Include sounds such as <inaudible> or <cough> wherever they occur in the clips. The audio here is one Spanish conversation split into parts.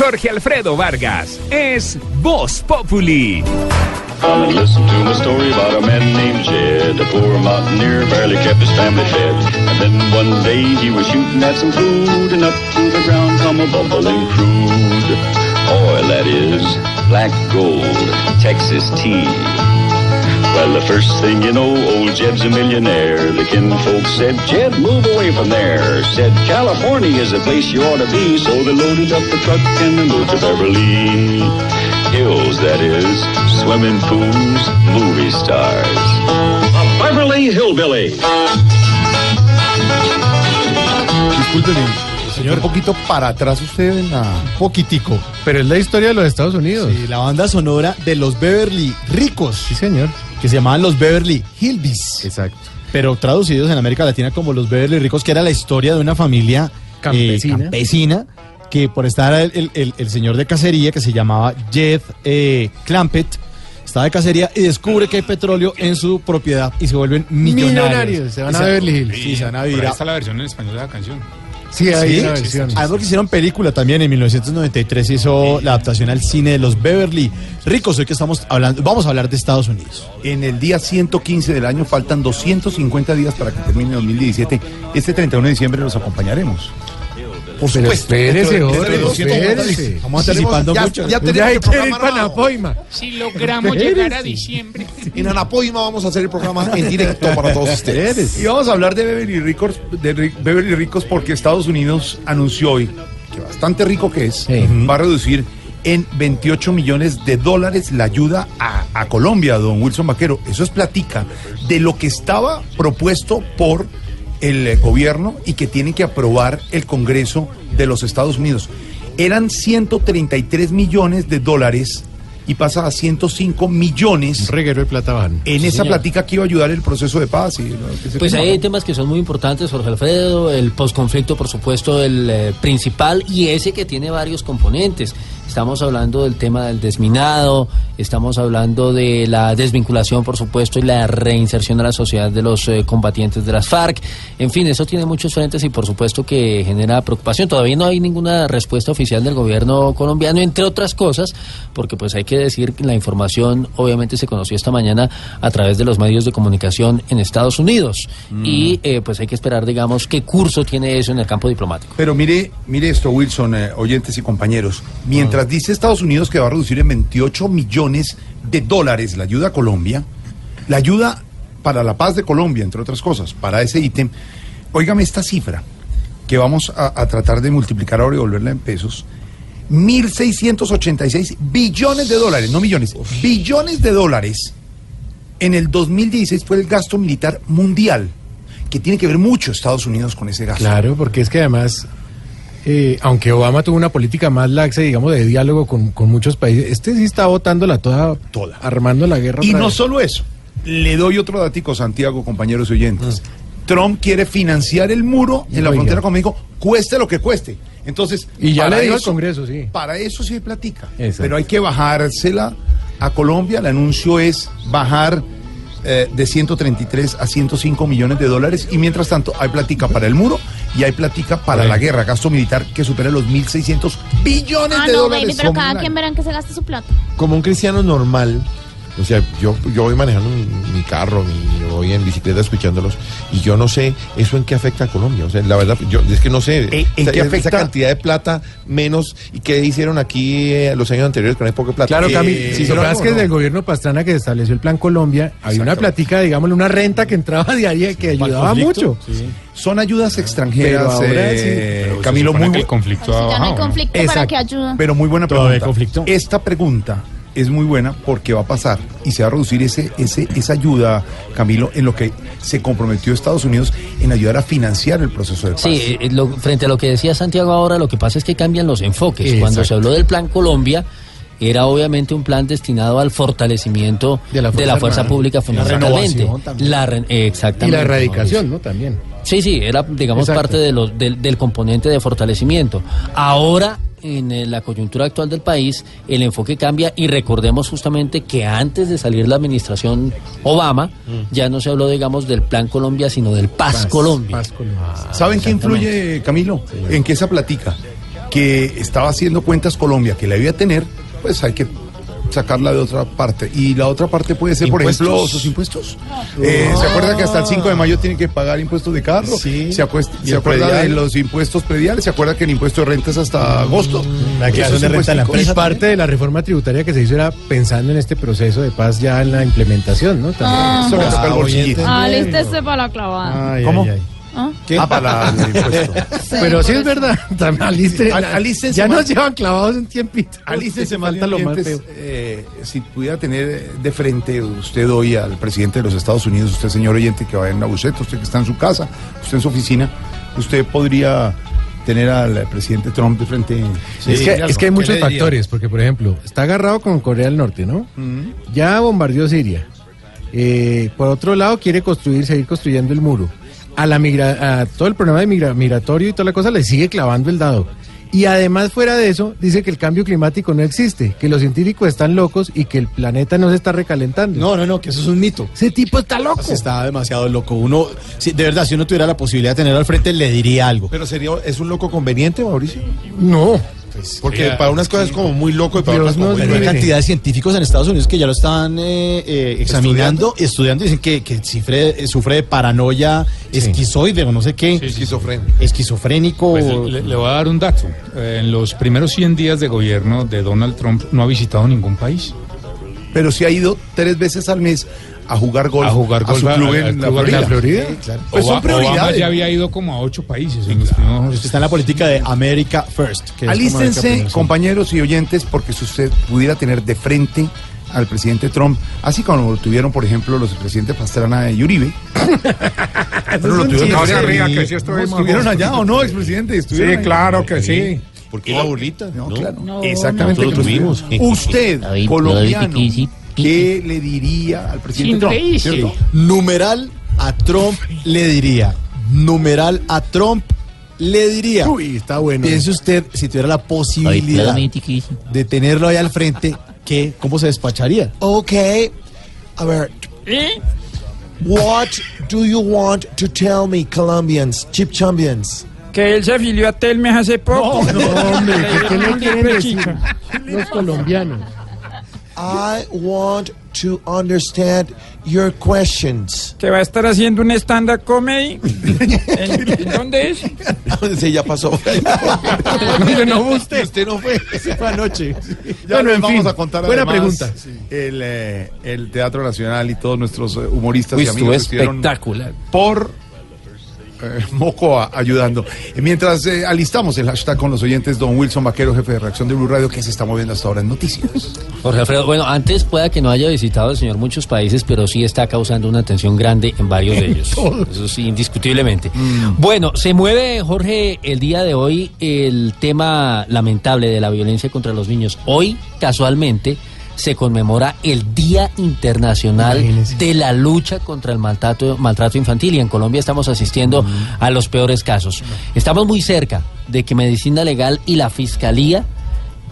Jorge Alfredo Vargas es Voz Populi. Come and listen to my story about a man named Jed. A poor mountaineer barely kept his family fed. And then one day he was shooting at some food, and up to the ground come a bubbling crude. Oil, that is, black gold, Texas tea. Well, the first thing you know, old Jed's a millionaire. The kinfolk said, Jed, move away from there. Said, California is the place you ought to be. So they loaded up the truck and they moved to Beverly Hills, that is, swimming pools, movie stars. A Beverly Hillbilly. Señor, un poquito para atrás usted en la... Poquitico. Pero es la historia de los Estados Unidos. Sí, la banda sonora de los Beverly Ricos. Sí, señor. Que se llamaban los Beverly Hillbillies. Exacto. Pero traducidos en América Latina como los Beverly Ricos, que era la historia de una familia eh, Campesina. campesina, que por estar el, el- el- el señor de cacería que se llamaba Jed eh, Clampett, estaba de cacería y descubre que hay petróleo en su propiedad y se vuelven millonarios. Millonarios, se van a Beverly Hills. Sí, se van a vivir a- está la versión en español de la canción. Sí, hay Sí, una versión. Además que hicieron película también en 1993 hizo la adaptación al cine de los Beverly Ricos. Hoy que estamos hablando, vamos a hablar de Estados Unidos. En el día 115 del año faltan 250 días para que termine 2017. Este 31 de diciembre los acompañaremos. Por Pero espérese, 250 espérese. Estamos anticipando ya, mucho. Ya Ya tenemos el ir programa para armado. Napoima. Si logramos llegar a diciembre. <laughs> En Anapoima vamos a hacer el programa en directo para todos ustedes. Y vamos a hablar de Beverly Ricos, de Beverly Ricos porque Estados Unidos anunció hoy que bastante rico que es, Sí. va a reducir en 28 millones de dólares la ayuda a, a Colombia, don Wilson Vaquero. Eso es platica de lo que estaba propuesto por el gobierno y que tiene que aprobar el Congreso de los Estados Unidos. Eran 133 millones de dólares y pasa a 105 millones Un reguero de plata van. en esa platica que iba a ayudar el proceso de paz. Y, Pues hay temas que son muy importantes, Jorge Alfredo, el posconflicto, por supuesto, el eh, principal y ese que tiene varios componentes. Estamos hablando del tema del desminado, estamos hablando de la desvinculación, por supuesto, y la reinserción a la sociedad de los eh, combatientes de las FARC. En fin, eso tiene muchos frentes y, por supuesto, que genera preocupación. Todavía no hay ninguna respuesta oficial del gobierno colombiano, entre otras cosas, porque pues hay que decir que la información obviamente se conoció esta mañana a través de los medios de comunicación en Estados Unidos. Y eh, pues hay que esperar, digamos, qué curso tiene eso en el campo diplomático. Pero mire, mire esto, Wilson, eh, oyentes y compañeros. Mientras dice Estados Unidos que va a reducir en 28 millones de dólares la ayuda a Colombia, la ayuda para la paz de Colombia, entre otras cosas, para ese ítem, óigame esta cifra que vamos a, a tratar de multiplicar ahora y volverla en pesos. 1.686 billones de dólares, no millones, billones de dólares en el 2016 fue el gasto militar mundial, que tiene que ver mucho Estados Unidos con ese gasto. Claro, porque es que además, eh, aunque Obama tuvo una política más laxa, digamos, de diálogo con, con muchos países, este sí está votándola toda, Toda. armando la guerra. Y no vez. solo eso, le doy otro datico, Santiago, compañeros y oyentes. Trump quiere financiar el muro en la Oiga. frontera con México, cueste lo que cueste. Entonces, Y ya para le dijo al eso- Congreso, sí. Para eso sí hay platica. Exacto. Pero hay que bajársela a Colombia. El anuncio es bajar eh, de 133 a 105 millones de dólares. Y mientras tanto, hay platica para el muro y hay platica para la guerra, gasto militar que supera los 1.600 billones Ah, de no, dólares. baby, pero cada quien año. verá en qué se gasta su plata. Como un cristiano normal, o sea, yo, yo voy manejando mi, mi carro, mi, voy en bicicleta escuchándolos, y yo no sé eso en qué afecta a Colombia. O sea, la verdad, yo es que no sé. ¿En- en esa, qué afecta? esa cantidad de plata menos, y qué hicieron aquí eh, los años anteriores con el poco de plata. Claro, Eh, Cami, si lo que pasa es no, que no. desde el gobierno Pastrana que estableció el Plan Colombia, había una platica, digámosle, una renta que entraba diaria que ayudaba mucho. Son ayudas extranjeras, Pero ahora eh, Pero se Camilo, muy el conflicto Si ya no hay bajado, ¿no? conflicto, ¿para Exacto. qué ayuda? pero muy buena pregunta. conflicto. Esta pregunta es muy buena porque va a pasar y se va a reducir ese, ese, esa ayuda, Camilo, en lo que se comprometió Estados Unidos en ayudar a financiar el proceso de paz. Sí, eh, lo- frente a lo que decía Santiago ahora, lo que pasa es que cambian los enfoques. Exacto. Cuando se habló del Plan Colombia, era obviamente un plan destinado al fortalecimiento de la Fuerza fuerza, Armada. pública La fundamentalmente. renovación también. La re- exactamente. Y la erradicación, ¿no? También. Sí, sí, era, digamos, Exacto. parte de los, del, del componente de fortalecimiento. Ahora, en eh, la coyuntura actual del país, el enfoque cambia y recordemos justamente que antes de salir la administración Obama, Mm. ya no se habló, digamos, del Plan Colombia, sino del Paz, Colombia. ¿Saben qué influye, Camilo? En que esa platica que estaba haciendo cuentas Colombia, que la iba a tener, pues hay que sacarla de otra parte. Y la otra parte puede ser, por ejemplo, sus impuestos. Eh, ¿Se acuerda que hasta el 5 de mayo tienen que pagar impuestos de carro? Sí. ¿Se, acuest- ¿Y se acuerda predial? de los impuestos prediales? ¿Se acuerda que el impuesto de renta es hasta agosto? La declaración Esos de renta la impuestos- Y parte de la reforma tributaria que se hizo era pensando en este proceso de paz ya en la implementación, ¿no? También. Ah. Eso el bolsillito. Ah, lístese para la clavada. Ay, ¿Cómo? ay, ay. ¿Ah? Ah, para <laughs> el impuesto. Pero sí es verdad. <laughs> También aliste- Al- alístense ya nos llevan clavados un tiempito. Alístense, falta lo más feo. eh, si pudiera tener de frente usted hoy al presidente de los Estados Unidos, usted señor oyente que va en la buceta, usted que está en su casa, usted en su oficina, usted podría tener al presidente Trump de frente. es, que, es que hay muchos ¿Qué factores, porque por ejemplo, está agarrado con Corea del Norte, ¿no? Ya bombardeó Siria. Eh, por otro lado, quiere construir, seguir construyendo el muro. A, la migra a todo el problema de migra- migratorio y toda la cosa le sigue clavando el dado. Y además, fuera de eso, dice que el cambio climático no existe, que los científicos están locos y que el planeta no se está recalentando. No, no, no, que eso es un mito. Ese tipo está loco. Está demasiado loco. Uno, si- de verdad, si uno tuviera la posibilidad de tenerlo al frente, le diría algo. Pero sería, ¿es un loco conveniente, Mauricio? No. Porque sería- para unas cosas es como muy loco y para Dios otras como muy hay cantidad de científicos en Estados Unidos que ya lo están eh, eh, examinando estudiando. Dicen que, que sufre, eh, sufre de paranoia esquizoide o no sé qué. esquizofrenia. Esquizofrénico. Pues, le, le voy a dar un dato. Eh, En los primeros 100 días de gobierno de Donald Trump no ha visitado ningún país. Pero si ha ido tres veces al mes a jugar golf A jugar golf su a- club al- en la club en Florida. la Florida. Sí, claro. Pues son Oba- Obama prioridades. ya había ido como a ocho países en los primeros... Está en la política de America First. que Alístense, compañeros y oyentes, porque si usted pudiera tener de frente al presidente Trump, así como lo tuvieron, por ejemplo, los presidentes Pastrana y Uribe. <laughs> Pero lo tuvieron No, arriba, que sí. ¿Estuvieron allá o no, expresidente? ¿Estuvieron Sí, ahí? claro que sí. ¿Por qué la burlita? No, ¿No? claro. Exactamente. Lo tuvimos. Usted, colombiano. ¿Qué le diría al presidente Sin Trump? ¿Cierto? Numeral a Trump le diría. Numeral a Trump le diría. Uy, está bueno. Piense usted, si tuviera la posibilidad de tenerlo ahí al frente, ¿qué, ¿cómo se despacharía? Ok. A ver. What do you want to tell me, Colombians, chip champions? Que él se afilió a Telmex hace poco. No, hombre, ¿qué- ¿qué le <laughs> quieren decir? Los colombianos. I want to understand your questions. Que va a estar haciendo un stand-up comedy. ¿En, <laughs> en dónde es? Sí, ya pasó. <laughs> ¿Dónde no fue usted? Usted no fue. Se fue anoche. Ya Bueno, en vamos fin, a contar buena además pregunta. El, eh, el Teatro Nacional y todos nuestros eh, humoristas Uy, y estuvo amigos estuvieron espectacular. por eh, <laughs> Moco a- ayudando. Eh, Mientras eh, alistamos el hashtag con los oyentes, don Wilson Vaquero, jefe de reacción de Blue Radio, que se está moviendo hasta ahora en noticias. Jorge Alfredo, bueno, antes pueda que no haya visitado el señor muchos países, pero sí está causando una atención grande en varios de ellos. Eso sí, indiscutiblemente. Bueno, se mueve, Jorge, el día de hoy el tema lamentable de la violencia contra los niños. Hoy, casualmente, se conmemora el Día Internacional de la lucha contra el maltrato, maltrato infantil y en Colombia estamos asistiendo a los peores casos. Estamos muy cerca de que Medicina Legal y la Fiscalía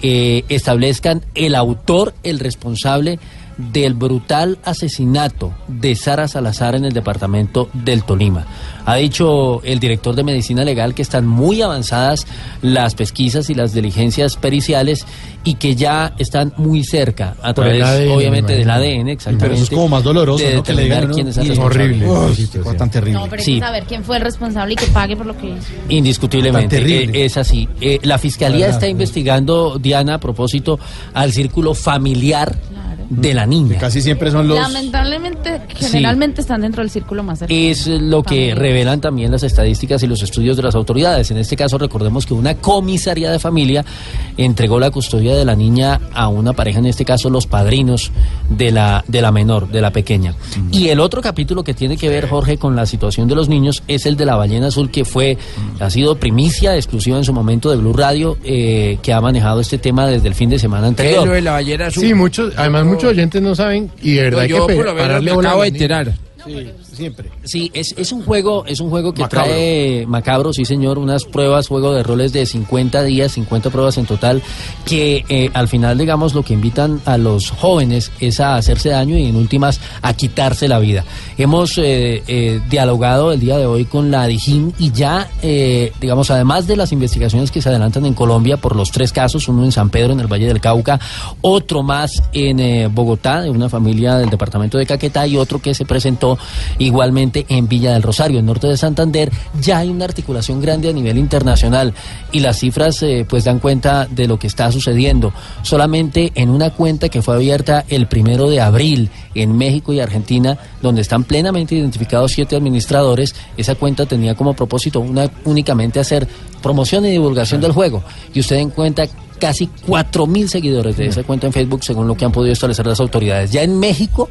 eh, establezcan el autor, el responsable del brutal asesinato de Sara Salazar en el departamento del Tolima. Ha dicho el director de Medicina Legal que están muy avanzadas las pesquisas y las diligencias periciales y que ya están muy cerca, a través ADN, obviamente me del. ADN, exactamente. Pero eso es como más doloroso, de ¿no? Que le digan, determinar ¿no? quién es el Y- responsable. Horrible. Sí, tan terrible. No, pero hay Sí. que saber quién fue el responsable y que pague por lo que hizo. Indiscutiblemente, eh, es así. Eh, la fiscalía Verdad, está sí. investigando, Diana, a propósito, al círculo familiar de la niña. Casi siempre son los... Lamentablemente, generalmente están dentro del círculo más cercano. Es lo que revelan también las estadísticas y los estudios de las autoridades. En este caso, recordemos que una comisaría de familia entregó la custodia de la niña a una pareja, en este caso los padrinos de la, de la menor, de la pequeña. Y el otro capítulo que tiene que ver, Jorge, con la situación de los niños es el de la ballena azul, que fue, ha sido primicia exclusiva en su momento de Blue Radio, eh, que ha manejado este tema desde el fin de semana anterior. lo de la ballena azul? Sí, muchos, además muchos oyentes no saben y de verdad hay yo que menos pararle me bola a enterar. Sí, siempre. Sí, es, es un juego, es un juego que Macabro. trae macabro, sí señor, unas pruebas, juego de roles de 50 días, 50 pruebas en total, que eh, al final, digamos, lo que invitan a los jóvenes es a hacerse daño y en últimas a quitarse la vida. Hemos eh, eh, dialogado el día de hoy con la DIJÍN y ya, eh, digamos, además de las investigaciones que se adelantan en Colombia por los tres casos, uno en San Pedro, en el Valle del Cauca, otro más en eh, Bogotá, de una familia del departamento de Caquetá y otro que se presentó igualmente en Villa del Rosario, en norte de Santander, ya hay una articulación grande a nivel internacional y las cifras eh, pues dan cuenta de lo que está sucediendo. Solamente en una cuenta que fue abierta el primero de abril en México y Argentina, donde están plenamente identificados siete administradores, esa cuenta tenía como propósito una, únicamente hacer promoción y divulgación del juego. Y usted encuentra casi 4.000 seguidores de esa cuenta en Facebook, según lo que han podido establecer las autoridades. Ya en México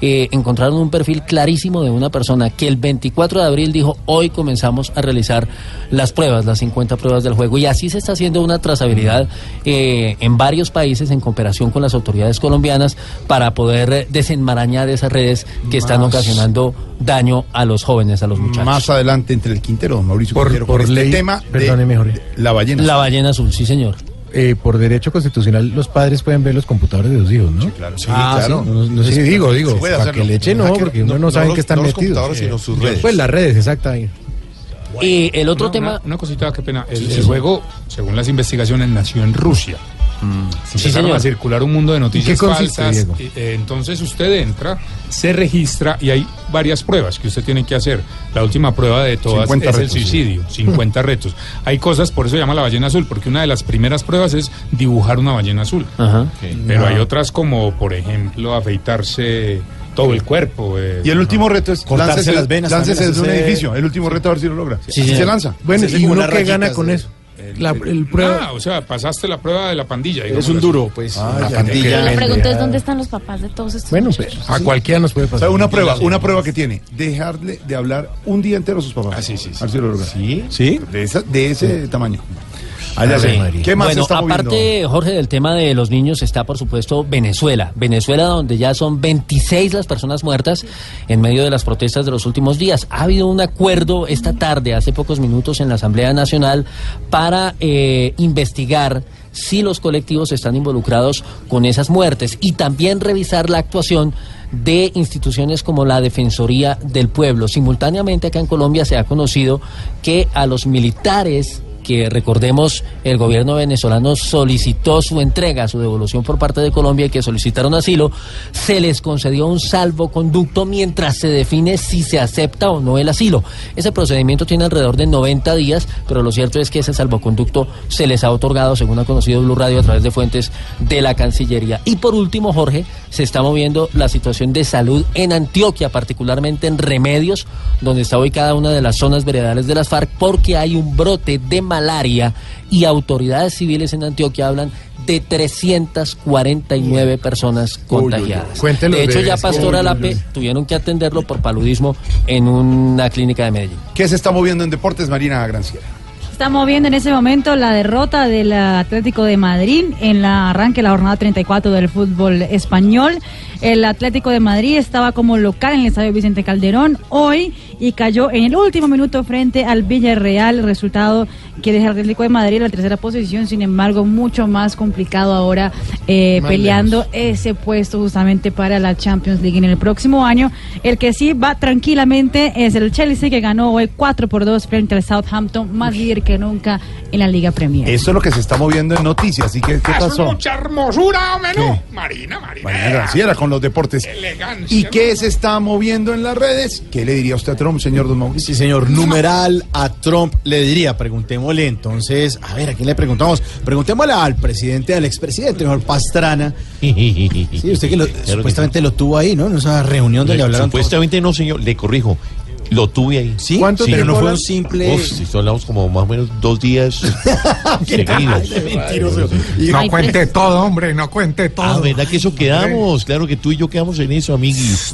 eh, encontraron un perfil clarísimo de una persona que el 24 de abril dijo, hoy comenzamos a realizar las pruebas, las 50 pruebas del juego. Y así se está haciendo una trazabilidad eh, en varios países en cooperación con las autoridades colombianas para poder eh, desenmarañar esas redes que están Más- ocasionando daño a los jóvenes, a los muchachos. Más adelante entre el Quintero, don Mauricio Por- Quintero, por este ley- tema de la ballena. La ballena azul, sí señor. Eh, por derecho constitucional, los padres pueden ver los computadores de los hijos, ¿no? Sí, claro. Sí, Ah, claro. sí, no- no sé Sí, si- digo, digo, se puede para hacerlo. que le eche no, porque uno no- no, no sabe qué están no los metidos. computadores, sino sus redes. Pues las redes, exacto. ahí. Y el otro Una- tema... Una, una cosita, qué pena. El, el juego, según las investigaciones, nació en Rusia. Se Sí, señor. a circular un mundo de noticias ¿Y qué consiste, falsas. Diego? Eh, entonces usted entra, se registra y hay varias pruebas que usted tiene que hacer. La última prueba de todas 50 es retos, el sí. suicidio, 50 <laughs> retos. Hay cosas, por eso se llama la ballena azul, porque una de las primeras pruebas es dibujar una ballena azul. Ajá. Pero Ah. hay otras como, por ejemplo, afeitarse todo el cuerpo. eh, Y el último reto es Cortarse láncese, las venas láncese desde un edificio. El último reto a ver si lo logra. Sí, Así señor. se lanza. Bueno, ¿y uno qué gana con de- eso? La, el prueba. Ah, o sea, pasaste la prueba de la pandilla. Digámoslo un duro, pues. Ah, la ya, pandilla. La pregunta es dónde están los papás de todos estos Bueno, muchachos? pues, a cualquiera nos puede O pasar. sea, una prueba, una prueba que tiene, dejarle de hablar un día entero a sus papás. Ah, sí, sí, sí. ¿Sí? ¿Sí? De, esa- de ese tamaño. Allá sí. ¿Qué más bueno, está moviendo? aparte, Jorge, del tema de los niños está, por supuesto, Venezuela. Venezuela, donde ya son 26 las personas muertas en medio de las protestas de los últimos días. Ha habido un acuerdo esta tarde, hace pocos minutos, en la Asamblea Nacional para eh, investigar si los colectivos están involucrados con esas muertes y también revisar la actuación de instituciones como la Defensoría del Pueblo. Simultáneamente acá en Colombia se ha conocido que a los militares que recordemos el gobierno venezolano solicitó su entrega, su devolución por parte de Colombia y que solicitaron asilo, se les concedió un salvoconducto mientras se define si se acepta o no el asilo. Ese procedimiento tiene alrededor de 90 días, pero lo cierto es que ese salvoconducto se les ha otorgado, según ha conocido Blue Radio a través de fuentes de la Cancillería. Y por último, Jorge, se está moviendo la situación de salud en Antioquia, particularmente en Remedios, donde está hoy cada una de las zonas veredales de las FARC, porque hay un brote de malaria y autoridades civiles en Antioquia hablan de 349 personas contagiadas. Cuéntelo de hecho, de ya eso. Pastor Uy, uy, Alape uy. tuvieron que atenderlo por paludismo en una clínica de Medellín. ¿Qué se está moviendo en deportes, Marina Granciera? Estamos viendo en ese momento la derrota del Atlético de Madrid en la arranque de la jornada 34 del fútbol español. El Atlético de Madrid estaba como local en el estadio Vicente Calderón hoy y cayó en el último minuto frente al Villarreal, resultado que deja al Atlético de Madrid en la tercera posición, sin embargo mucho más complicado ahora eh, peleando ese puesto justamente para la Champions League en el próximo año. El que sí va tranquilamente es el Chelsea que ganó hoy 4 por 2 frente al Southampton, más líder que nunca en la Liga Premier. Eso es lo que se está moviendo en noticias. ¿Y qué, qué Ah, es pasó? mucha hermosura, hombre, no. Marina, Marina. Marina Graciela con los deportes. Elegancia. ¿Y qué se está moviendo en las redes? ¿Qué le diría usted a Trump, señor Don Mauricio? Sí, señor, numeral a Trump le diría, preguntémosle entonces, a ver, ¿a quién le preguntamos? Preguntémosle al presidente, al expresidente, señor Pastrana. <laughs> Sí, usted que lo- supuestamente lo tuvo ahí, ¿no? En esa reunión donde hablaron todos. Supuestamente no, señor, le corrijo. Lo tuve ahí. ¿Sí? ¿Cuánto Sí. Pero no fue un simple- Uf, sí, hablamos como más o menos dos días <laughs> seguidos. Mentiroso. Y- No cuente todo, hombre, no cuente todo. Ah, ¿verdad que eso quedamos? Claro que tú y yo quedamos en eso, amiguis.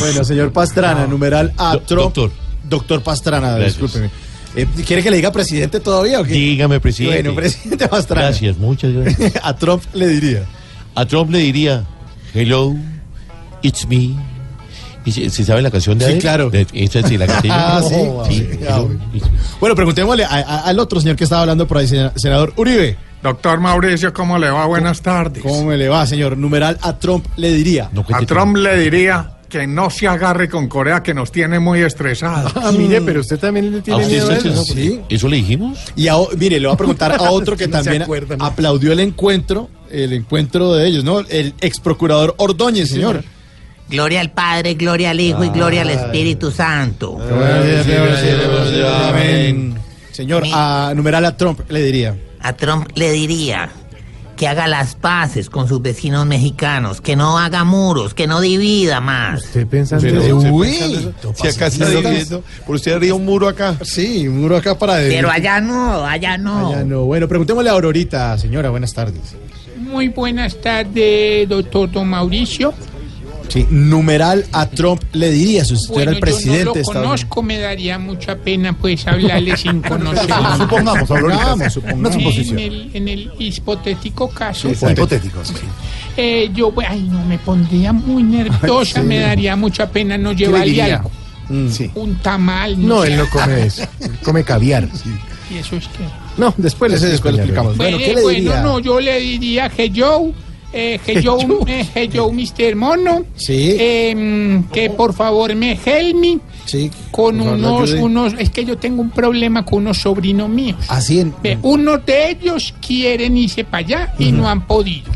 Bueno, señor Pastrana, numeral a Do- doctor. Doctor Pastrana, Gracias. discúlpeme. Eh, ¿Quiere que le diga presidente todavía o qué? Dígame, presidente. Bueno, <laughs> presidente Pastrana. Gracias, muchas gracias. <laughs> a Trump le diría. A Trump le diría, hello, it's me. ¿Y se, se sabe la canción de Sí, claro. De- Esa sí, la te <laughs> Ah, sí. Sí, Ah, hello, bueno. preguntémosle a- a- al otro señor que estaba hablando por ahí, sena- senador Uribe. Doctor Mauricio, ¿cómo le va? Buenas tardes. ¿Cómo me le va, señor? Numeral a Trump le diría. No A Trump le diría que no se agarre con Corea, que nos tiene muy estresados. Ah, mire, pero usted también le ¿A tiene miedo a eso. Sí. ¿Eso le dijimos? Y a mire, le voy a preguntar a <laughs> otro que también aplaudió el encuentro, el encuentro de ellos, ¿no? El ex procurador Ordóñez, señor. Gloria al Padre, gloria al Hijo y gloria al Espíritu Santo. Amén. Señor, a numeral a Trump le diría. A Trump le diría que haga las paces con sus vecinos mexicanos, que no haga muros, que no divida más. Estoy pensando Pero, eso. uy, Si acá está diciendo, por usted haría un muro acá. Sí, un muro acá para Pero allá no, allá no. Allá no. Bueno, preguntémosle a Aurorita, señora, buenas tardes. Muy buenas tardes, doctor Don Mauricio. Sí, numeral a Trump le diría si usted era el presidente yo no lo conozco, me daría mucha pena pues hablarle <laughs> sin conocerlo. Supongamos, Aurorita. Supongamos. Una En suposición. el, en el hipotético caso, Hipotético. sí. eh, yo, ay, no, me pondría muy <laughs> nerviosa, me daría mucha pena no llevarle algo. Sí. Un tamal, No, sé. él no come eso. Él come caviar. <laughs> ¿Y eso es qué? No, después le Ese después explico, explicamos. Bueno, Pues, ¿qué le bueno, diría? no, yo le diría hello, eh, hello, eh, hello, Mr. Mono. Sí. Em, que por favor me help me Sí. con unos, ayude. unos, es que yo tengo un problema con unos sobrinos míos. Así en. Ve, unos de ellos quieren irse para allá y no han podido.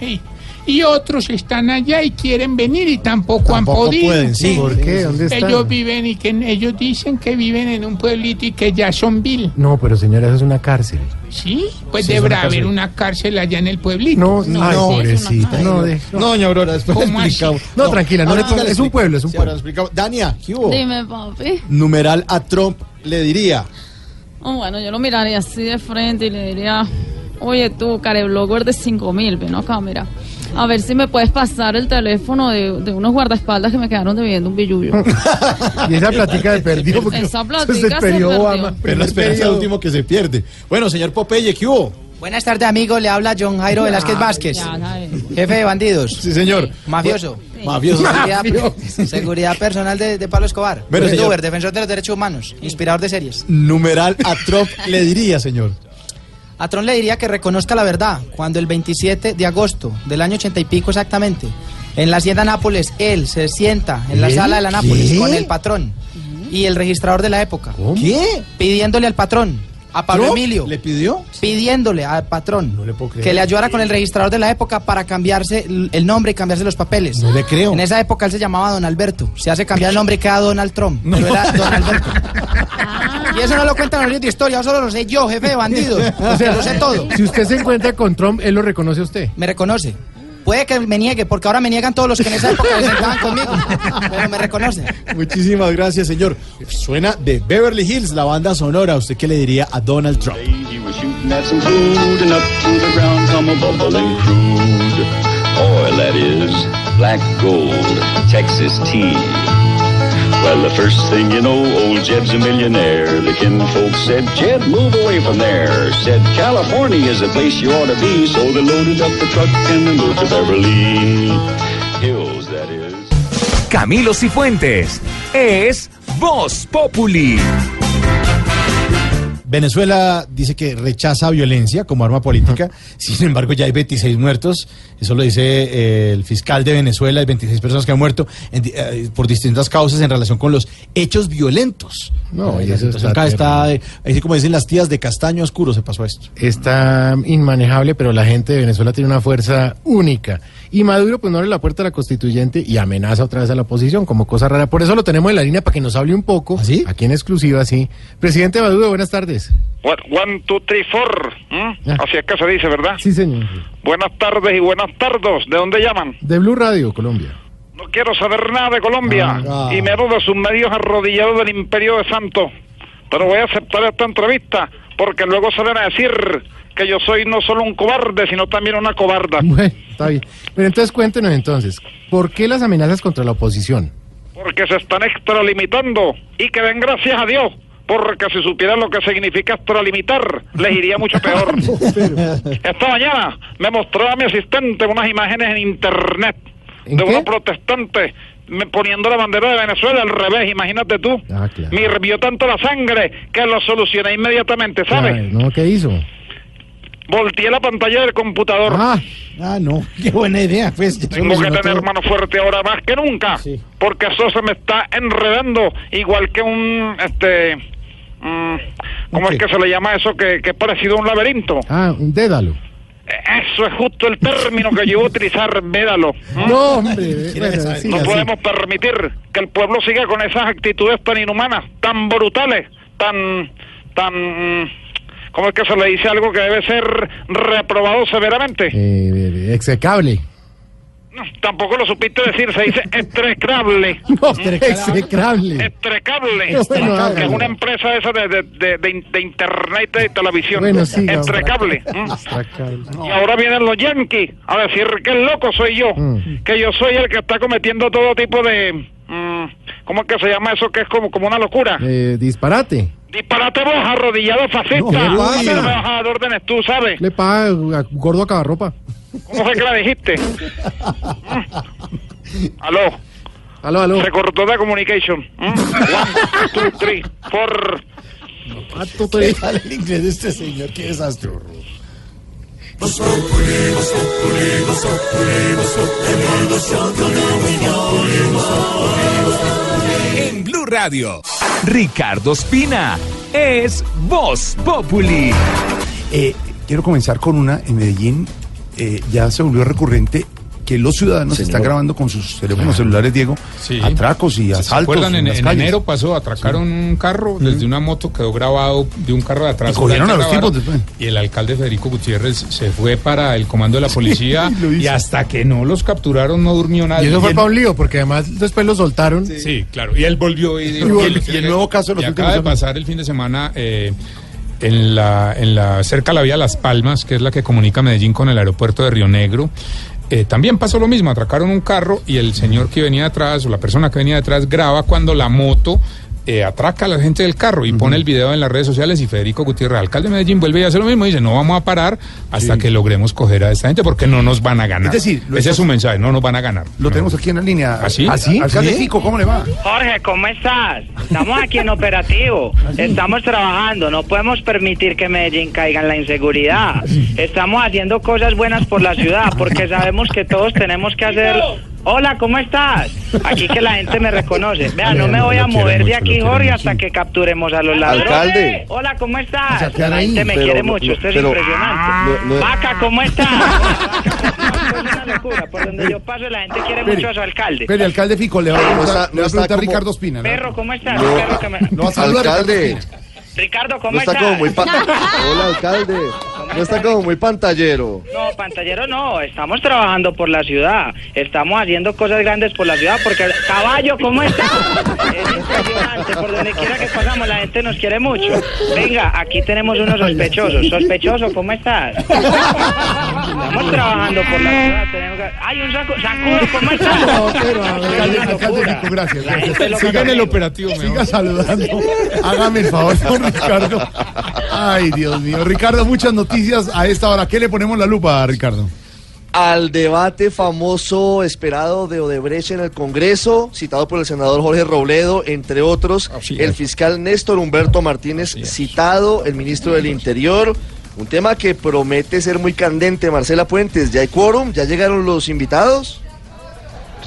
Sí. Y otros están allá y quieren venir y tampoco, han Tampoco podido. pueden, sí. ¿Por qué? ¿Dónde están? Ellos viven y que ellos dicen que viven en un pueblito y que ya son vil. No, pero señora, eso es una cárcel. Sí, pues Sí, deberá una haber una cárcel allá en el pueblito. No, No, ay, no, pobrecita. No, de- No, doña Aurora, explicamos. No, tranquila, no ahora le es un pueblo, es un Sí, ahora pueblo. explicamos. Dania, ¿qué hubo? Dime, papi. Numeral a Trump le diría. Oh, bueno, yo lo miraría así de frente y le diría, oye tú, careblogger de 5000, ven acá, mira. A ver si me puedes pasar el teléfono de, de unos guardaespaldas que me quedaron debiendo un billullo. <laughs> Y esa platica de perdido porque Esa platica es el se perdió. Obama. Pero la esperanza es el último que se pierde. Bueno, señor Popeye, ¿qué hubo? Buenas tardes, amigo. Le habla John Jairo Velázquez Vázquez, Ya, jefe de bandidos, Sí, señor. mafioso, Mafioso. seguridad, seguridad personal de, de Pablo Escobar, Bueno, señor. youtuber, defensor de los derechos humanos, inspirador de series. Numeral a Trump le diría, señor. A Tron le diría que reconozca la verdad cuando el 27 de agosto del año 80 y pico exactamente, en la hacienda Nápoles, él se sienta en la sala de la Nápoles ¿Qué? con el patrón y el registrador de la época, ¿Qué? pidiéndole al patrón, a Pablo ¿Trump Emilio, ¿Le pidió? pidiéndole al patrón No le puedo creer. que le ayudara con el registrador de la época para cambiarse el nombre y cambiarse los papeles. No le creo. En esa época él se llamaba Don Alberto. Se hace cambiar el nombre y queda Donald Trump. Pero era Don Alberto. <laughs> Y eso no lo cuentan los libros de historia, eso solo lo sé yo, jefe de bandidos. O sea, lo sé todo. Si usted se encuentra con Trump, él lo reconoce a usted. Me reconoce. Puede que me niegue, porque ahora me niegan todos los que en esa época se sentaban conmigo. Pero me reconoce. Muchísimas gracias, señor. Suena de Beverly Hills, la banda sonora. ¿Usted qué le diría a Donald Trump? He was shooting at some food, and up to the ground come a bubbling crude. Oil, that is, black gold, Texas tea. Well, the first thing you know, old Jeb's a millionaire. The kinfolk said, Jeb, move away from there. Said, California is the place you ought to be. So they loaded up the truck and they moved to Beverly Hills, that is. Camilo Cifuentes es Voz Populi. Venezuela dice que rechaza violencia como arma política, sin embargo ya hay 26 muertos, eso lo dice eh, el fiscal de Venezuela, hay 26 personas que han muerto en eh, por distintas causas en relación con los hechos violentos. No, Eh, y la eso está acá está, eh, así como dicen las tías, de castaño oscuro se pasó esto. Está inmanejable, pero la gente de Venezuela tiene una fuerza única. Y Maduro pues no abre la puerta a la constituyente y amenaza otra vez a la oposición como cosa rara. Por eso lo tenemos en la línea para que nos hable un poco. Aquí en exclusiva, sí. Presidente Maduro, buenas tardes. One, one, two, three, four. ¿m? Así es que se dice, ¿verdad? Sí, señor. Buenas tardes y buenas tardes. ¿De dónde llaman? De Blue Radio, Colombia. No quiero saber nada de Colombia Ah. y menos de sus medios arrodillados del Imperio de Santo. Pero voy a aceptar esta entrevista porque luego salen a decir que yo soy no solo un cobarde, sino también una cobarda. Bueno, está bien. Pero entonces cuéntenos entonces, ¿por qué las amenazas contra la oposición? Porque se están extralimitando y que den gracias a Dios. Porque si supieran lo que significa extralimitar, les iría mucho peor. <laughs> Esta mañana me mostró a mi asistente unas imágenes en internet de qué? unos protestantes me- poniendo la bandera de Venezuela al revés, imagínate tú. Ah, claro. Me hirvió tanto la sangre que lo solucioné inmediatamente, ¿sabes? ¿No? ¿Qué hizo? Volteé la pantalla del computador. Ah, ah no, <laughs> qué buena idea. Pues, Tengo que tener todo. mano fuerte ahora más que nunca, porque eso se me está enredando igual que un, este, mm, ¿cómo es que se le llama eso que, que es parecido a un laberinto? Ah, un dédalo. Eso es justo el término que yo iba a utilizar, <laughs> védalo. ¿m? No, hombre. <laughs> bueno, no así. podemos permitir que el pueblo siga con esas actitudes tan inhumanas, tan brutales, tan, tan, mm, ¿cómo es que se le dice algo que debe ser reprobado severamente? Eh, eh, execrable. No, tampoco lo supiste decir, se dice <laughs> estrecable. No, execrable. Estrecable, No, bueno, que es una empresa esa de, de, de, de in- de internet y de televisión. Bueno, siga, Estrecable. ¿m? Execrable. Y ahora vienen los yankees a decir que el loco soy yo, Mm. que yo soy el que está cometiendo todo tipo de... mm, ¿Cómo es que se llama eso que es como, como una locura? Eh, disparate. Disparate vos, arrodillado fascista. No, ¿qué pasa? No me vas a dar órdenes tú, ¿sabes? Le paga a gordo a cada ropa. ¿Cómo fue que la dijiste? Mm. Aló. Aló, aló. Se cortó la communication. Mm. One, two, three, four. ¿Qué tal el inglés de este señor? Qué desastre. En Blue Radio, Ricardo Espina es Voz Populi. Eh, quiero comenzar con una en Medellín. eh, ya se volvió recurrente que los ciudadanos Señor. están grabando con sus teléfonos celulares, Diego, Sí. atracos y ¿Se asaltos acuerdan? En, en enero pasó, atracaron un carro desde una moto, quedó grabado de un carro de atrás. Y cogieron a los tipos después. Y el alcalde Federico Gutiérrez se fue para el comando de la policía <laughs> lo hizo. y hasta que no los capturaron no durmió nadie. Y eso fue él- para un lío, porque además después lo soltaron. Sí, claro. Y él volvió y, Y volvió. Y el nuevo caso los y acaba de pasar el fin de semana eh, en la, en la cerca de la vía Las Palmas, que es la que comunica Medellín con el aeropuerto de Río Negro. Eh, también pasó lo mismo, atracaron un carro y el señor que venía atrás o la persona que venía detrás graba cuando la moto eh, atraca a la gente del carro y pone el video en las redes sociales y Federico Gutiérrez, alcalde de Medellín, vuelve y hace lo mismo y dice, no vamos a parar hasta que logremos coger a esta gente porque no nos van a ganar. Es decir, ese es su mensaje, no nos van a ganar. Lo tenemos aquí en la línea. ¿Ah, sí? Alcalde ¿Sí? Fico, ¿cómo le va? Jorge, ¿cómo estás? Estamos aquí en operativo, <laughs> estamos trabajando, no podemos permitir que Medellín caiga en la inseguridad. Estamos haciendo cosas buenas por la ciudad, porque sabemos que todos tenemos que hacer... Hola, ¿cómo estás? Aquí que la gente me reconoce. Vea, no me voy a mover de aquí, Jorge, hasta que capturemos a los ladrones. Alcalde. Hola, ¿cómo estás? La gente me quiere mucho, esto es impresionante. Vaca, ¿cómo estás? <laughs> Esto es una locura, por donde yo paso la gente quiere mucho a su alcalde. Pero alcalde Fico, le va a preguntar, a Ricardo Espina. Perro, ¿cómo estás? No. Perro que me- Alcalde. Ricardo ¿cómo estás? como muy pa- <laughs> Hola, alcalde. No está como muy pantallero. No, pantallero no, estamos trabajando por la ciudad, estamos haciendo cosas grandes por la ciudad, porque caballo, ¿cómo está? Es impresionante, por donde quiera que pasamos la gente nos quiere mucho. Venga, aquí tenemos unos sospechosos. Sospechoso, ¿cómo estás? Estamos trabajando por la ciudad, tenemos que... ¡Ay, un saco! ¡Sacudo, ¿cómo estás? No, pero, alcalde locura. Fico, gracias. Gracias. Siga en el operativo, Siga saludando. Hágame el favor, don Ricardo. Ay, Dios mío. Ricardo, muchas noticias a esta hora. ¿Qué le ponemos la lupa, Ricardo? al debate famoso esperado de Odebrecht en el Congreso, citado por el senador Jorge Robledo, entre otros, el fiscal Néstor Humberto Martínez, citado, el ministro del Interior. Un tema que promete ser muy candente, Marcela Puentes. ¿Ya hay quórum? ¿Ya llegaron los invitados?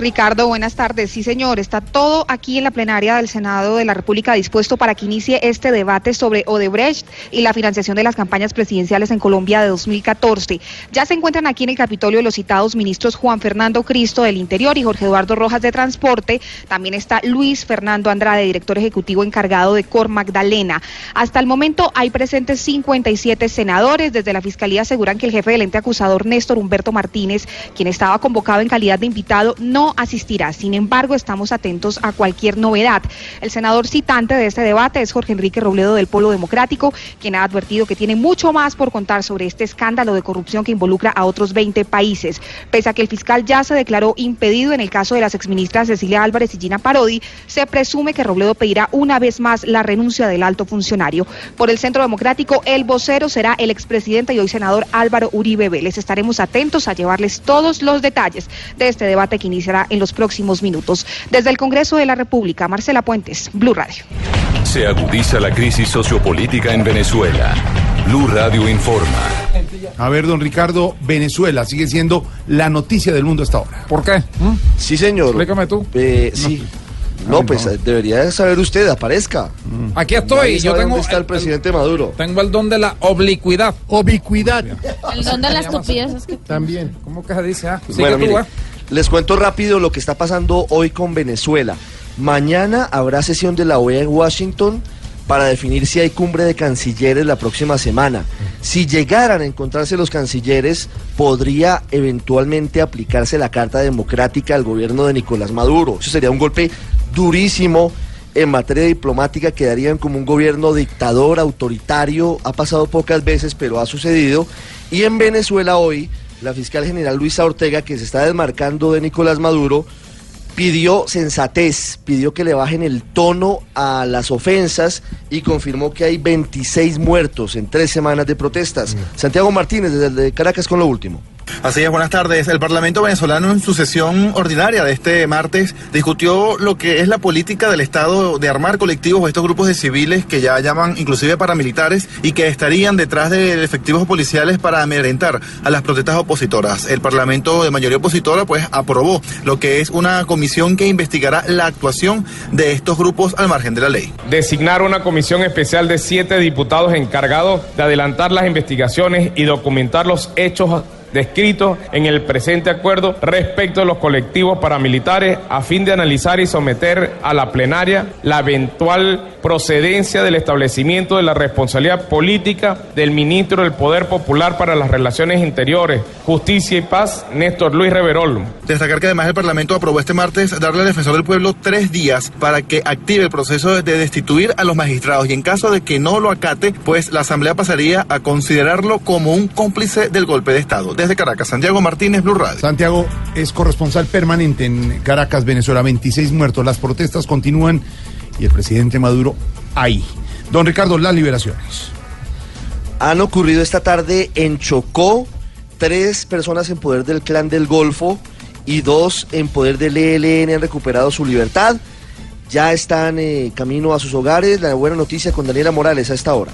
Ricardo, buenas tardes. Sí, señor, está todo aquí en la plenaria del Senado de la República dispuesto para que inicie este debate sobre Odebrecht y la financiación de las campañas presidenciales en Colombia de 2014. Ya se encuentran aquí en el Capitolio los citados ministros Juan Fernando Cristo del Interior y Jorge Eduardo Rojas de Transporte. También está Luis Fernando Andrade, director ejecutivo encargado de Cor Magdalena. Hasta el momento hay presentes 57 senadores. Desde la Fiscalía aseguran que el jefe del ente acusador, Néstor Humberto Martínez, quien estaba convocado en calidad de invitado, no asistirá. Sin embargo, estamos atentos a cualquier novedad. El senador citante de este debate es Jorge Enrique Robledo del Polo Democrático, quien ha advertido que tiene mucho más por contar sobre este escándalo de corrupción que involucra a otros 20 países. Pese a que el fiscal ya se declaró impedido en el caso de las exministras Cecilia Álvarez y Gina Parodi, se presume que Robledo pedirá una vez más la renuncia del alto funcionario. Por el Centro Democrático, el vocero será el expresidente y hoy senador Álvaro Uribe Vélez. Estaremos atentos a llevarles todos los detalles de este debate que en los próximos minutos. Desde el Congreso de la República, Marcela Puentes, Blue Radio. Se agudiza la crisis sociopolítica en Venezuela. Blue Radio informa. A ver, don Ricardo, Venezuela sigue siendo la noticia del mundo hasta ahora. ¿Por qué? Sí, señor. Explícame tú. Eh, sí. No, pues debería saber usted, aparezca. Aquí estoy. Yo tengo dónde está el presidente Maduro. Tengo el don de la oblicuidad. Oblicuidad. El don de la estupidez es que También. ¿Cómo que se dice? Ah, sigue Bueno, tú, mire, ah. Les cuento rápido lo que está pasando hoy con Venezuela. Mañana habrá sesión de la OEA en Washington para definir si hay cumbre de cancilleres la próxima semana. Si llegaran a encontrarse los cancilleres, podría eventualmente aplicarse la Carta Democrática al gobierno de Nicolás Maduro. Eso sería un golpe durísimo en materia diplomática, quedarían como un gobierno dictador, autoritario, ha pasado pocas veces, pero ha sucedido. Y en Venezuela hoy, la fiscal general Luisa Ortega, que se está desmarcando de Nicolás Maduro, pidió sensatez, pidió que le bajen el tono a las ofensas y confirmó que hay 26 muertos en tres semanas de protestas. Santiago Martínez, desde Caracas, con lo último. Así es, buenas tardes. El Parlamento venezolano en su sesión ordinaria de este martes discutió lo que es la política del Estado de armar colectivos o estos grupos de civiles que ya llaman inclusive paramilitares y que estarían detrás de efectivos policiales para amedrentar a las protestas opositoras. El Parlamento de mayoría opositora pues aprobó lo que es una comisión que investigará la actuación de estos grupos al margen de la ley. Designar una comisión especial de siete diputados encargados de adelantar las investigaciones y documentar los hechos descritos en el presente acuerdo respecto de los colectivos paramilitares a fin de analizar y someter a la plenaria la eventual procedencia del establecimiento de la responsabilidad política del ministro del Poder Popular para las Relaciones Interiores, Justicia y Paz, Néstor Luis Reverol. Destacar que además el Parlamento aprobó este martes darle al defensor del pueblo tres días para que active el proceso de destituir a los magistrados y en caso de que no lo acate, pues la Asamblea pasaría a considerarlo como un cómplice del golpe de Estado. Desde Caracas, Santiago Martínez, Blue Radio. Santiago es corresponsal permanente en Caracas, Venezuela. 26 muertos. Las protestas continúan y el presidente Maduro ahí. Don Ricardo, las liberaciones. Han ocurrido esta tarde en Chocó tres personas en poder del clan del Golfo y dos en poder del ELN han recuperado su libertad. Ya están eh, camino a sus hogares. La buena noticia con Daniela Morales a esta hora.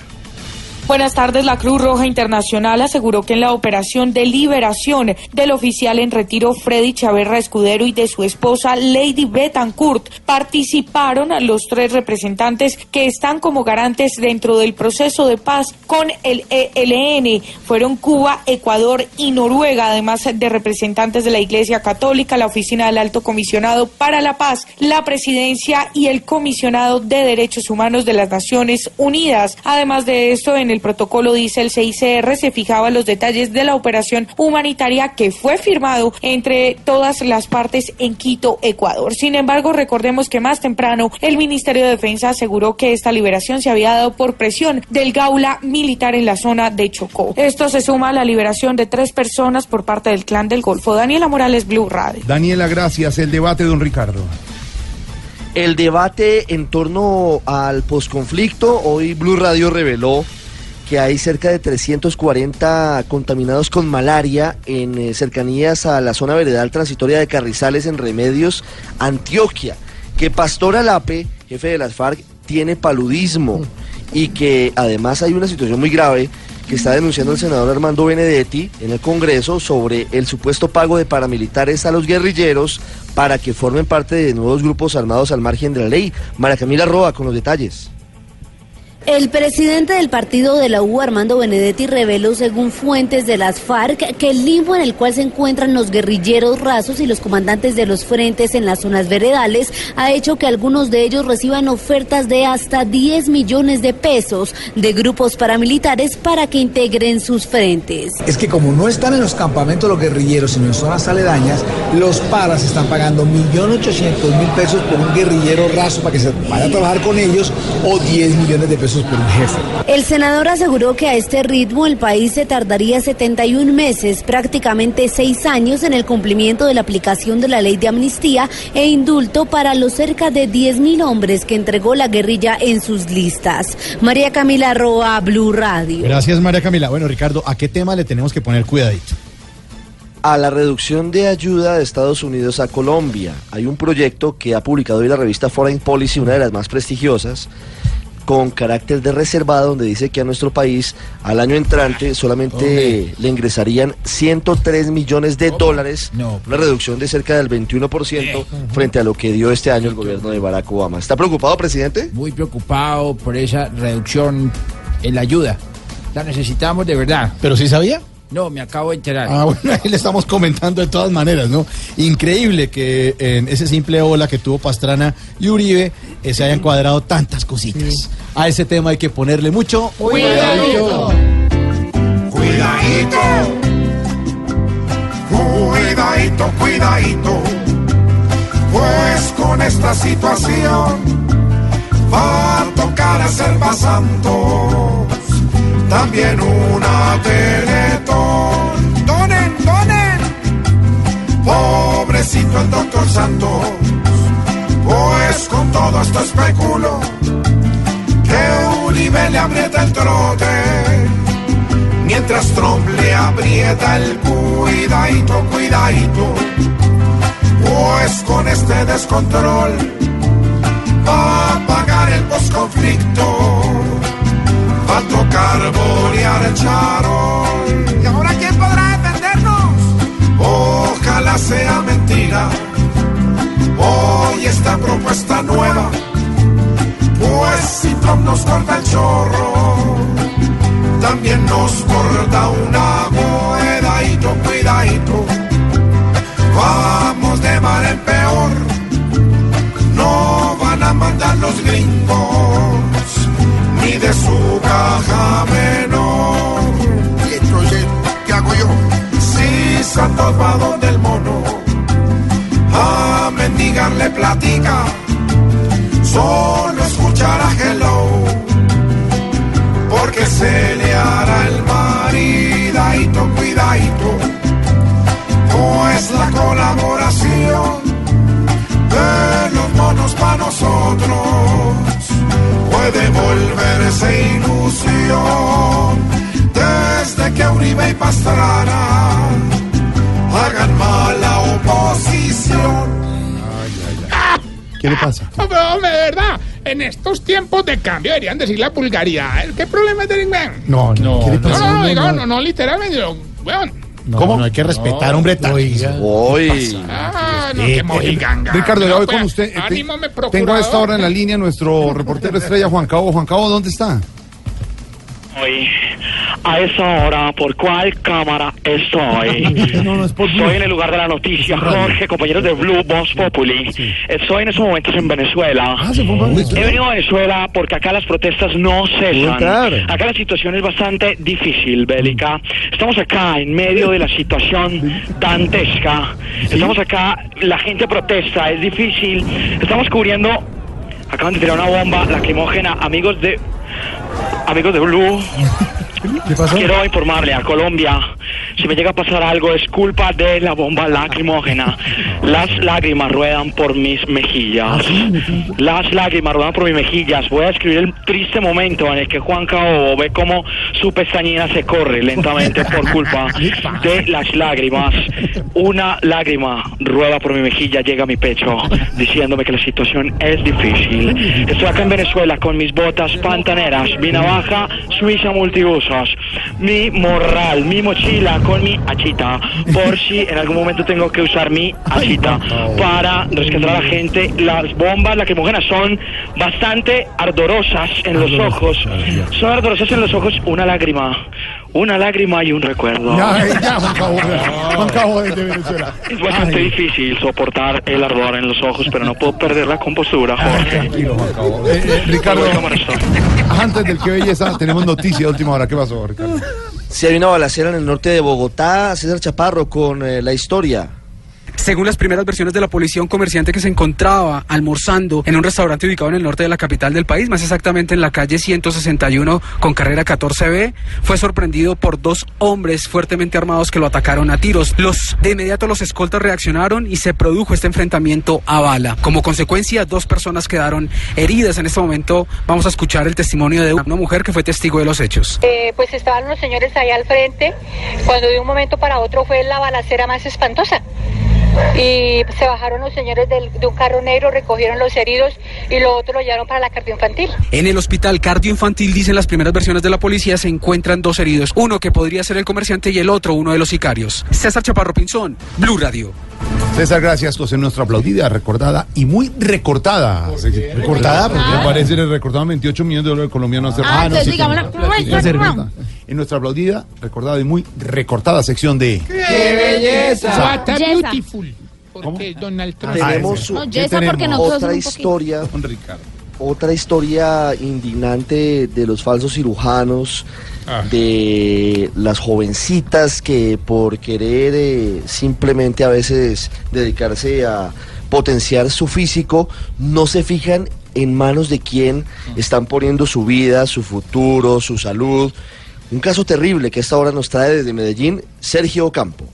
Buenas tardes. La Cruz Roja Internacional aseguró que en la operación de liberación del oficial en retiro Freddy Chaverra Escudero y de su esposa Lady Betancourt participaron los tres representantes que están como garantes dentro del proceso de paz con el ELN. Fueron Cuba, Ecuador y Noruega, además de representantes de la Iglesia Católica, la Oficina del Alto Comisionado para la Paz, la Presidencia y el Comisionado de Derechos Humanos de las Naciones Unidas. Además de esto, en el protocolo dice el CICR se fijaba los detalles de la operación humanitaria que fue firmado entre todas las partes en Quito, Ecuador. Sin embargo, recordemos que más temprano el Ministerio de Defensa aseguró que esta liberación se había dado por presión del gaula militar en la zona de Chocó. Esto se suma a la liberación de tres personas por parte del clan del Golfo. Daniela Morales, Blue Radio. Daniela, gracias. El debate, don Ricardo. El debate en torno al posconflicto, hoy Blue Radio reveló que hay cerca de 340 contaminados con malaria en eh, cercanías a la zona veredal transitoria de Carrizales en Remedios, Antioquia. Que Pastor Alape, jefe de las FARC, tiene paludismo y que además hay una situación muy grave que está denunciando el senador Armando Benedetti en el Congreso sobre el supuesto pago de paramilitares a los guerrilleros para que formen parte de nuevos grupos armados al margen de la ley. María Camila Roa con los detalles. El presidente del partido de la U, Armando Benedetti, reveló, según fuentes de las FARC, que el limbo en el cual se encuentran los guerrilleros rasos y los comandantes de los frentes en las zonas veredales ha hecho que algunos de ellos reciban ofertas de hasta 10 millones de pesos de grupos paramilitares para que integren sus frentes. Es que como no están en los campamentos los guerrilleros, sino en zonas aledañas, los paras están pagando 1.800.000 pesos por un guerrillero raso para que se vaya a trabajar con ellos o 10 millones de pesos por un jefe. El senador aseguró que a este ritmo el país se tardaría 71 meses, prácticamente seis años, en el cumplimiento de la aplicación de la ley de amnistía e indulto para los cerca de 10.000 hombres que entregó la guerrilla en sus listas. María Camila Roa, Blue Radio. Gracias, María Camila. Bueno, Ricardo, ¿a qué tema le tenemos que poner cuidadito? a la reducción de ayuda de Estados Unidos a Colombia. Hay un proyecto que ha publicado hoy la revista Foreign Policy, una de las más prestigiosas, con carácter de reservado, donde dice que a nuestro país al año entrante solamente le ingresarían 103 millones de dólares, una reducción de cerca del 21% frente a lo que dio este año el gobierno de Barack Obama. ¿Está preocupado, presidente? Muy preocupado por esa reducción en la ayuda. La necesitamos de verdad. ¿Pero sí sabía? No, me acabo de enterar. Ah, bueno, ahí le estamos comentando de todas maneras, ¿no? Increíble que en ese simple ola que tuvo Pastrana y Uribe eh, se hayan cuadrado tantas cositas. A ese tema hay que ponerle mucho Cuidadito. Cuidadito. Cuidadito, cuidadito. Pues con esta situación va a tocar hacer santos. También una teletón. Donen, donen. Pobrecito el doctor Santos. Pues con todo esto especulo que Uribe le aprieta el trote, mientras Trump le aprieta el cuidadito, cuidadito, pues con este descontrol va a pagar el posconflicto, va a tocar borear el charol. ¿Y ahora quién podrá defendernos? Ojalá sea mentira. Hoy esta propuesta nueva pues si Trump nos corta el chorro, también nos corta una cuidadito, cuidadito. Vamos de mal en peor, no van a mandar los gringos, ni de su caja menor. ¿Y qué hago yo? Si Santos va donde el mono, a mendigarle platica. Solo escuchará hello, porque se le hará el maridadito, cuidadito, pues la colaboración de los monos para nosotros puede volverse ilusión desde que Uribe y Pastrana hagan mala oposición. ¿Qué le pasa? No, pero, hombre, de verdad, en estos tiempos de cambio deberían decir la vulgaridad. ¿Qué problema tienen? No, no, ¿qué le No, pasa? no, no, digo, no, no, literalmente, digo, No, no hay que respetar, hombre. Oiga. Hoy. Ah, no, qué mojiganga. Ricardo, ya voy pues, con usted. Eh, te- Anímame, Tengo a esta hora en la línea nuestro reportero estrella Juan Cabo. Juan Cabo, ¿dónde está? Hoy, a esa hora, ¿por cuál cámara estoy? <laughs> Estoy en el lugar de la noticia, Jorge, compañeros de Blue Voz Populi. Estoy en estos momentos en Venezuela. He venido a Venezuela porque acá las protestas no cesan. Acá la situación es bastante difícil, bélica. Estamos acá en medio de la situación dantesca. Estamos acá, la gente protesta, es difícil. Estamos cubriendo Acaban de tirar una bomba lacrimógena, amigos de. Amigos de Blue. ¿Qué pasó? Quiero informarle a Colombia, si me llega a pasar algo es culpa de la bomba lacrimógena. Las lágrimas ruedan por mis mejillas. Las lágrimas ruedan por mis mejillas. Voy a escribir el triste momento en el que Juan Cabo ve cómo su pestañina se corre lentamente por culpa <laughs> de las lágrimas. Una lágrima rueda por mi mejilla, llega a mi pecho, diciéndome que la situación es difícil. Estoy acá en Venezuela con mis botas pantaneras, mi navaja suiza mi morral, mi mochila con mi achita, por si en algún momento tengo que usar mi achita para rescatar a la gente. Las bombas lacrimógenas son bastante ardorosas en los ojos. Son ardorosas en los ojos, una lágrima, una lágrima y un recuerdo. Ya, ya, Juan Cabo, Juan Cabo desde Venezuela. <laughs> Es bastante difícil soportar el ardor en los ojos, pero no puedo perder la compostura, Jorge. Tranquilo, Juan Cabo. Eh, eh, Ricardo, antes del que belleza, tenemos noticia de última hora. ¿Qué pasó, Ricardo? Si hay una balacera en el norte de Bogotá, César Chaparro con eh, la historia. Según las primeras versiones de la policía, un comerciante que se encontraba almorzando en un restaurante ubicado en el norte de la capital del país, más exactamente en la calle 161 con carrera 14B, fue sorprendido por dos hombres fuertemente armados que lo atacaron a tiros. Los de inmediato los escoltas reaccionaron y se produjo este enfrentamiento a bala. Como consecuencia, dos personas quedaron heridas. En este momento vamos a escuchar el testimonio de una mujer que fue testigo de los hechos. Eh, pues estaban unos señores ahí al frente, cuando de un momento para otro fue la balacera más espantosa. Y se bajaron los señores de un carro negro, recogieron los heridos y los otros lo llevaron para la cardio infantil. En el hospital cardioinfantil, dicen las primeras versiones de la policía, se encuentran dos heridos. Uno que podría ser el comerciante y el otro uno de los sicarios. César Chaparro Pinzón, Blue Radio. César, gracias. José, nuestra aplaudida, recordada y muy recortada. ¿Recortada? ¿Por qué? Me parece le recortaban 28 millones de dólares colombianos. hace- Ah, entonces Sí, perdón. En nuestra aplaudida, recordada y muy recortada sección de... ¡Qué belleza! What a Yesa. beautiful. Porque Donald Trump. Tenemos eso. No, ¿Qué Yesa, porque tenemos? nosotros otra un poquito. historia, Ricardo. otra historia indignante de los falsos cirujanos, Ah. de las jovencitas que por querer eh, simplemente a veces dedicarse a potenciar su físico, no se fijan en manos de quién están poniendo su vida, su futuro, su salud. Un caso terrible que esta hora nos trae desde Medellín Sergio Campo.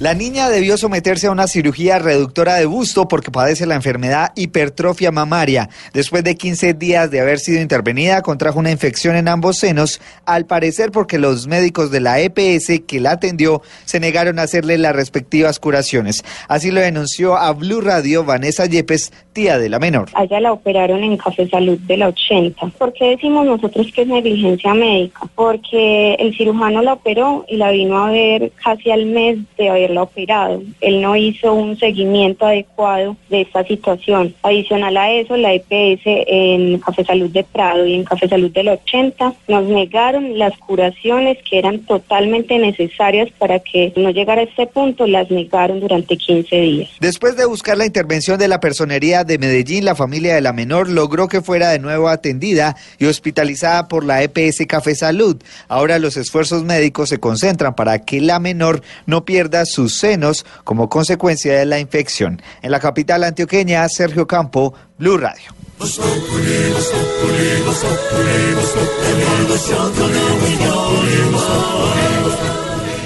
La niña debió someterse a una cirugía reductora de busto porque padece la enfermedad hipertrofia mamaria. Después de 15 días de haber sido intervenida, contrajo una infección en ambos senos, al parecer porque los médicos de la EPS que la atendió se negaron a hacerle las respectivas curaciones. Así lo denunció a Blue Radio Vanessa Yepes, tía de la menor. A ella la operaron en Café Salud de la 80. ¿Por qué decimos nosotros que es negligencia médica? Porque el cirujano la operó y la vino a ver casi al mes de haberla operado. Él no hizo un seguimiento adecuado de esta situación. Adicional a eso, la EPS en Café Salud de Prado y en Café Salud del 80 nos negaron las curaciones que eran totalmente necesarias para que no llegara a este punto, las negaron durante 15 días. Después de buscar la intervención de la personería de Medellín, la familia de la menor logró que fuera de nuevo atendida y hospitalizada por la EPS Café Salud. Ahora los esfuerzos médicos se concentran para que la menor no pierda sus senos como consecuencia de la infección. En la capital antioqueña, Sergio Campo, Blue Radio.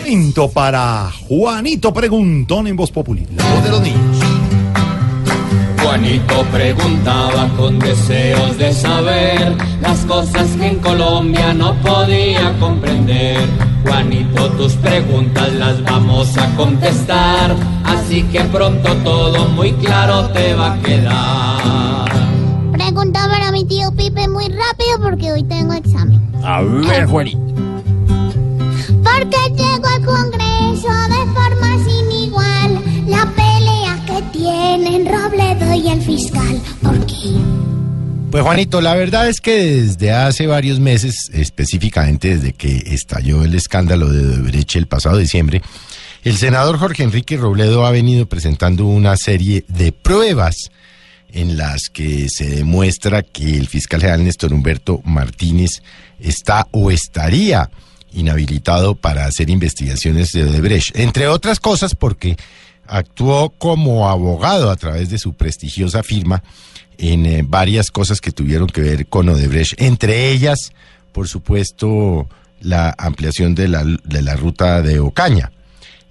Momento para Juanito Preguntón en Voz Populi, la voz de los niños. Juanito preguntaba con deseos de saber las cosas que en Colombia no podía comprender. Juanito, tus preguntas las vamos a contestar, así que pronto todo muy claro te va a quedar. Pregunta para mi tío Pipe muy rápido porque hoy tengo examen. A ver, Juanito. ¿Por qué llegó al Congreso de forma tienen Robledo y el fiscal. ¿Por qué? Pues Juanito, la verdad es que desde hace varios meses, específicamente desde que estalló el escándalo de Odebrecht el pasado diciembre, el senador Jorge Enrique Robledo ha venido presentando una serie de pruebas en las que se demuestra que el fiscal general Néstor Humberto Martínez está o estaría inhabilitado para hacer investigaciones de Odebrecht, entre otras cosas porque actuó como abogado a través de su prestigiosa firma en eh, varias cosas que tuvieron que ver con Odebrecht, entre ellas, por supuesto, la ampliación de la, de la ruta de Ocaña.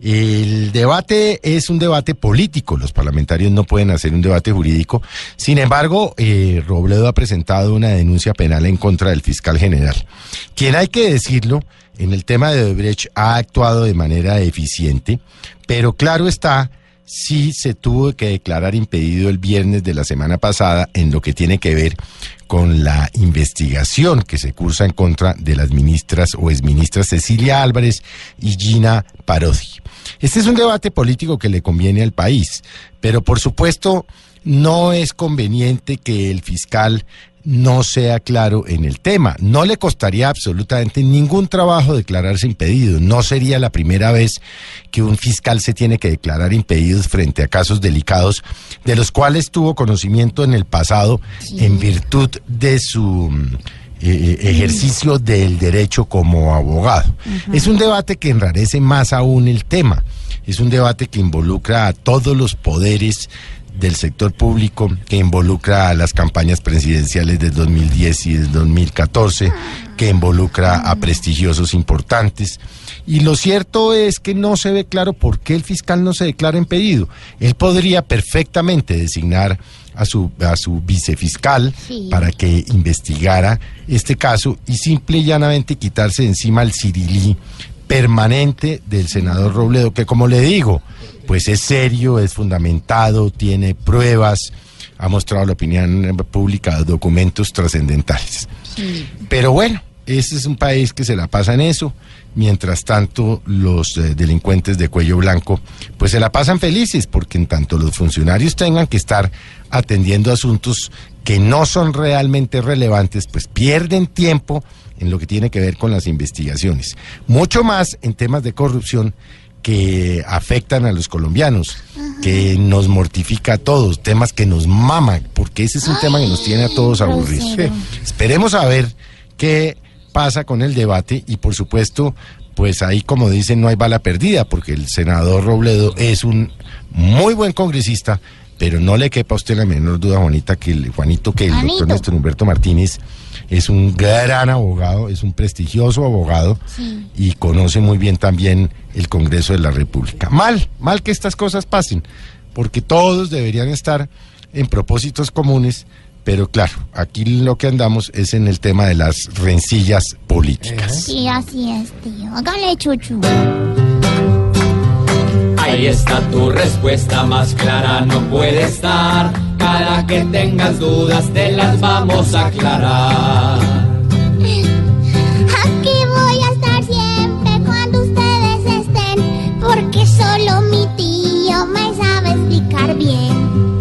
El debate es un debate político, los parlamentarios no pueden hacer un debate jurídico. Sin embargo, eh, Robledo ha presentado una denuncia penal en contra del fiscal general, quien hay que decirlo, en el tema de Odebrecht ha actuado de manera eficiente, pero claro está, sí se tuvo que declarar impedido el viernes de la semana pasada en lo que tiene que ver con la investigación que se cursa en contra de las ministras o exministras Cecilia Álvarez y Gina Parodi. Este es un debate político que le conviene al país, pero por supuesto no es conveniente que el fiscal no sea claro en el tema. No le costaría absolutamente ningún trabajo declararse impedido. No sería la primera vez que un fiscal se tiene que declarar impedido frente a casos delicados de los cuales tuvo conocimiento en el pasado en virtud de su eh, ejercicio del derecho como abogado. Es un debate que enrarece más aún el tema. Es un debate que involucra a todos los poderes del sector público, que involucra a las campañas presidenciales del 2010 y del 2014, que involucra a prestigiosos importantes. Y lo cierto es que no se ve claro por qué el fiscal no se declara impedido. Él podría perfectamente designar a su, a su vicefiscal Sí. para que investigara este caso y simple y llanamente quitarse de encima el cirilí permanente del senador Robledo, que como le digo, pues es serio, es fundamentado, tiene pruebas, ha mostrado la opinión pública documentos trascendentales. Pero bueno, ese es un país que se la pasa en eso. Mientras tanto, los eh, delincuentes de cuello blanco, pues se la pasan felices, porque en tanto los funcionarios tengan que estar atendiendo asuntos que no son realmente relevantes, pues pierden tiempo en lo que tiene que ver con las investigaciones. Mucho más en temas de corrupción que afectan a los colombianos, que nos mortifica a todos, temas que nos maman, porque ese es un tema que nos tiene a todos aburridos. <laughs> Esperemos a ver qué pasa con el debate y por supuesto, pues ahí como dicen no hay bala perdida, porque el senador Robledo es un muy buen congresista, pero no le quepa a usted la menor duda, Juanita, que el, Juanito, que el doctor. Néstor Humberto Martínez es un gran abogado, es un prestigioso abogado Sí. y conoce muy bien también el Congreso de la República. Mal, mal que estas cosas pasen, porque todos deberían estar en propósitos comunes, pero claro, aquí lo que andamos es en el tema de las rencillas políticas. Sí, así es, tío. Hágale chuchu. Ahí está tu respuesta, más clara no puede estar. Cada que tengas dudas te las vamos a aclarar. Aquí voy a estar siempre cuando ustedes estén, porque solo mi tío me sabe explicar bien.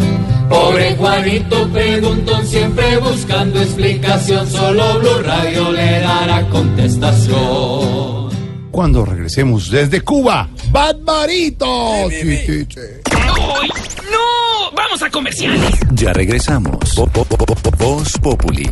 Pobre Juanito preguntón, siempre buscando explicación. Solo Blue Radio le dará contestación. Cuando regresemos desde Cuba, Barbarito. Sí, sí, sí. ¡No! ¡Vamos a comerciales! Ya regresamos. Po- po- po- po- po- Voz Populi.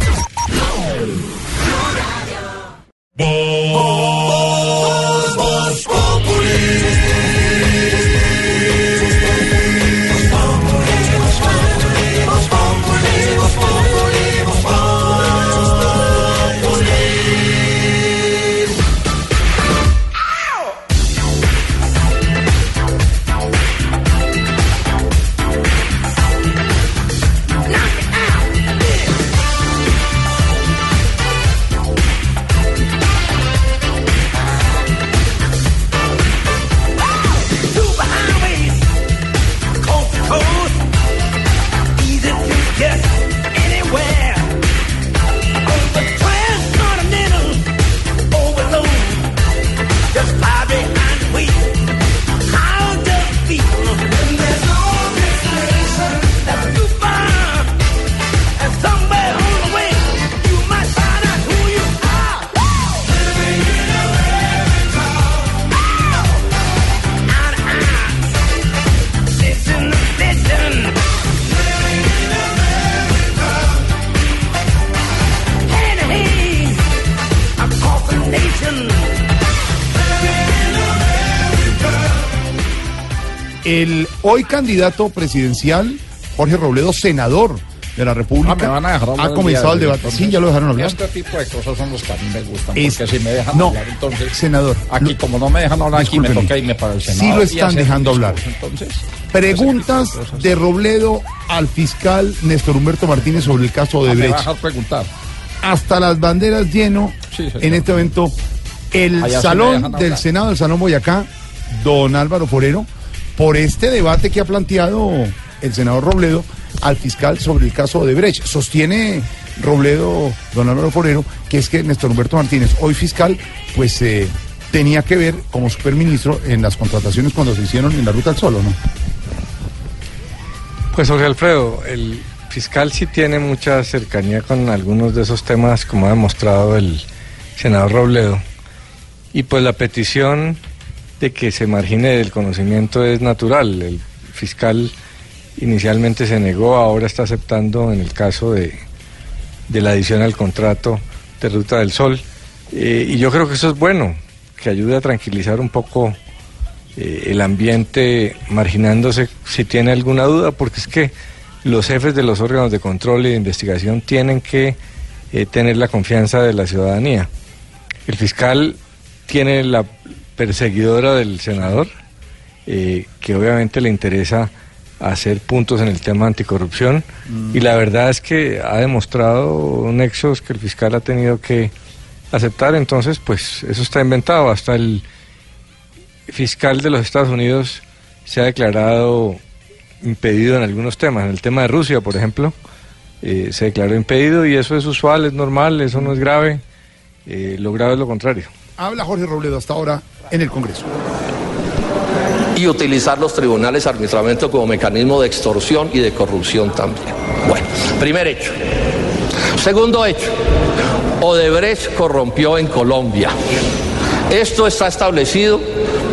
El hoy candidato presidencial, Jorge Robledo, senador de la República. Ah, me van a dejar hablar ha el comenzado el de debate. Sí, ya lo dejaron hablar. Este tipo de cosas son los que a mí me gustan. Es- porque si me dejan no, hablar, entonces. senador. Aquí, como no me dejan hablar, aquí me toca irme para el Sí Senado. lo y están dejando hablar. Entonces, Preguntas de Robledo al fiscal Néstor Humberto Martínez sobre el caso de Ah, me va a Brecht. preguntar. Hasta las banderas lleno Sí, en este evento. El Allá sí salón del. Senado, del Salón Boyacá, don Álvaro Forero, por este debate que ha planteado el senador Robledo al fiscal sobre el caso de Brecht. Sostiene Robledo, don Álvaro Forero, que es que Néstor Humberto Martínez, hoy fiscal, pues eh, tenía que ver como superministro en las contrataciones cuando se hicieron en la Ruta al Sol, ¿o ¿no? Pues Jorge Alfredo, el fiscal sí tiene mucha cercanía con algunos de esos temas, como ha demostrado el senador Robledo. Y pues la petición de que se margine del conocimiento es natural. El fiscal inicialmente se negó, ahora está aceptando en el caso de, de la adición al contrato de Ruta del Sol. Eh, y yo creo que eso es bueno, que ayude a tranquilizar un poco eh, el ambiente marginándose si tiene alguna duda, porque es que los jefes de los órganos de control y de investigación tienen que eh, tener la confianza de la ciudadanía. El fiscal tiene la perseguidora del senador, eh, que obviamente le interesa hacer puntos en el tema anticorrupción, y la verdad es que ha demostrado nexos que el fiscal ha tenido que aceptar, entonces pues eso está inventado, hasta el fiscal de los Estados Unidos se ha declarado impedido en algunos temas. En el tema de Rusia, por ejemplo, eh, se declaró impedido y eso es usual, es normal, eso no es grave. Eh, lo grave es lo contrario. Habla Jorge Robledo hasta ahora en el Congreso. y utilizar los tribunales de arbitramiento como mecanismo de extorsión y de corrupción también. Bueno, primer hecho. Segundo hecho, Odebrecht corrompió en Colombia. Esto está establecido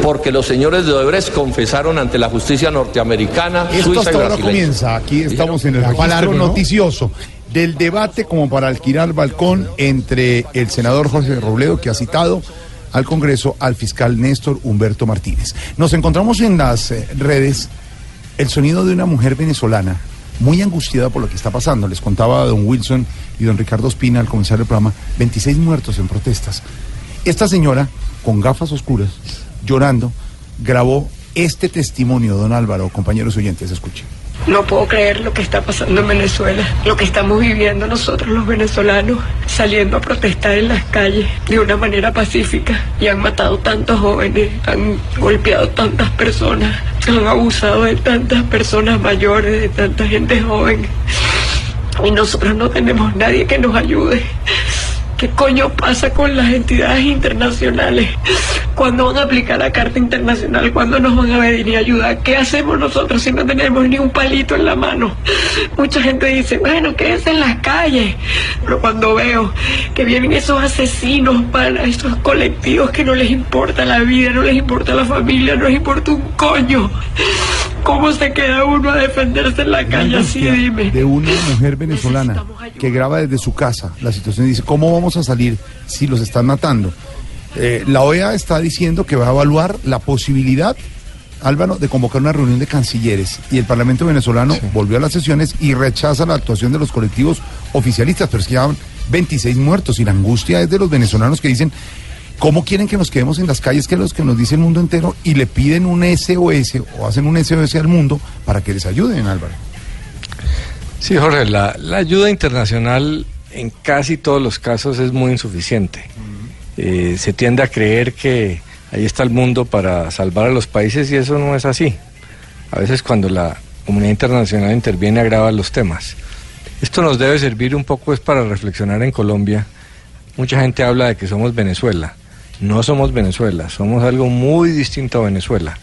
porque los señores de Odebrecht confesaron ante la justicia norteamericana, Esto suiza hasta y ahora brasileña. comienza. Aquí estamos en el registro noticioso del debate como para alquilar balcón entre el senador Jorge Robledo, que ha citado al Congreso, al fiscal Néstor Humberto Martínez. Nos encontramos en las eh, redes el sonido de una mujer venezolana muy angustiada por lo que está pasando. Les contaba a don Wilson y don Ricardo Espina al comenzar el programa, 26 muertos en protestas. Esta señora, con gafas oscuras, llorando, grabó este testimonio, don Álvaro, compañeros oyentes, escuchen. No puedo creer lo que está pasando en Venezuela, lo que estamos viviendo nosotros los venezolanos, saliendo a protestar en las calles de una manera pacífica y han matado tantos jóvenes, han golpeado tantas personas, han abusado de tantas personas mayores, de tanta gente joven y nosotros no tenemos nadie que nos ayude. ¿Qué coño pasa con las entidades internacionales? ¿Cuándo van a aplicar la Carta Internacional? ¿Cuándo nos van a venir a ayudar? ¿Qué hacemos nosotros si no tenemos ni un palito en la mano? Mucha gente dice, bueno, quédense en las calles. Pero cuando veo que vienen esos asesinos para esos colectivos que no les importa la vida, no les importa la familia, no les importa un coño. ¿Cómo se queda uno a defenderse en la calle así? Dime. de una mujer venezolana que graba desde su casa la situación y dice, ¿cómo vamos a salir si los están matando? Eh, la OEA está diciendo que va a evaluar la posibilidad, Álvaro, de convocar una reunión de cancilleres y el Parlamento venezolano volvió a las sesiones y rechaza la actuación de los colectivos oficialistas, pero es que ya van 26 muertos y la angustia es de los venezolanos que dicen, ¿Cómo quieren que nos quedemos en las calles que los que nos dice el mundo entero y le piden un SOS o hacen un SOS al mundo para que les ayuden, Álvaro? Sí, Jorge, la, la ayuda internacional en casi todos los casos es muy insuficiente. Eh, se tiende a creer que ahí está el mundo para salvar a los países y eso no es así. A veces cuando la comunidad internacional interviene agrava los temas. Esto nos debe servir un poco es para reflexionar en Colombia. Mucha gente habla de que somos Venezuela. No somos Venezuela, somos algo muy distinto a Venezuela.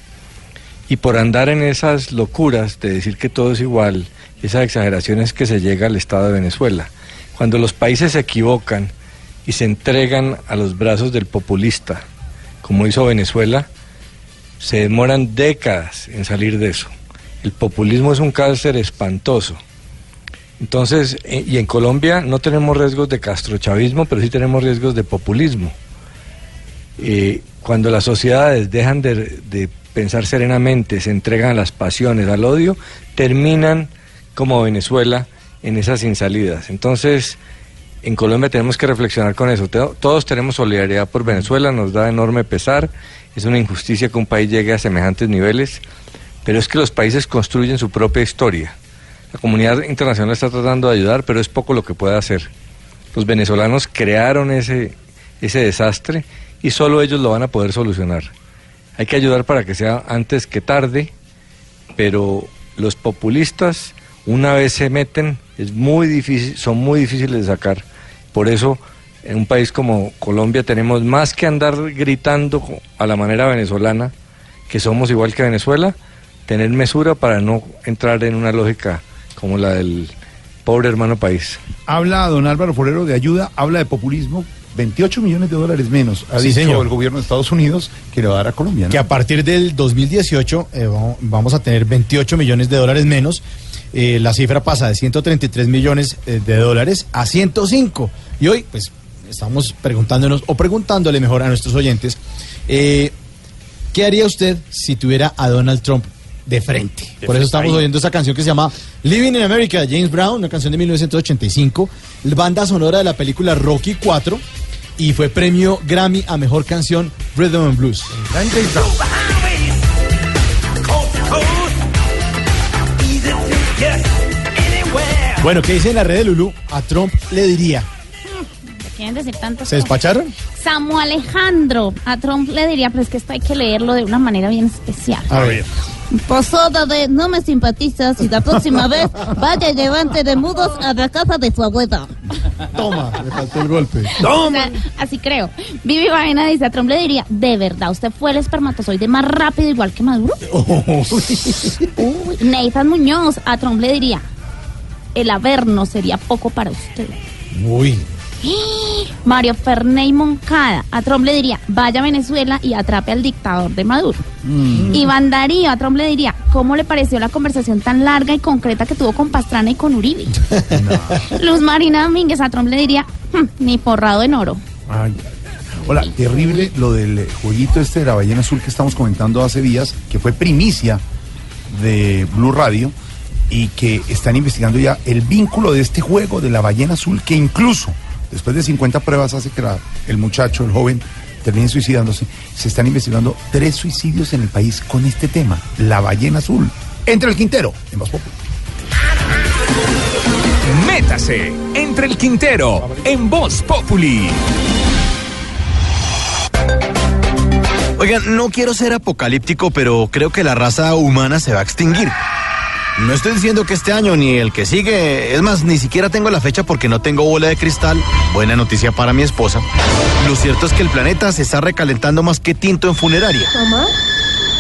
Y por andar en esas locuras de decir que todo es igual, esas exageraciones que se llega al Estado de Venezuela. Cuando los países se equivocan y se entregan a los brazos del populista, como hizo Venezuela, se demoran décadas en salir de eso. El populismo es un cáncer espantoso. Entonces, eh, y en Colombia no tenemos riesgos de castrochavismo, pero sí tenemos riesgos de populismo. Eh, cuando las sociedades dejan de, de pensar serenamente, se entregan a las pasiones, al odio, terminan como Venezuela en esas insalidas. Entonces, en Colombia tenemos que reflexionar con eso. Todos tenemos solidaridad por Venezuela, nos da enorme pesar. Es una injusticia que un país llegue a semejantes niveles, pero es que los países construyen su propia historia. La comunidad internacional está tratando de ayudar, pero es poco lo que puede hacer. Los venezolanos crearon ese, ese desastre y solo ellos lo van a poder solucionar. Hay que ayudar para que sea antes que tarde, pero los populistas una vez se meten es muy difícil, son muy difíciles de sacar. Por eso en un país como Colombia tenemos más que andar gritando a la manera venezolana que somos igual que Venezuela, tener mesura para no entrar en una lógica como la del pobre hermano país. Habla don Álvaro Forero de ayuda, habla de populismo. 28 millones de dólares menos, ha Sí, dicho señor. el gobierno de Estados Unidos que le va a dar a Colombia. ¿no? que a partir del 2018 eh, vamos a tener 28 millones de dólares menos. Eh, la cifra pasa de 133 millones eh, de dólares a 105. Y hoy, pues, estamos preguntándonos o preguntándole mejor a nuestros oyentes, eh, ¿qué haría usted si tuviera a Donald Trump de frente? De Por eso estamos oyendo esa canción que se llama Living in America de James Brown, una canción de 1985, banda sonora de la película Rocky 4 y fue premio Grammy a mejor canción Rhythm and Blues. Bueno, ¿qué dice en la red de Lulu? A Trump le diría. Quieren decir tantas ¿Se cosas. despacharon? Samu Alejandro. A Trump le diría, pero es que esto hay que leerlo de una manera bien especial. A ver. Pasada de no me simpatizas y la próxima <laughs> vez vaya y levante de mudos a la casa de su abuela. Toma, le faltó el golpe. O sea, así creo. Vivi Vaina dice, a Trump le diría, ¿de verdad usted fue el espermatozoide más rápido igual que Maduro? <laughs> Uy, Nathan Muñoz, a Trump le diría, el averno sería poco para usted. Uy. Mario Ferney Moncada, a Trump le diría, vaya a Venezuela y atrape al dictador de Maduro. Iván Darío, a Trump le diría, ¿cómo le pareció la conversación tan larga y concreta que tuvo con Pastrana y con Uribe? <laughs> Luz Marina Domínguez, a Trump le diría, "Hmm, ni forrado en oro. Ay, Hola, terrible lo del eh, jueguito este de la ballena azul que estamos comentando hace días, que fue primicia de Blue Radio y que están investigando ya el vínculo de este juego de la ballena azul que incluso después de 50 pruebas hace que la- el muchacho, el joven, termine suicidándose. Se están investigando tres suicidios en el país con este tema, la ballena azul. Entre el Quintero, en Voz Populi. Métase entre el Quintero en Voz Populi. Oigan, no quiero ser apocalíptico, pero creo que la raza humana se va a extinguir. No estoy diciendo que este año ni el que sigue, es más, ni siquiera tengo la fecha porque no tengo bola de cristal. Buena noticia para mi esposa. Lo cierto es que el planeta se está recalentando más que tinto en funeraria.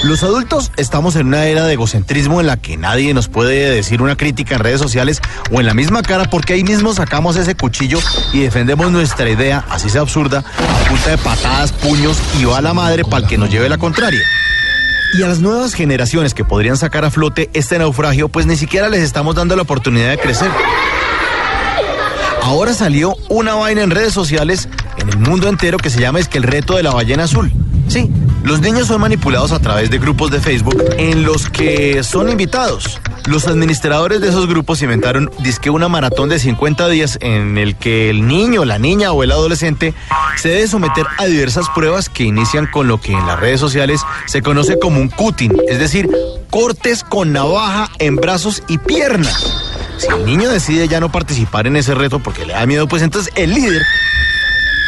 Los adultos estamos en una era de egocentrismo en la que nadie nos puede decir una crítica en redes sociales o en la misma cara porque ahí mismo sacamos ese cuchillo y defendemos nuestra idea, así sea absurda, a punta de patadas, puños y va a la madre para el que nos lleve la contraria. Y a las nuevas generaciones que podrían sacar a flote este naufragio, pues ni siquiera les estamos dando la oportunidad de crecer. Ahora salió una vaina en redes sociales en el mundo entero que se llama es que el reto de la ballena azul. Sí, los niños son manipulados a través de grupos de Facebook en los que son invitados. Los administradores de esos grupos inventaron disque una maratón de 50 días en el que el niño, la niña o el adolescente se debe someter a diversas pruebas que inician con lo que en las redes sociales se conoce como un cutting, es decir, cortes con navaja en brazos y piernas. Si el niño decide ya no participar en ese reto porque le da miedo, pues entonces el líder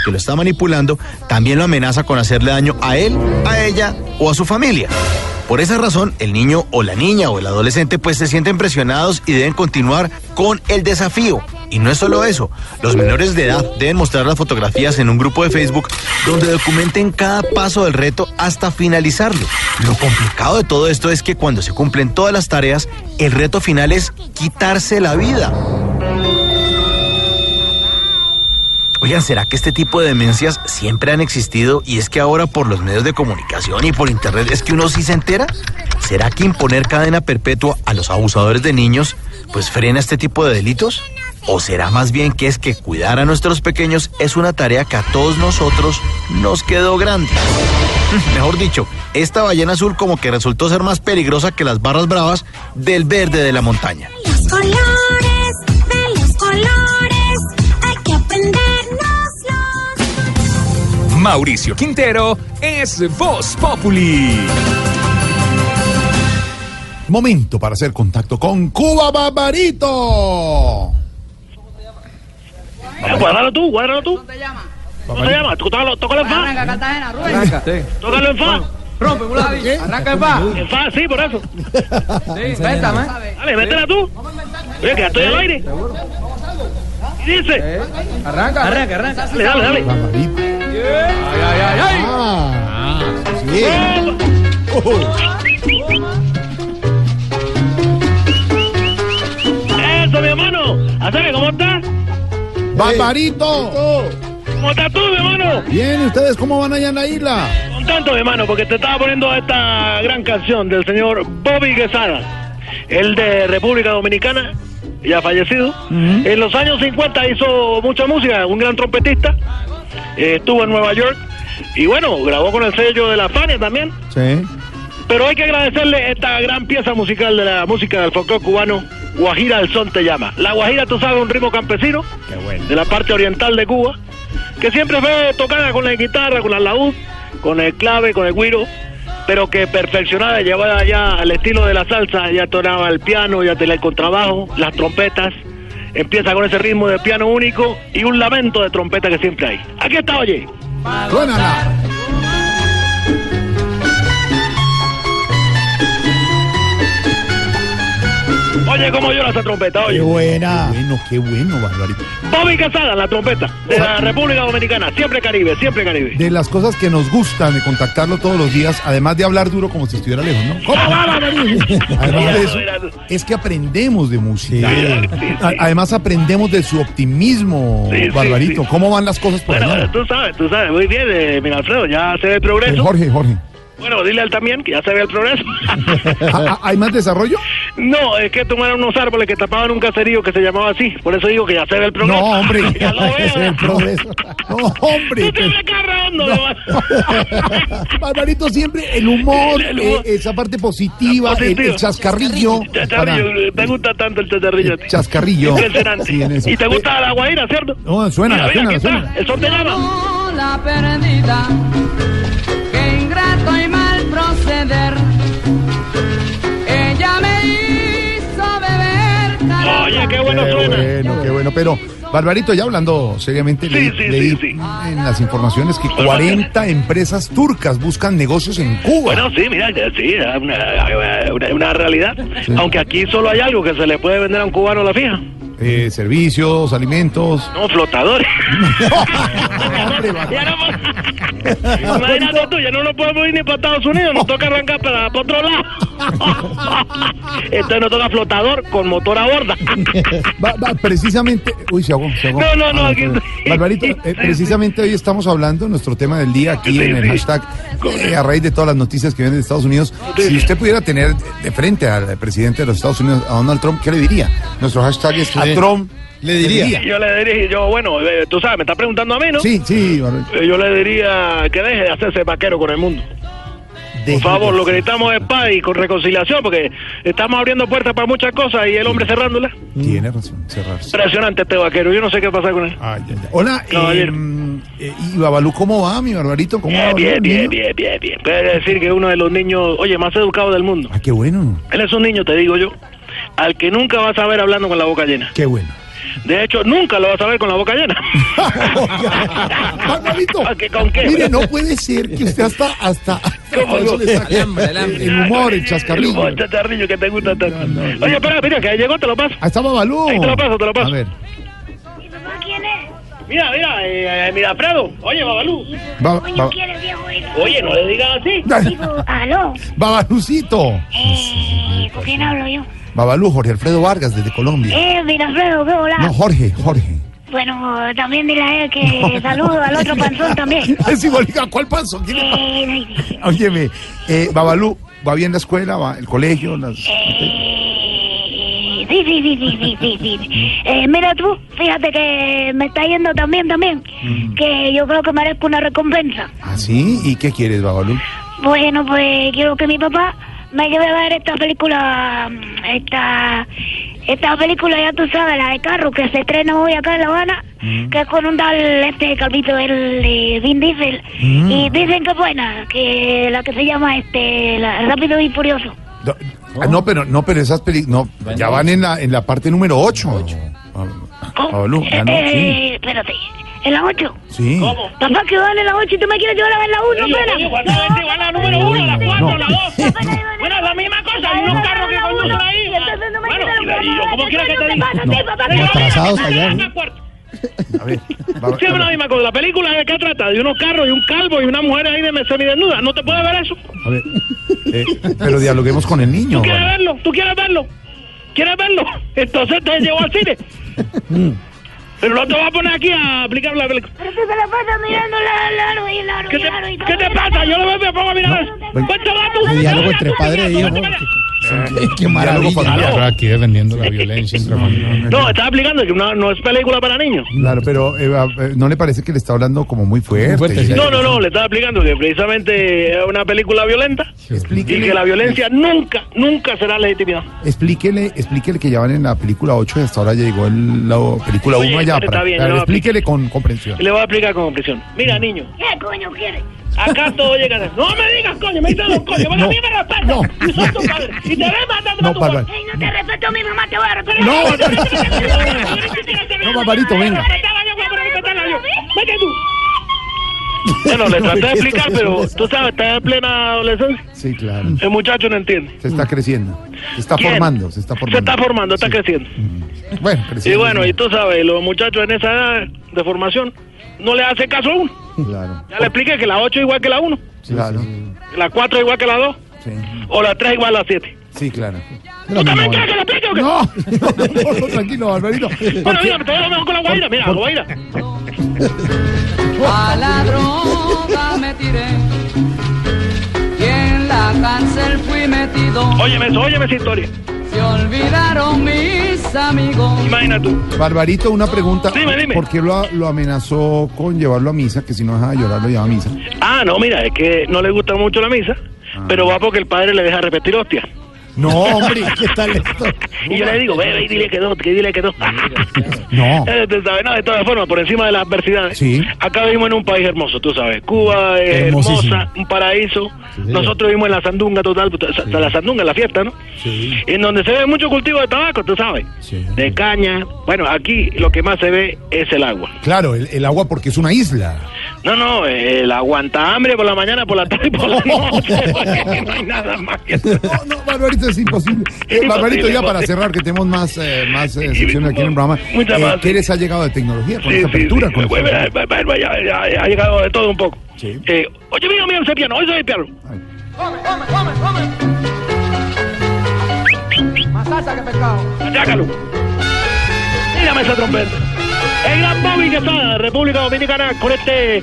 que lo está manipulando también lo amenaza con hacerle daño a él, a ella o a su familia. Por esa razón, el niño o la niña o el adolescente pues se sienten presionados y deben continuar con el desafío. Y no es solo eso, los menores de edad deben mostrar las fotografías en un grupo de Facebook donde documenten cada paso del reto hasta finalizarlo. Lo complicado de todo esto es que cuando se cumplen todas las tareas, el reto final es quitarse la vida. Oigan, ¿será que este tipo de demencias siempre han existido y es que ahora por los medios de comunicación y por internet es que uno sí se entera? ¿Será que imponer cadena perpetua a los abusadores de niños pues frena este tipo de delitos? ¿O será más bien que es que cuidar a nuestros pequeños es una tarea que a todos nosotros nos quedó grande? <laughs> Mejor dicho, esta ballena azul como que resultó ser más peligrosa que las barras bravas del verde de la montaña. Mauricio Quintero es Voz Populi. Momento para hacer contacto con Cuba Barbarito. Guárdalo tú, guárdalo tú. ¿Cómo te llamas? ¿Cómo te llamas? Tócalo, tócalo en fa. Arranca, Cartagena, Rubén. Tócalo en fa. Rompe, mulati. Arranca el pa. En fa, sí, por eso. Sí, pétame. Dale, métela tú. Oye, que ya estoy al aire. ¿Qué dice? Arranca, arranca, arranca. Dale, dale, dale. Ay, ay, ay, ay. Ah, Eso, mi hermano. Acércate, ¿cómo estás? Barbarito. ¿Cómo estás tú, mi hermano? Bien, ¿y ustedes cómo van allá en la isla? Contento, mi hermano, porque te estaba poniendo esta gran canción del señor Bobby Quesada, el de República Dominicana, ya fallecido. En los años 50 hizo mucha música, un gran trompetista. Eh, estuvo en Nueva York y bueno, grabó con el sello de la Fania también. Sí. Pero hay que agradecerle esta gran pieza musical de la música del folclore cubano, Guajira del Son te llama. La Guajira, tú sabes, un ritmo campesino de la parte oriental de Cuba, que siempre fue tocada con la guitarra, con la laúd, con el clave, con el guiro, pero que perfeccionada, llevada ya al estilo de la salsa, ya tonaba el piano, ya tenía el contrabajo, las trompetas. Empieza con ese ritmo de piano único y un lamento de trompeta que siempre hay. Aquí está, oye. Oye, cómo llora esa trompeta, oye. Qué buena. Qué bueno, qué bueno, Barbarito. Bobby Casada, la trompeta de la República Dominicana. Siempre Caribe, siempre Caribe. De las cosas que nos gustan de contactarlo todos los días, además de hablar duro como si estuviera lejos, ¿no? ¿Cómo va, Barbarito? <laughs> Además de eso, es que aprendemos de música. Además aprendemos de su optimismo, Barbarito. sí. ¿Cómo van las cosas por Bueno, allá? tú sabes, tú sabes, muy bien, eh, mira Alfredo, ya se ve el Eh, progreso. Jorge, Jorge. Bueno, dile a él también que ya se ve el progreso. ¿Ha- <laughs> ha- ¿Hay más desarrollo? no, es que tomaron unos árboles que tapaban un caserío que se llamaba así. Por eso digo que ya se ve el progreso. No, hombre. <laughs> ya lo <laughs> veo. Ese es el progreso. No, hombre. Tú tienes cara hondo, Barbarito, siempre el humor, eh, esa parte positiva, el- el, chascarrillo. Chascarrillo, para- te gusta tanto el chascarrillo. a ti. Chascarrillo. Impresionante. Sí, en eso. y te gusta la guaira, ¿cierto? No, suena, Mira, mira, suena, está. suena. El sol te llama. La perdida. Y mal proceder. Ella me hizo beber. Oye, qué bueno Qué suena. bueno, qué bueno. Pero, Barbarito, ya hablando seriamente, leí, sí, leí sí, sí. en las informaciones que 40 empresas turcas buscan negocios en Cuba. Bueno, sí, mira, sí, es una, una- una realidad. Aunque aquí solo hay algo que se le puede vender a un cubano a la fija. Eh, servicios, alimentos. No, flotadores. <laughs> <laughs> Imagínate tú, ya no nos podemos ir ni para Estados Unidos, nos toca arrancar para, para otro lado. <laughs> Entonces nos toca flotador con motor a borda. <laughs> Va- va, precisamente, uy, se ahogó, se ahogó. No, no, no, Ah, aquí- perdón. Barbarito, eh, precisamente hoy estamos hablando, nuestro tema del día aquí Sí, en el sí. hashtag, eh, a raíz de todas las noticias que vienen de Estados Unidos. Si usted pudiera tener de frente al presidente de los Estados Unidos, a Donald Trump, ¿qué le diría? Nuestro hashtag es a Trump. Le diría. Yo le diría, yo, bueno, eh, tú sabes, me está preguntando a mí, ¿no? Sí, sí. Eh, Yo le diría que deje de hacerse vaquero con el mundo. Por favor, lo que necesitamos es paz y con reconciliación, porque estamos abriendo puertas para muchas cosas y el hombre cerrándolas. Tiene razón, cerrarse. Impresionante este vaquero, yo no sé qué pasa con él. Hola, Caballero. eh, eh, ¿y Babalú cómo va, mi Barbarito? ¿Cómo va? Bien, bien, bien, bien, bien, bien. Puede decir que es uno de los niños, oye, más educados del mundo. Ah, qué bueno, Él es un niño, te digo yo, al que nunca vas a ver hablando con la boca llena. qué bueno. De hecho, nunca lo vas a ver con la boca llena. <laughs> Barbarito, ¿A qué- ¿Con qué? mire, no puede ser que usted hasta, hasta, ¿Cómo eso no? le saca El hambre, el hambre. el humor, el El chascarrillo. humor, chacharrillo que te gusta tanto. Oye, espera, mira, que ahí llegó, te lo paso. Ahí está Babalú. Ahí te lo paso, te lo paso. A ver, ¿Quién es? Mira, mira, eh, eh, mira, Alfredo. Oye, Babalú. Ba- ba- ¿Quién es viejo? Oye, no le digas así. <laughs> Digo, aló, Babalucito. eh, ¿con quién hablo yo? Babalú, Jorge Alfredo Vargas, desde Colombia. Eh, mira, Alfredo, ¿qué hola? No, Jorge, Jorge. Bueno, también dile a él que <laughs> saludo al otro panzón también. <laughs> Es igual, ¿cuál pasa? Eh, <laughs> Óyeme, eh, Babalú, ¿va bien la escuela, va el colegio? Las... sí, sí, sí, sí, sí, sí, sí. Eh, mira tú, fíjate que me está yendo también, también, que yo creo que merezco una recompensa. ¿Ah, sí? ¿Y qué quieres, Babalú? Bueno, pues quiero que mi papá me lleve a ver esta película, mm, esta, esta película, ya tú sabes, la de carro, que se estrena hoy acá en La Habana, que es con un tal este calvito, el de Vin Diesel. Mm. Y dicen que es buena, que la que se llama este la- Rápido y Furioso. No, ah, no, pero no, pero esas películas no, ya van en la en la parte número 8. Pablo, ya no, sí. Eh, espérate, en la 8. Sí. Papá, que van en la 8 y tú me quieres llevar a ver la 1, espera. la número uno, la cuatro, la dos. Bueno, la misma cosa, hay unos carros que conducen ahí. Bueno, y, yo quiera que te diga. Como atrasados allá. ¿no? Siempre la misma cosa. La película de qué trata? De unos carros y un calvo y una mujer ahí de semidesnuda. ¿No te puede ver eso? A ver, eh, pero dialoguemos con el niño. ¿Tú quieres verlo? ¿Tú quieres verlo? ¿Quieres verlo? Entonces te llevo al cine. Pero no te voy a poner aquí a aplicar la película. Pero tú se la pasas mirando la, aro y la, aro ¿Qué te, la, aro y todo. ¿qué te pasa? Yo lo veo me pongo a mirar diálogo entre padre e hijo. <laughs> Qué maravilla. aquí defendiendo la violencia. No, estaba explicando que no, no es película para niños. Claro, pero eh, eh, ¿no le parece que le está hablando como muy fuerte? No, no, no, le estaba explicando que precisamente es una película violenta y que la violencia nunca, nunca será legitimidad. Explíquele, explíquele que ya van en la película 8 y hasta ahora llegó el- la película Oye, 1 allá. está para- bien, lo explíquele con comprensión. Le voy a explicar con comprensión. Mira, niño, ¿Qué coño quieres? Acá todo llega a... No me digas, coño, me dices dos coño, bueno, a mí me respetas. No. Y soy tu padre. Y te ves matando No, a tu padre. Ey, no te respeto a mi mamá, te voy a respetar. No, No, Barbarito, venga. Vete tú. Bueno, le traté de explicar, pero tú sabes, está en plena adolescencia. Sí, claro. El muchacho no entiende. Se está creciendo. Se está ¿Quién? formando, se está Se formando. está formando, está creciendo. Bueno, Y creciendo. bueno, y tú sabes, los muchachos en esa edad de formación no le hacen caso a uno. Claro, Ya le expliqué que la 8 es igual que la 1, claro. la 4 es igual que la 2, Sí, o la 3 igual a la 7. sí, claro. ¿Tú también quieres que le explique o qué? No, <laughs> no, no, tranquilo, Barbarito. Bueno, mira, te lo mejor con la guaira, mira, la guaira. A la droga me tiré la cárcel fui metido. Óyeme eso, óyeme esa historia. Se olvidaron mis amigos. Imagina tú. Barbarito, una pregunta. Dime, dime. ¿Por qué lo, lo amenazó con llevarlo a misa? Que si no deja de llorar, lo lleva a misa. Ah, no, mira, es que no le gusta mucho la misa, pero va porque el padre le deja repetir hostia. No, hombre, ¿qué tal esto? Y yo le digo, ve, ve y dile que no, que dile que no. No. <laughs> Eh, tú sabes, no, de todas formas, por encima de las adversidades. Sí. Acá vivimos en un país hermoso, tú sabes. Cuba es hermosa, un paraíso. Nosotros vivimos en la sandunga total, sa- la sandunga, la fiesta, ¿no? Sí. En donde se ve mucho cultivo de tabaco, tú sabes. De caña. Bueno, aquí lo que más se ve es el agua. Claro, el, el agua porque es una isla. No, no, el aguanta hambre por la mañana, por la tarde y por la <laughs> noche. <laughs> no hay nada más que eso. No, no, Barbarito, es imposible. Eh, Barbarito, ya para cerrar, que tenemos más, eh, más eh, secciones aquí en el programa. Eh, más, ¿Qué sí. les ha llegado de tecnología con esta apertura? con Bueno, ya ha llegado de todo un poco. Eh, oye, mira, mira ese piano, oye ese piano. Más salsa que pescado. Mírame esa trompeta. El gran Bobby Quesada de República Dominicana con este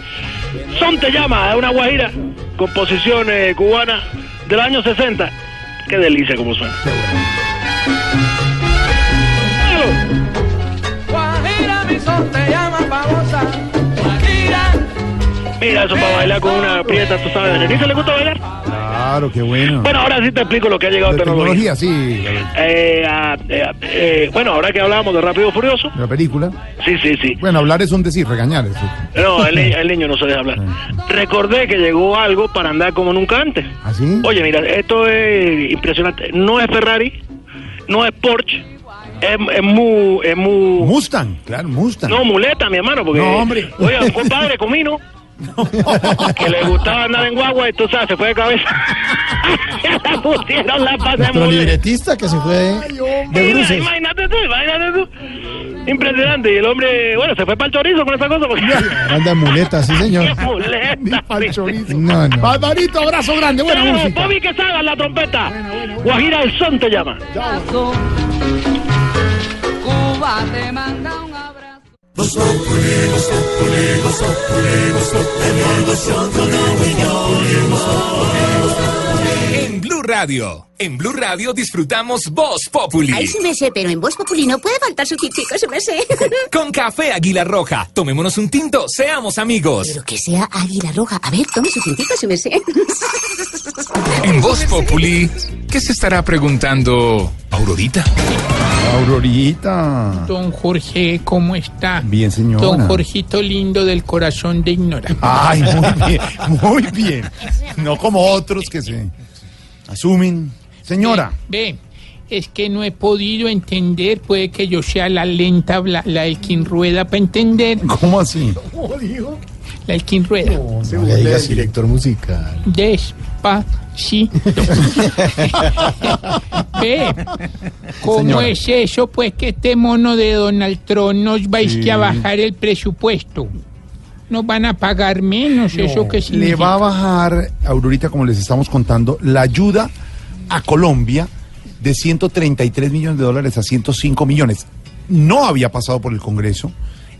Son Te Llama, es una guajira, composición eh, cubana del año 60. Qué delicia como suena. Guajira, mi son te llama famosa. Mira eso para bailar con una prieta, tú sabes. ¿A Denise le gusta bailar? Claro, qué bueno. Bueno, ahora sí te explico lo que ha llegado de tecnología. tecnología, sí. Eh, ah, eh, ah, eh, bueno, ahora que hablábamos de Rápido Furioso. La película. Sí, sí, sí. Bueno, hablar es un decir, regañar. Eso. No, el, <laughs> el niño no se deja hablar. Recordé que llegó algo para andar como nunca antes. ¿Así? Oye, mira, esto es impresionante. No es Ferrari, no es Porsche, es, es mu, es mu... Mustang, claro, Mustang. No, muleta, mi hermano, porque... No, hombre. Oye, un compadre comino, <laughs> que le gustaba andar en guagua y tú sabes, se fue de cabeza. <laughs> Le pusieron la Nuestro muleta. libretista que se fue de, de bruces. imagínate tú, imagínate tú. Impresionante. Y el hombre, bueno, se fue para el chorizo con esa cosa. Porque... Anda en muletas, sí, señor. <laughs> ¡Qué muleta! No, no. Barbarito, abrazo grande, buena Pero, música. Bobby Quesada en la trompeta. Guajira el son te llama. Cuba te manda un. En Blue Radio, en Blue Radio disfrutamos Voz Populi. Ay, sí me sé, pero en Voz Populi no puede faltar su tintico, se me sé. <laughs> Con café Águila Roja. Tomémonos un tinto, seamos amigos. Pero que sea águila roja. A ver, tome su tintico, se me sé. <laughs> En Voz Populi, ¿qué se estará preguntando Aurorita. Aurorita. Don Jorge, ¿cómo está? Bien, señora. Don Jorgito lindo del corazón de ignorante. Ay, muy bien, muy bien. No como otros que se asumen. Señora. Ve, es que no he podido entender, puede que yo sea la lenta, la, la quien rueda para entender. ¿Cómo así? La del quien rueda. No le digas director musical. <laughs> Ve, ¿cómo Señora. es eso? Pues que este mono de Donald Trump nos vais Sí. que a bajar el presupuesto. Nos van a pagar menos, ¿eso qué Le significa? va a bajar, Aurorita, como les estamos contando, la ayuda a Colombia de 133 millones de dólares a 105 millones. No había pasado por el Congreso,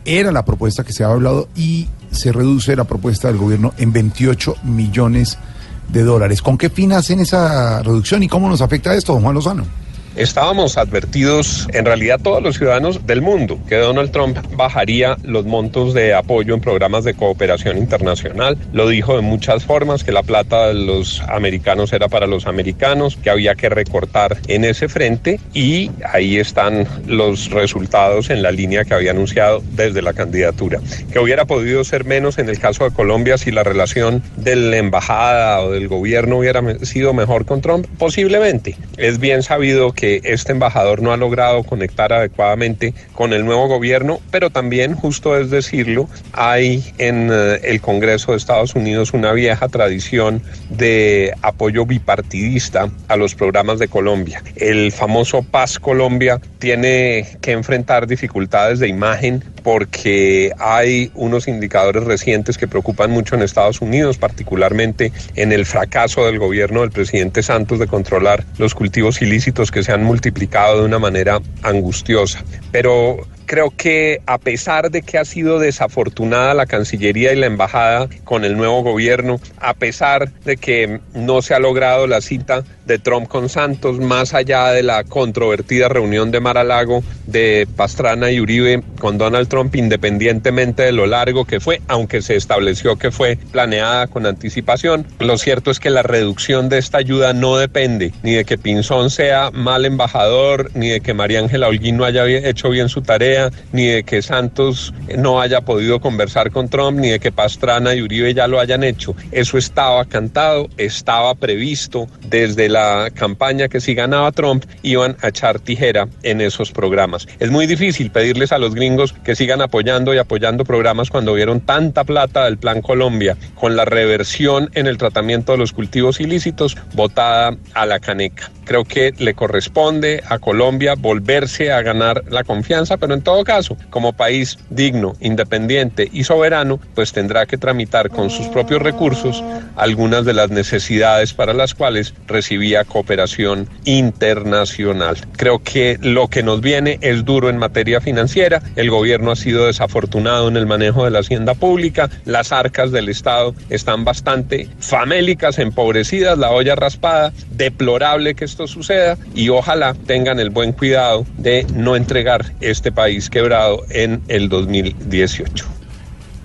era la propuesta que se había hablado y se reduce la propuesta del gobierno en 28 millones de dólares. ¿Con qué fin hacen esa reducción y cómo nos afecta esto, don Juan Lozano? Estábamos advertidos, en realidad todos los ciudadanos del mundo, que Donald Trump bajaría los montos de apoyo en programas de cooperación internacional. Lo dijo de muchas formas, que la plata de los americanos era para los americanos, que había que recortar en ese frente y ahí están los resultados en la línea que había anunciado desde la candidatura. Que hubiera podido ser menos en el caso de Colombia si la relación de la embajada o del gobierno hubiera sido mejor con Trump, posiblemente. Es bien sabido que este embajador no ha logrado conectar adecuadamente con el nuevo gobierno, pero también, justo es decirlo, hay en eh, el Congreso de Estados Unidos una vieja tradición de apoyo bipartidista a los programas de Colombia. El famoso Paz Colombia tiene que enfrentar dificultades de imagen porque hay unos indicadores recientes que preocupan mucho en Estados Unidos, particularmente en el fracaso del gobierno del presidente Santos de controlar los cultivos ilícitos que se han multiplicado de una manera angustiosa. Pero creo que a pesar de que ha sido desafortunada la Cancillería y la Embajada con el nuevo gobierno, a pesar de que no se ha logrado la cita de Trump con Santos, más allá de la controvertida reunión de Mar-a-Lago de Pastrana y Uribe con Donald Trump, independientemente de lo largo que fue, aunque se estableció que fue planeada con anticipación, lo cierto es que la reducción de esta ayuda no depende ni de que Pinzón sea mal embajador, ni de que María Ángela Holguín no haya hecho bien su tarea, ni de que Santos no haya podido conversar con Trump, ni de que Pastrana y Uribe ya lo hayan hecho. Eso estaba cantado, estaba previsto desde la campaña que si ganaba Trump iban a echar tijera en esos programas. Es muy difícil pedirles a los gringos que sigan apoyando y apoyando programas cuando vieron tanta plata del Plan Colombia con la reversión en el tratamiento de los cultivos ilícitos votada a la caneca. Creo que le corresponde a Colombia volverse a ganar la confianza, pero en todo caso, como país digno, independiente y soberano, pues tendrá que tramitar con sus propios recursos algunas de las necesidades para las cuales recibía cooperación internacional. Creo que lo que nos viene es duro en materia financiera. El gobierno ha sido desafortunado en el manejo de la hacienda pública. Las arcas del Estado están bastante famélicas, empobrecidas, la olla raspada. Deplorable que esto suceda y ojalá tengan el buen cuidado de no entregar este país quebrado en el 2018.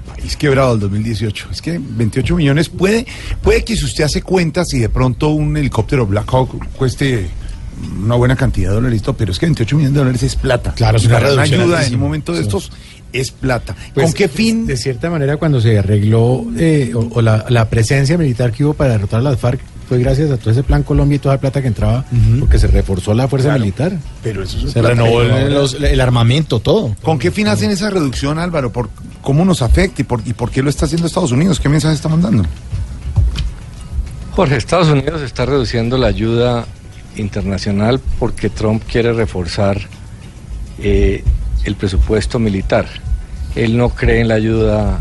País quebrado el 2018. Es que 28 millones puede, puede que si usted hace cuentas y de pronto un helicóptero Black Hawk cueste una buena cantidad de dólares, pero es que 28 millones de dólares es plata. Claro, es una ayuda en un momento de Sí. estos es plata. Pues, ¿Con qué fin? De cierta manera, cuando se arregló eh, o, o la, la presencia militar que hubo para derrotar a las FARC, fue gracias a todo ese plan Colombia y toda la plata que entraba, porque se reforzó la fuerza Claro. militar. Pero eso es se renovó el, Pero- los- el armamento, todo. ¿Con qué fin hacen esa reducción, Álvaro? ¿Por ¿Cómo nos afecta y por, y por qué lo está haciendo Estados Unidos? ¿Qué mensaje está mandando? Jorge, Estados Unidos está reduciendo la ayuda internacional porque Trump quiere reforzar eh, el presupuesto militar. Él no cree en la ayuda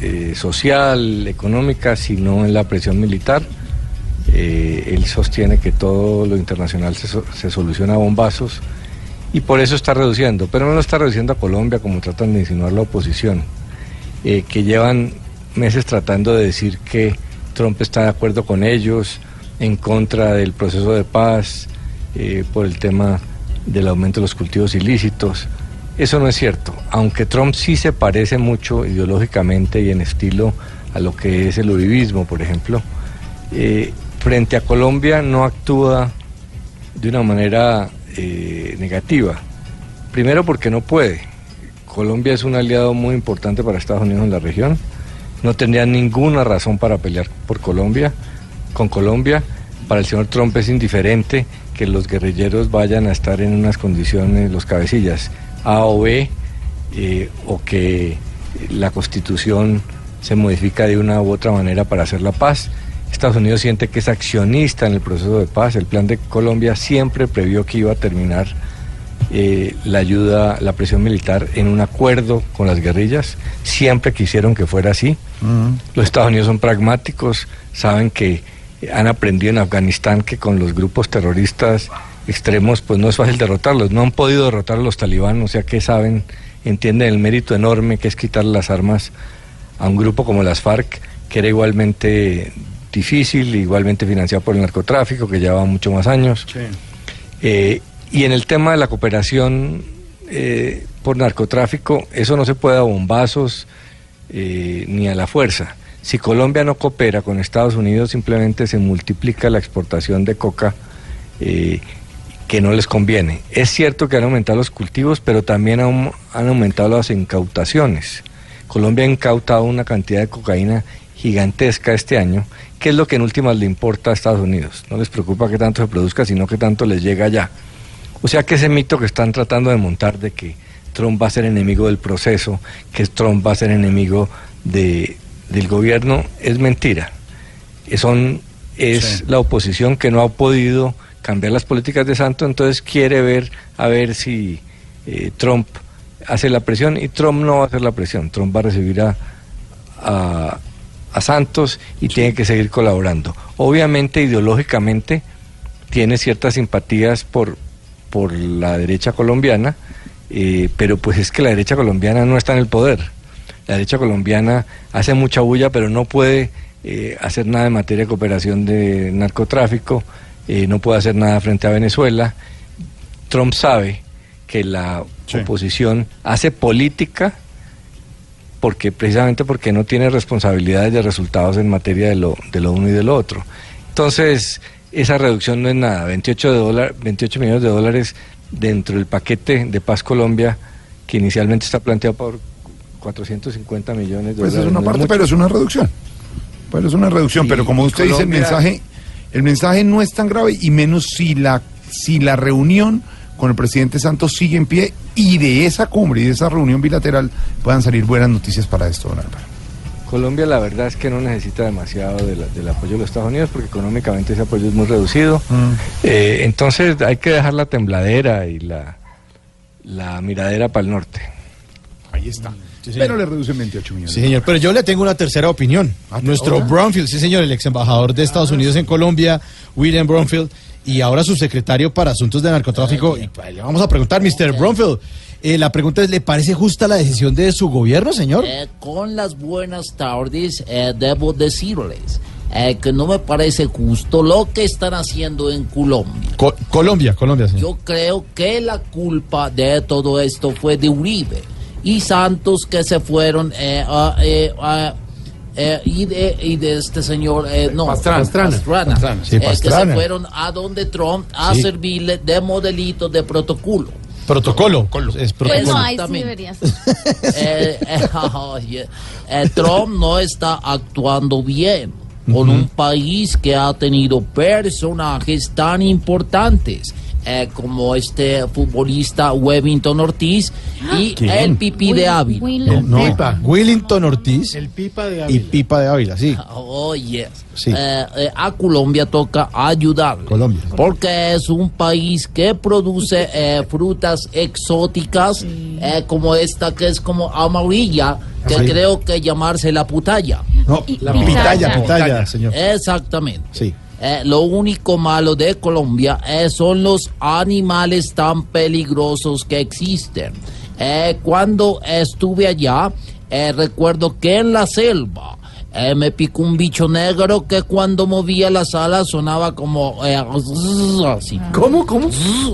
eh, social, económica, sino en la presión militar. Eh, él sostiene que todo lo internacional se, so- se soluciona a bombazos y por eso está reduciendo, pero no lo está reduciendo a Colombia como tratan de insinuar la oposición, eh, que llevan meses tratando de decir que Trump está de acuerdo con ellos, en contra del proceso de paz, eh, por el tema del aumento de los cultivos ilícitos. Eso no es cierto, aunque Trump sí se parece mucho ideológicamente y en estilo a lo que es el uribismo, por ejemplo. Frente a Colombia no actúa de una manera eh, negativa. Primero porque no puede. Colombia es un aliado muy importante para Estados Unidos en la región. No tendría ninguna razón para pelear por Colombia, con Colombia. Para el señor Trump es indiferente que los guerrilleros vayan a estar en unas condiciones, los cabecillas A o B, eh, o que la constitución se modifica de una u otra manera para hacer la paz. Estados Unidos siente que es accionista en el proceso de paz. El plan de Colombia siempre previó que iba a terminar eh, la ayuda, la presión militar en un acuerdo con las guerrillas. Siempre quisieron que fuera así. Los Estados Unidos son pragmáticos, saben que han aprendido en Afganistán que con los grupos terroristas extremos pues no es fácil derrotarlos. No han podido derrotar a los talibán, o sea que saben, entienden el mérito enorme que es quitar las armas a un grupo como las FARC, que era igualmente difícil, igualmente financiado por el narcotráfico, que llevaba mucho más años. Eh, y en el tema de la cooperación eh, por narcotráfico, eso no se puede a bombazos eh, ni a la fuerza. Si Colombia no coopera con Estados Unidos, simplemente se multiplica la exportación de coca que no les conviene. Es cierto que han aumentado los cultivos, pero también han, han aumentado las incautaciones. Colombia ha incautado una cantidad de cocaína gigantesca este año, que es lo que en últimas le importa a Estados Unidos. No les preocupa que tanto se produzca, sino que tanto les llega allá. O sea que ese mito que están tratando de montar de que Trump va a ser enemigo del proceso, que Trump va a ser enemigo de, del gobierno, es mentira. Son, es la oposición que no ha podido cambiar las políticas de Santo, entonces quiere ver a ver si eh, Trump hace la presión y Trump no va a hacer la presión. Trump va a recibir a, a, a Santos y tiene que seguir colaborando. Obviamente, ideológicamente, tiene ciertas simpatías por, por la derecha colombiana, eh, pero pues es que la derecha colombiana no está en el poder. La derecha colombiana hace mucha bulla, pero no puede eh, hacer nada en materia de cooperación de narcotráfico, eh, no puede hacer nada frente a Venezuela. Trump sabe que la oposición hace política porque precisamente porque no tiene responsabilidades de resultados en materia de lo, de lo uno y de lo otro. Entonces, esa reducción no es nada, 28, de dólar, 28 millones de dólares dentro del paquete de Paz Colombia, que inicialmente está planteado por 450 millones de Pues dólares. es una no parte, pero es una reducción. Pero es una reducción, Sí, pero como usted dice, el mensaje, el mensaje no es tan grave y menos si la, si la reunión con el presidente Santos sigue en pie y de esa cumbre y de esa reunión bilateral puedan salir buenas noticias para esto, don Álvaro. Colombia la verdad es que no necesita demasiado de la- del apoyo de los Estados Unidos porque económicamente ese apoyo es muy reducido. Eh, entonces hay que dejar la tembladera y la, la miradera para el norte. Ahí está. pero le reducen 28 millones. Sí, señor, pero yo le tengo una tercera opinión. Nuestro ¿ahora? Bromfield, sí, señor, el ex embajador de Estados Unidos en Colombia, William Bromfield, y ahora subsecretario para Asuntos de Narcotráfico. Y pues, le vamos a preguntar, Mr. Bromfield, eh, la pregunta es, ¿le parece justa la decisión de su gobierno, señor? Eh, con las buenas tardes, eh, debo decirles eh, que no me parece justo lo que están haciendo en Colombia. Co- Colombia, Colombia, señor. Yo creo que la culpa de todo esto fue de Uribe y Santos que se fueron eh, a, a- eh, y, de, y de este señor, eh, no, Pastrana. Pastrana. Pastrana, sí, eh, que Pastrana. se fueron a donde Trump a Sí. servirle de modelito de protocolo. Protocolo. Es Pues protocolo. no, ahí sí. Eh, <laughs> <laughs> eh, eh, Trump no está actuando bien con un país que ha tenido personajes tan importantes eh, como este futbolista Wellington Ortiz y ¿Quién? el pipí de Ávila. El- no, Willington Ortiz El pipa de y. Pipa de Ávila, sí. <laughs> Oh, yes. Sí. Eh, eh, a Colombia toca ayudar. Colombia. Porque es un país que produce eh, frutas exóticas eh, como esta que es como amarilla, que Sí. creo que llamarse la putaya. No, la pitaya, pitaya, señor. Exactamente. Sí. Eh, lo único malo de Colombia eh, son los animales tan peligrosos que existen. Eh, cuando estuve allá, eh, recuerdo que en la selva eh, me picó un bicho negro que cuando movía las alas sonaba como eh, así. ¿Cómo? ¿Cómo?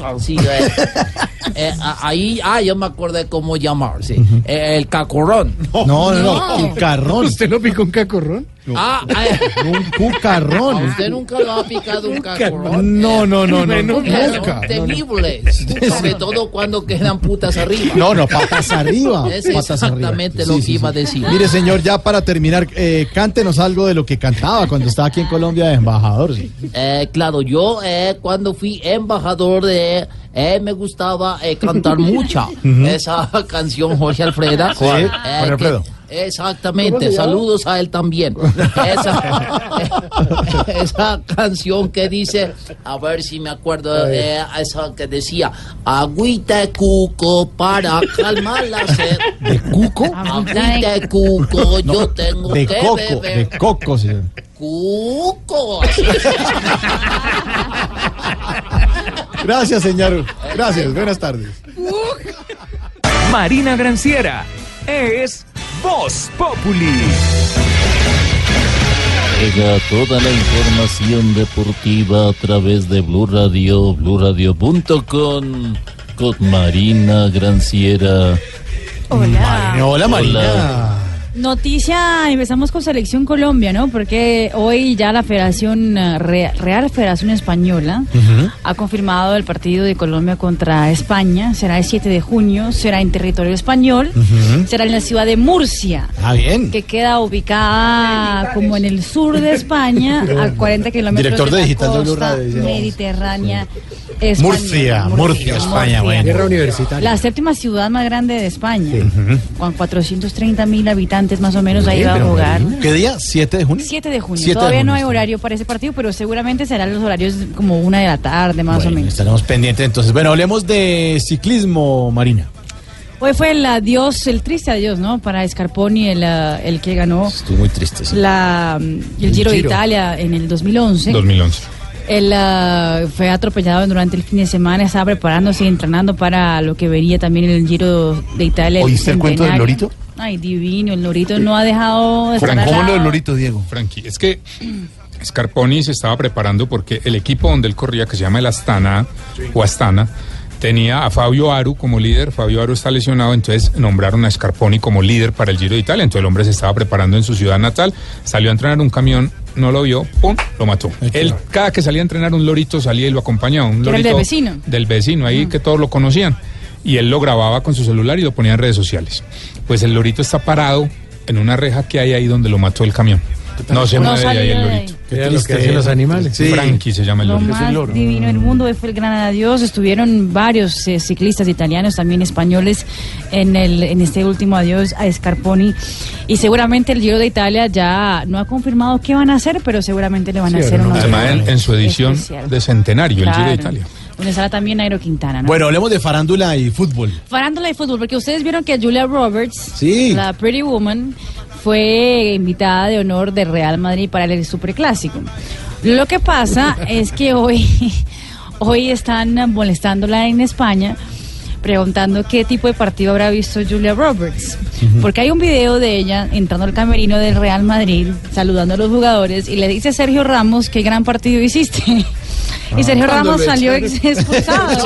Así, <laughs> eh. ahí, ah, yo me acordé cómo llamarse. Eh, el cacorrón. No, no, no, cucarrón. ¿Usted no picó un cacorrón? Ah, eh, Un cucarrón. ¿Usted nunca lo ha picado un cacorón? No, no, no, no, nunca. son temibles. Sobre todo cuando quedan putas arriba. No, no, patas arriba. Es patas arriba. exactamente Sí, lo sí, que sí. iba a decir. Mire, señor, ya para terminar, eh, cántenos algo de lo que cantaba cuando estaba aquí en Colombia de embajador. sí. Eh, claro, yo eh, cuando fui embajador de... eh, me gustaba eh, cantar <laughs> mucha esa canción Jorge Alfreda. <laughs> Sí, Eh, Jorge Alfredo. que- exactamente, saludos a él también. <laughs> Esa, esa canción que dice, a ver si me acuerdo, eh, esa que decía, agüita de cuco para calmar la sed. ¿De cuco? Agüita de cuco, yo tengo De que coco, beber. de coco, señor. Cuco. Gracias, señor. Gracias, buenas tardes. Marina Granciera es Voz Populi. Llega toda la información deportiva a través de Blue Radio, bluradio.com con Marina Granciera. Hola. Hola, Marina. Noticia, empezamos con Selección Colombia, ¿no? Porque hoy ya la Federación eh, Re- Real Federación Española ha confirmado el partido de Colombia contra España. Será el 7 de junio, será en territorio español, será en la ciudad de Murcia. Ah, bien. Que queda ubicada como en el sur de España, <laughs> a 40 kilómetros Director de la digital de Blue costa dice. mediterránea española. Murcia, Murcia, España, bueno. Guerra universitaria. La séptima ciudad más grande de España, con 430 mil habitantes más o menos, ahí va a jugar. ¿Qué día? ¿7 de junio? 7 de junio. 7 de Todavía no hay está. horario para ese partido, pero seguramente serán los horarios como una de la tarde, más o menos. Estaremos pendientes entonces. Bueno, hablemos de ciclismo, Marina. Hoy fue el adiós, el triste adiós, ¿no? Para Scarponi, el, ah, el que ganó Estuvo muy triste. sí. la, el Giro de. Italia en el 2011. 2011. Él ah, fue atropellado durante el fin de semana, estaba preparándose y entrenando para lo que vería también el Giro de Italia. el ¿Oíste el cuento del centenario. lorito? Ay, divino, el lorito no ha dejado de estar ¿cómo lo del lorito, Diego? Frankie, es que Scarponi se estaba preparando porque el equipo donde él corría, que se llama el Astana o Astana, tenía a Fabio Aru como líder. Fabio Aru está lesionado, entonces nombraron a Scarponi como líder para el Giro de Italia. Entonces el hombre se estaba preparando en su ciudad natal, salió a entrenar un camión, no lo vio, ¡pum! lo mató. Él, cada que salía a entrenar, un lorito salía y lo acompañaba. Un lorito del vecino. Del vecino, ahí que todos lo conocían. Y él lo grababa con su celular y lo ponía en redes sociales. Pues el lorito está parado en una reja que hay ahí donde lo mató el camión. No se No mueve de ahí el lorito. Qué lo que los animales. Sí. Frankie se llama el Lo lorito. más divino del mundo fue el gran adiós. Estuvieron varios eh, ciclistas italianos, también españoles, en, el, en este último adiós a Scarponi. Y seguramente el Giro de Italia ya no ha confirmado qué van a hacer, pero seguramente le van a hacer una Además, en, en su edición especial. de centenario, el Giro de Italia. Donde estará también Nairo Quintana. ¿no? Bueno, hablemos de farándula y fútbol. Farándula de fútbol, porque ustedes vieron que Julia Roberts, Sí. la Pretty Woman, fue invitada de honor de Real Madrid para el Superclásico. Lo que pasa <laughs> es que hoy, <laughs> hoy están molestándola en España preguntando qué tipo de partido habrá visto Julia Roberts. Porque hay un video de ella entrando al camerino del Real Madrid, saludando a los jugadores, y le dice a Sergio Ramos qué gran partido hiciste. <laughs> y Sergio Cuando Ramos salió expulsado.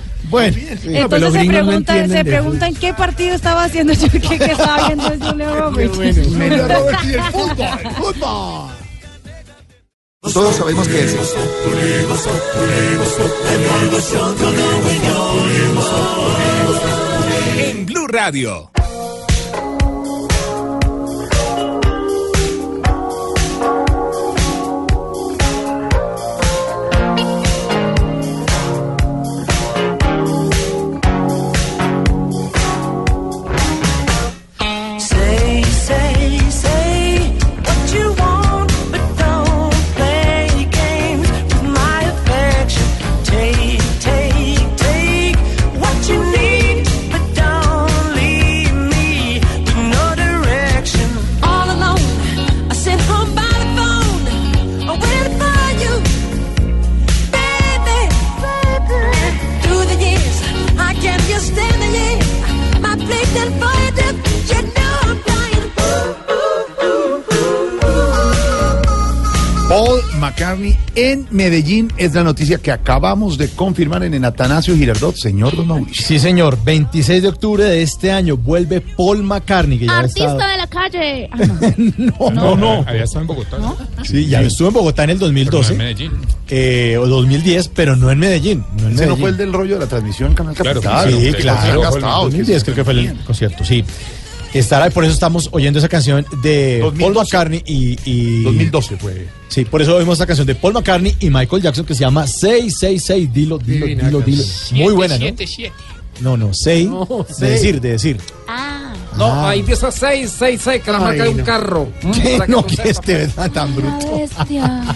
<laughs> <laughs> Bueno, Entonces se preguntan, se preguntan qué partido estaba haciendo yo, qué estaba viendo Julia Roberts. Julia Roberts y el fútbol, fútbol. Todos sabemos que es En Blue Radio. McCartney en Medellín es la noticia que acabamos de confirmar en el Atanasio Girardot, señor Don Mauricio. Sí, señor. 26 de octubre de este año vuelve Paul McCartney, que ya Artista estado- de la calle. Ah, <laughs> no. No, no. Había estado en Bogotá. ¿no? Sí, ya estuvo en Bogotá en el 2012. Pero no en Medellín. eh, o 2010, pero no en Medellín. No en Ese no Medellín. fue el del rollo de la transmisión Canal Claro, Capital. sí, claro. fue el gastado, 2010 creo que fue el concierto, sí. Estará, por eso estamos oyendo esa canción de 2012. Paul McCartney y, y- 2012 fue. Sí, por eso oímos esta canción de Paul McCartney y Michael Jackson que se llama 666, dilo, dilo, Divina dilo, dilo. Muy buena, ¿no? Siete, siete. No, no, 6 No, de seis. decir, de decir. Ah, No, Ah. ahí empieza 6, 6, 6, que la Ay, marca de un <laughs> no. carro. ¿Qué? No, que este ¿verdad? tan bruto. bestia. <laughs>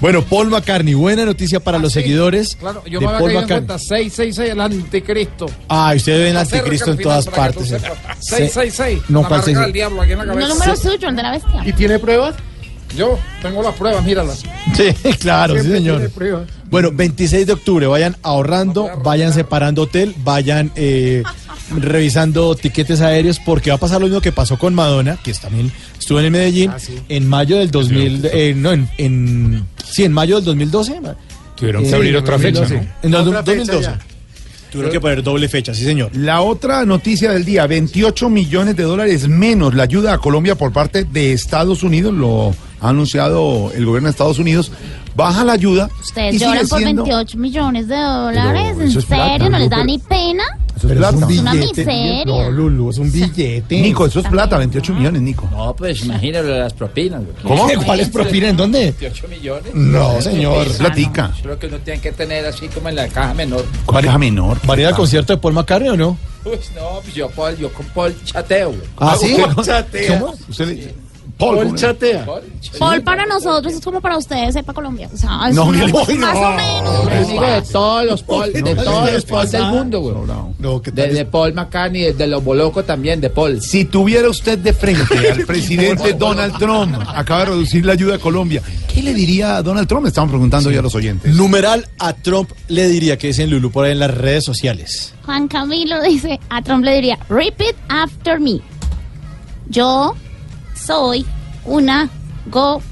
Bueno, Paul McCartney, buena noticia para los Sí, seguidores Claro, yo de me había Paul caído en McCartney. cuenta 666, el anticristo. Ah, ustedes ven Acércate anticristo en todas partes. tú eh. sepas. 666. No, la ¿cuál marca seis? del diablo aquí en la No cabeza. el número suyo, el de la bestia. ¿Y tiene pruebas? Yo tengo las pruebas, míralas. Sí, <laughs> claro, sí, Siempre señor. tiene pruebas. Bueno, 26 de octubre, vayan ahorrando, vayan separando hotel, vayan eh, revisando tiquetes aéreos, porque va a pasar lo mismo que pasó con Madonna, que también estuvo en el Medellín, en mayo del 2000, eh, no, en, en, sí, en mayo del 2012. Tuvieron que Eh, abrir otra fecha, 2012. ¿no? En el Otra fecha 2012. ya. Tuvieron que poner doble fecha, sí, señor. La otra noticia del día, 28 millones de dólares menos la ayuda a Colombia por parte de Estados Unidos, lo ha anunciado el gobierno de Estados Unidos. Baja la ayuda. Ustedes y lloran por siendo- 28 millones de dólares. ¿En serio? ¿No les da pero- ni pena? Eso es plata. Es una miseria. No, Lulu, es un billete. Nico, eso es plata, 28 millones, Nico. No, pues imagínate las propinas. güey. ¿Cómo? ¿Cuál es propina? ¿En dónde? 28 millones. No, señor. Platica. Creo que uno tiene que tener así como en la caja menor. ¿Cuál es menor? ¿Van a ir al concierto de Paul McCartney o no? Pues no, pues yo, Paul, yo con Paul chateo. güey. Ah, sí. ¿Cómo? Usted le- Paul, Paul chatea. Paul, Paul para nosotros es como para ustedes, sepa Colombia. O sea, es No, una- no, más no. o menos. Yo digo de todos los Paul, de todos los Paul del mundo, güey. No, ¿qué De, de Paul McCartney, de, de los Bolocos también, de Paul. Si tuviera usted de frente al <laughs> presidente Donald Trump, acaba de reducir la ayuda a Colombia, ¿qué le diría a Donald Trump? Estaban preguntando ya los oyentes. Numeral a Trump le diría que dicen Lulu por ahí en las redes sociales. Juan Camilo dice, a Trump le diría, repeat after me. Yo soy una go...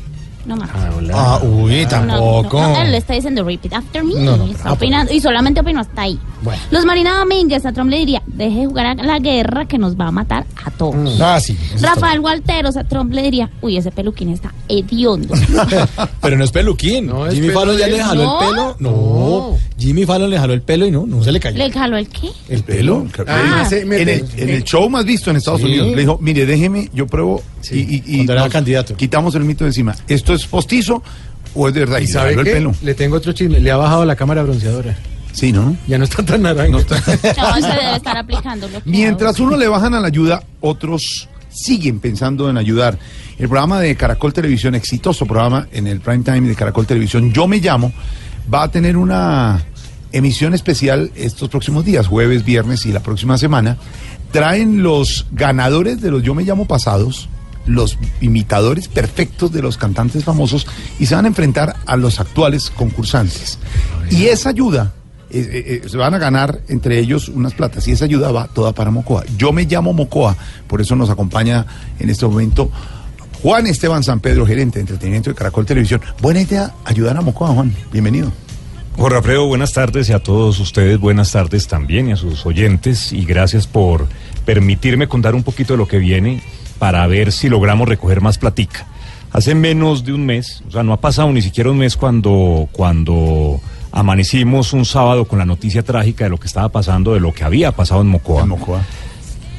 No más. Ah, uy, No, tampoco. no, no, él le está diciendo repeat after me. No, no, está ah, opinando, y solamente opinó hasta ahí. Bueno. Los Marina Domínguez, a Trump le diría, deje jugar a la guerra que nos va a matar a todos. Ah, sí. Rafael Walteros, a Trump le diría, uy, ese peluquín está hediondo. <laughs> Pero no es peluquín. No, es Jimmy Fallon ya le jaló ¿No? el pelo. No. Jimmy Fallon le jaló el pelo y no, no se le cayó. ¿Le jaló el qué? ¿El pelo? Ah. en, el, en el show más visto en Estados Sí. Unidos, le dijo, mire, déjeme, yo pruebo y, y- y cuando era nos candidato. quitamos el mito de encima. ¿Esto es postizo o es de verdad? ¿Y sabe el qué? pelo. Le tengo otro chisme. Le ha bajado la cámara bronceadora. Sí, ¿no? Ya no está tan naranja. No, <laughs> <laughs> se debe estar Mientras uno le bajan a la ayuda, otros siguen pensando en ayudar. El programa de Caracol Televisión, exitoso programa en el prime time de Caracol Televisión, Yo Me Llamo, va a tener una emisión especial estos próximos días, jueves, viernes y la próxima semana. Traen los ganadores de los Yo Me Llamo pasados, los imitadores perfectos de los cantantes famosos y se van a enfrentar a los actuales concursantes. Y esa ayuda eh, eh, se van a ganar entre ellos unas platas y esa ayuda va toda para Mocoa. Yo me llamo Mocoa, por eso nos acompaña en este momento Juan Esteban San Pedro, gerente de entretenimiento de Caracol Televisión. Buena idea ayudar a Mocoa, Juan. Bienvenido. Jorge Alfredo, buenas tardes y a todos ustedes buenas tardes también y a sus oyentes y gracias por permitirme contar un poquito de lo que viene para ver si logramos recoger más platica. Hace menos de un mes, o sea, no ha pasado ni siquiera un mes cuando, cuando amanecimos un sábado con la noticia trágica de lo que estaba pasando, de lo que había pasado en Mocoa.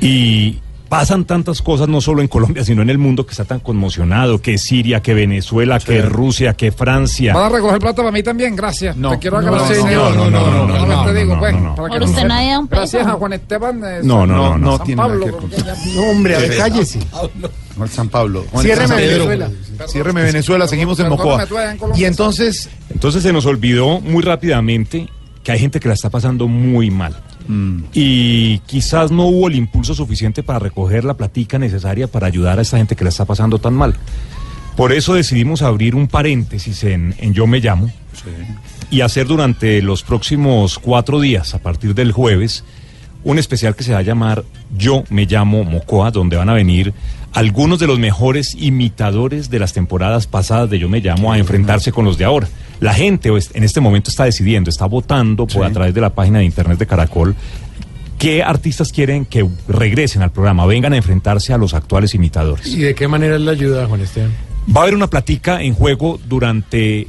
Y pasan tantas cosas, no solo en Colombia, sino en el mundo que está tan conmocionado, que Siria, que Venezuela, que Rusia, que Francia. ¿Van a recoger plata para mí también? Gracias. No, Te quiero no, agradecer. no, no, no, no, no, no, digo, no, pues, no, no. Por no usted da un peso. Gracias a Juan Esteban. eh, No, no, no, no San tiene nada Pablo, ya- No, hombre, a ver, Sí. cállese. Juan San Pablo. Ciérreme. Venezuela. Ciérreme Venezuela, seguimos en Mocoa. Y entonces, Entonces se nos olvidó muy rápidamente que hay gente que la está pasando muy mal. Y quizás no hubo el impulso suficiente para recoger la platica necesaria para ayudar a esta gente que la está pasando tan mal. Por eso decidimos abrir un paréntesis en, en Yo Me Llamo y hacer durante los próximos cuatro días, a partir del jueves, un especial que se va a llamar Yo Me Llamo Mocoa, donde van a venir algunos de los mejores imitadores de las temporadas pasadas de Yo Me Llamo a enfrentarse con los de ahora. La gente o es- en este momento está decidiendo, está votando por a través de la página de internet de Caracol qué artistas quieren que regresen al programa, vengan a enfrentarse a los actuales imitadores. ¿Y de qué manera es la ayuda, Juan Esteban? Va a haber una platica en juego durante,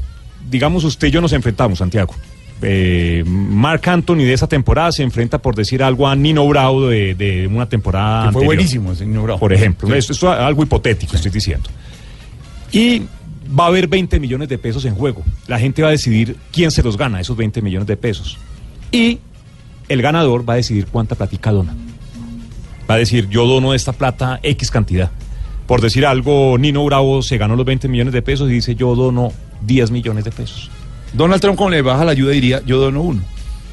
digamos, usted y yo nos enfrentamos, Santiago. Eh, Mark Anthony de esa temporada se enfrenta, por decir algo, a Nino Bravo de, de una temporada Que fue anterior. buenísimo ese Nino Bravo. Por ejemplo, Sí. esto es algo hipotético, estoy diciendo. Y va a haber 20 millones de pesos en juego. La gente va a decidir quién se los gana, esos 20 millones de pesos. Y el ganador va a decidir cuánta platica dona. Va a decir, yo dono esta plata X cantidad. Por decir algo, Nino Bravo se ganó los 20 millones de pesos y dice, yo dono 10 millones de pesos. Donald Trump, como le baja la ayuda, diría, yo dono uno.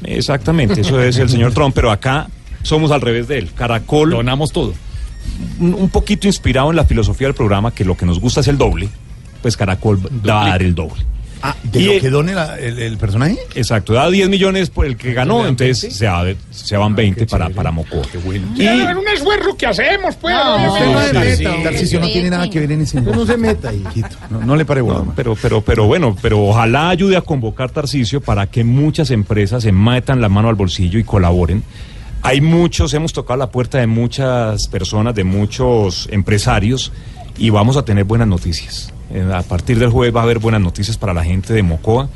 Exactamente, eso es el señor Trump, pero acá somos al revés de él. Caracol. Donamos todo. Un, un poquito inspirado en la filosofía del programa, que lo que nos gusta es el doble, pues Caracol va a dar el doble. Ah, ¿de Y lo que done la- el, el personaje? Exacto, da 10 millones por el que ganó, entonces se, va- se van 20 para, para Mocoa. Y es un esfuerzo que hacemos, pues. No, no se Sí, meta, sí. Tarcisio no tiene nada que ver en ese no se meta, hijito. No, no le pare bola. pero, pero, pero bueno, pero ojalá ayude a convocar Tarcisio para que muchas empresas se metan la mano al bolsillo y colaboren. Hay muchos, hemos tocado la puerta de muchas personas, de muchos empresarios y vamos a tener buenas noticias. Eh, A partir del jueves va a haber buenas noticias para la gente de Mocoa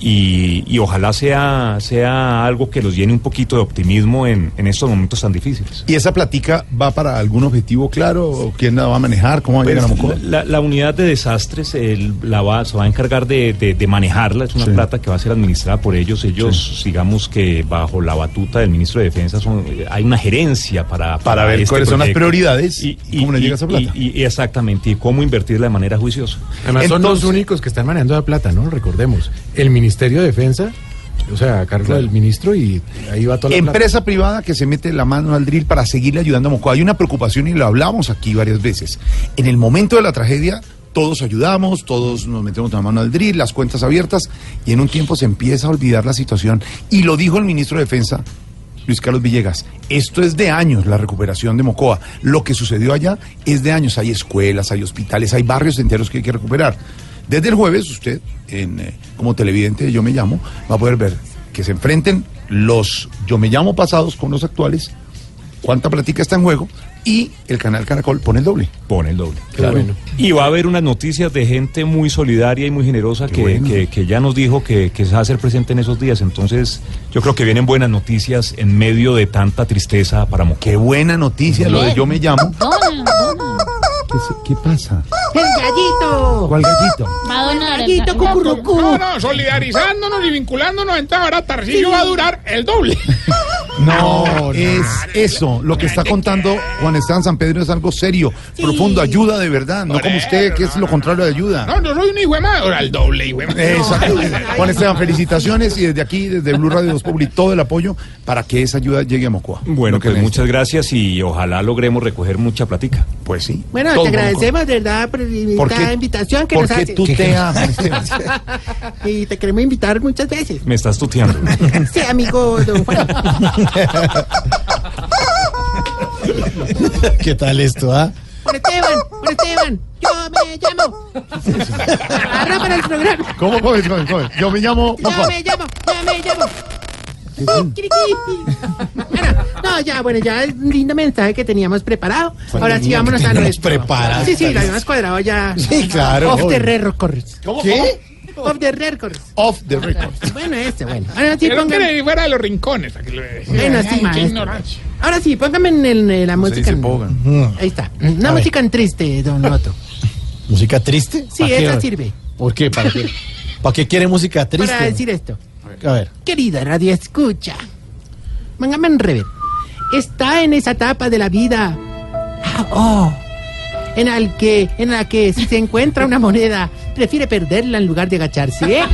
y, y ojalá sea, sea algo que los llene un poquito de optimismo en, en estos momentos tan difíciles. ¿Y esa platica va para algún objetivo claro? ¿O ¿Quién la va a manejar? ¿Cómo va a Pues, llegar a Mocoa? la, la unidad de desastres el- la va, se va a encargar de, de- de manejarla, es una Sí. plata que va a ser administrada por ellos. Ellos, digamos que bajo la batuta del ministro de Defensa, son- hay una gerencia para, Para ver cuáles son las prioridades y, y cómo le llega esa plata. y- y- exactamente, y cómo invertirla de manera juiciosa. Además, son los únicos que están manejando la plata, ¿no? Recordemos. El Ministerio de Defensa, o sea, a cargo Claro. del ministro y ahí va toda la plata. Empresa privada que se mete la mano al drill para seguirle ayudando a Mocoa. Hay una preocupación y lo hablamos aquí varias veces. En el momento de la tragedia, todos ayudamos, todos nos metemos la mano al drill, las cuentas abiertas, y en un tiempo se empieza a olvidar la situación. Y lo dijo el ministro de Defensa, Luis Carlos Villegas. Esto es de años la recuperación de Mocoa. Lo que sucedió allá es de años. Hay escuelas, hay hospitales, hay barrios enteros que hay que recuperar. Desde el jueves, usted, en, eh, como televidente de Yo Me Llamo, va a poder ver que se enfrenten los Yo Me Llamo pasados con los actuales, cuánta platica está en juego, y el canal Caracol pone el doble. Pone el doble. Claro. Y va a haber unas noticias de gente muy solidaria y muy generosa que, bueno. que- que ya nos dijo que, que se va a hacer presente en esos días. Entonces, yo creo que vienen buenas noticias en medio de tanta tristeza para. Qué buena noticia lo de Yo Me Llamo. ¿Qué, se- qué pasa? ¡El gallito! ¿Cuál gallito? Madonna, Gallito No, no, solidarizándonos y vinculándonos, entonces ahora Tarcillo va a durar el doble. <laughs> No, es eso. Lo que está contando Juan Esteban San Pedro es algo serio, profundo, ayuda de verdad, no como usted, que es lo contrario de ayuda. No, yo soy un hijo de madre, ahora el doble hijo de madre. Exacto. Juan Esteban, felicitaciones y desde aquí, desde Blue Radio 2 Public, todo el apoyo para que esa ayuda llegue a Mocoa. Bueno, Lo que pues necesita. muchas gracias y ojalá logremos recoger mucha platica. Pues sí. Bueno, te agradecemos, de verdad, por ¿Por esta qué- invitación que por nos qué haces. tutea, Juan y te queremos invitar muchas veces. Me estás tuteando. <laughs> Sí, amigo don Juan. <laughs> ¿Qué tal esto, ah? Juan Esteban, Juan Esteban, yo me llamo. <laughs> Para el programa. ¿Cómo, cómo, cómo, cómo? Yo me llamo Yo me llamo, yo me llamo. Kikiriki. Bueno, no, ya, bueno, ya es un lindo mensaje que teníamos preparado. ¿Cuál Ahora sí, el vámonos a nuestro. preparado? Sí, sí, lo habíamos cuadrado ya. Sí, claro, Off the records. ¿Cómo, ¿Qué? Off the records. Off the record. Bueno, este, bueno. Ahora sí, Pero pongan... que fuera de los rincones. que lo- Bueno, Ay, sí, ignorancia. Ahora sí, póngame en, el- en la No música. pogan. Ahí está. Una A ver. música en triste, don Otto. ¿Música triste? Sí, esa sirve. ¿Por qué? ¿Para qué? ¿Para qué quiere música triste? Para decir esto. A ver. Querida radio escucha. Póngame en rever. Está en esa etapa de la vida. Ah, oh. En, el que, en la que si se encuentra una moneda, prefiere perderla en lugar de agacharse. <laughs> ¿eh?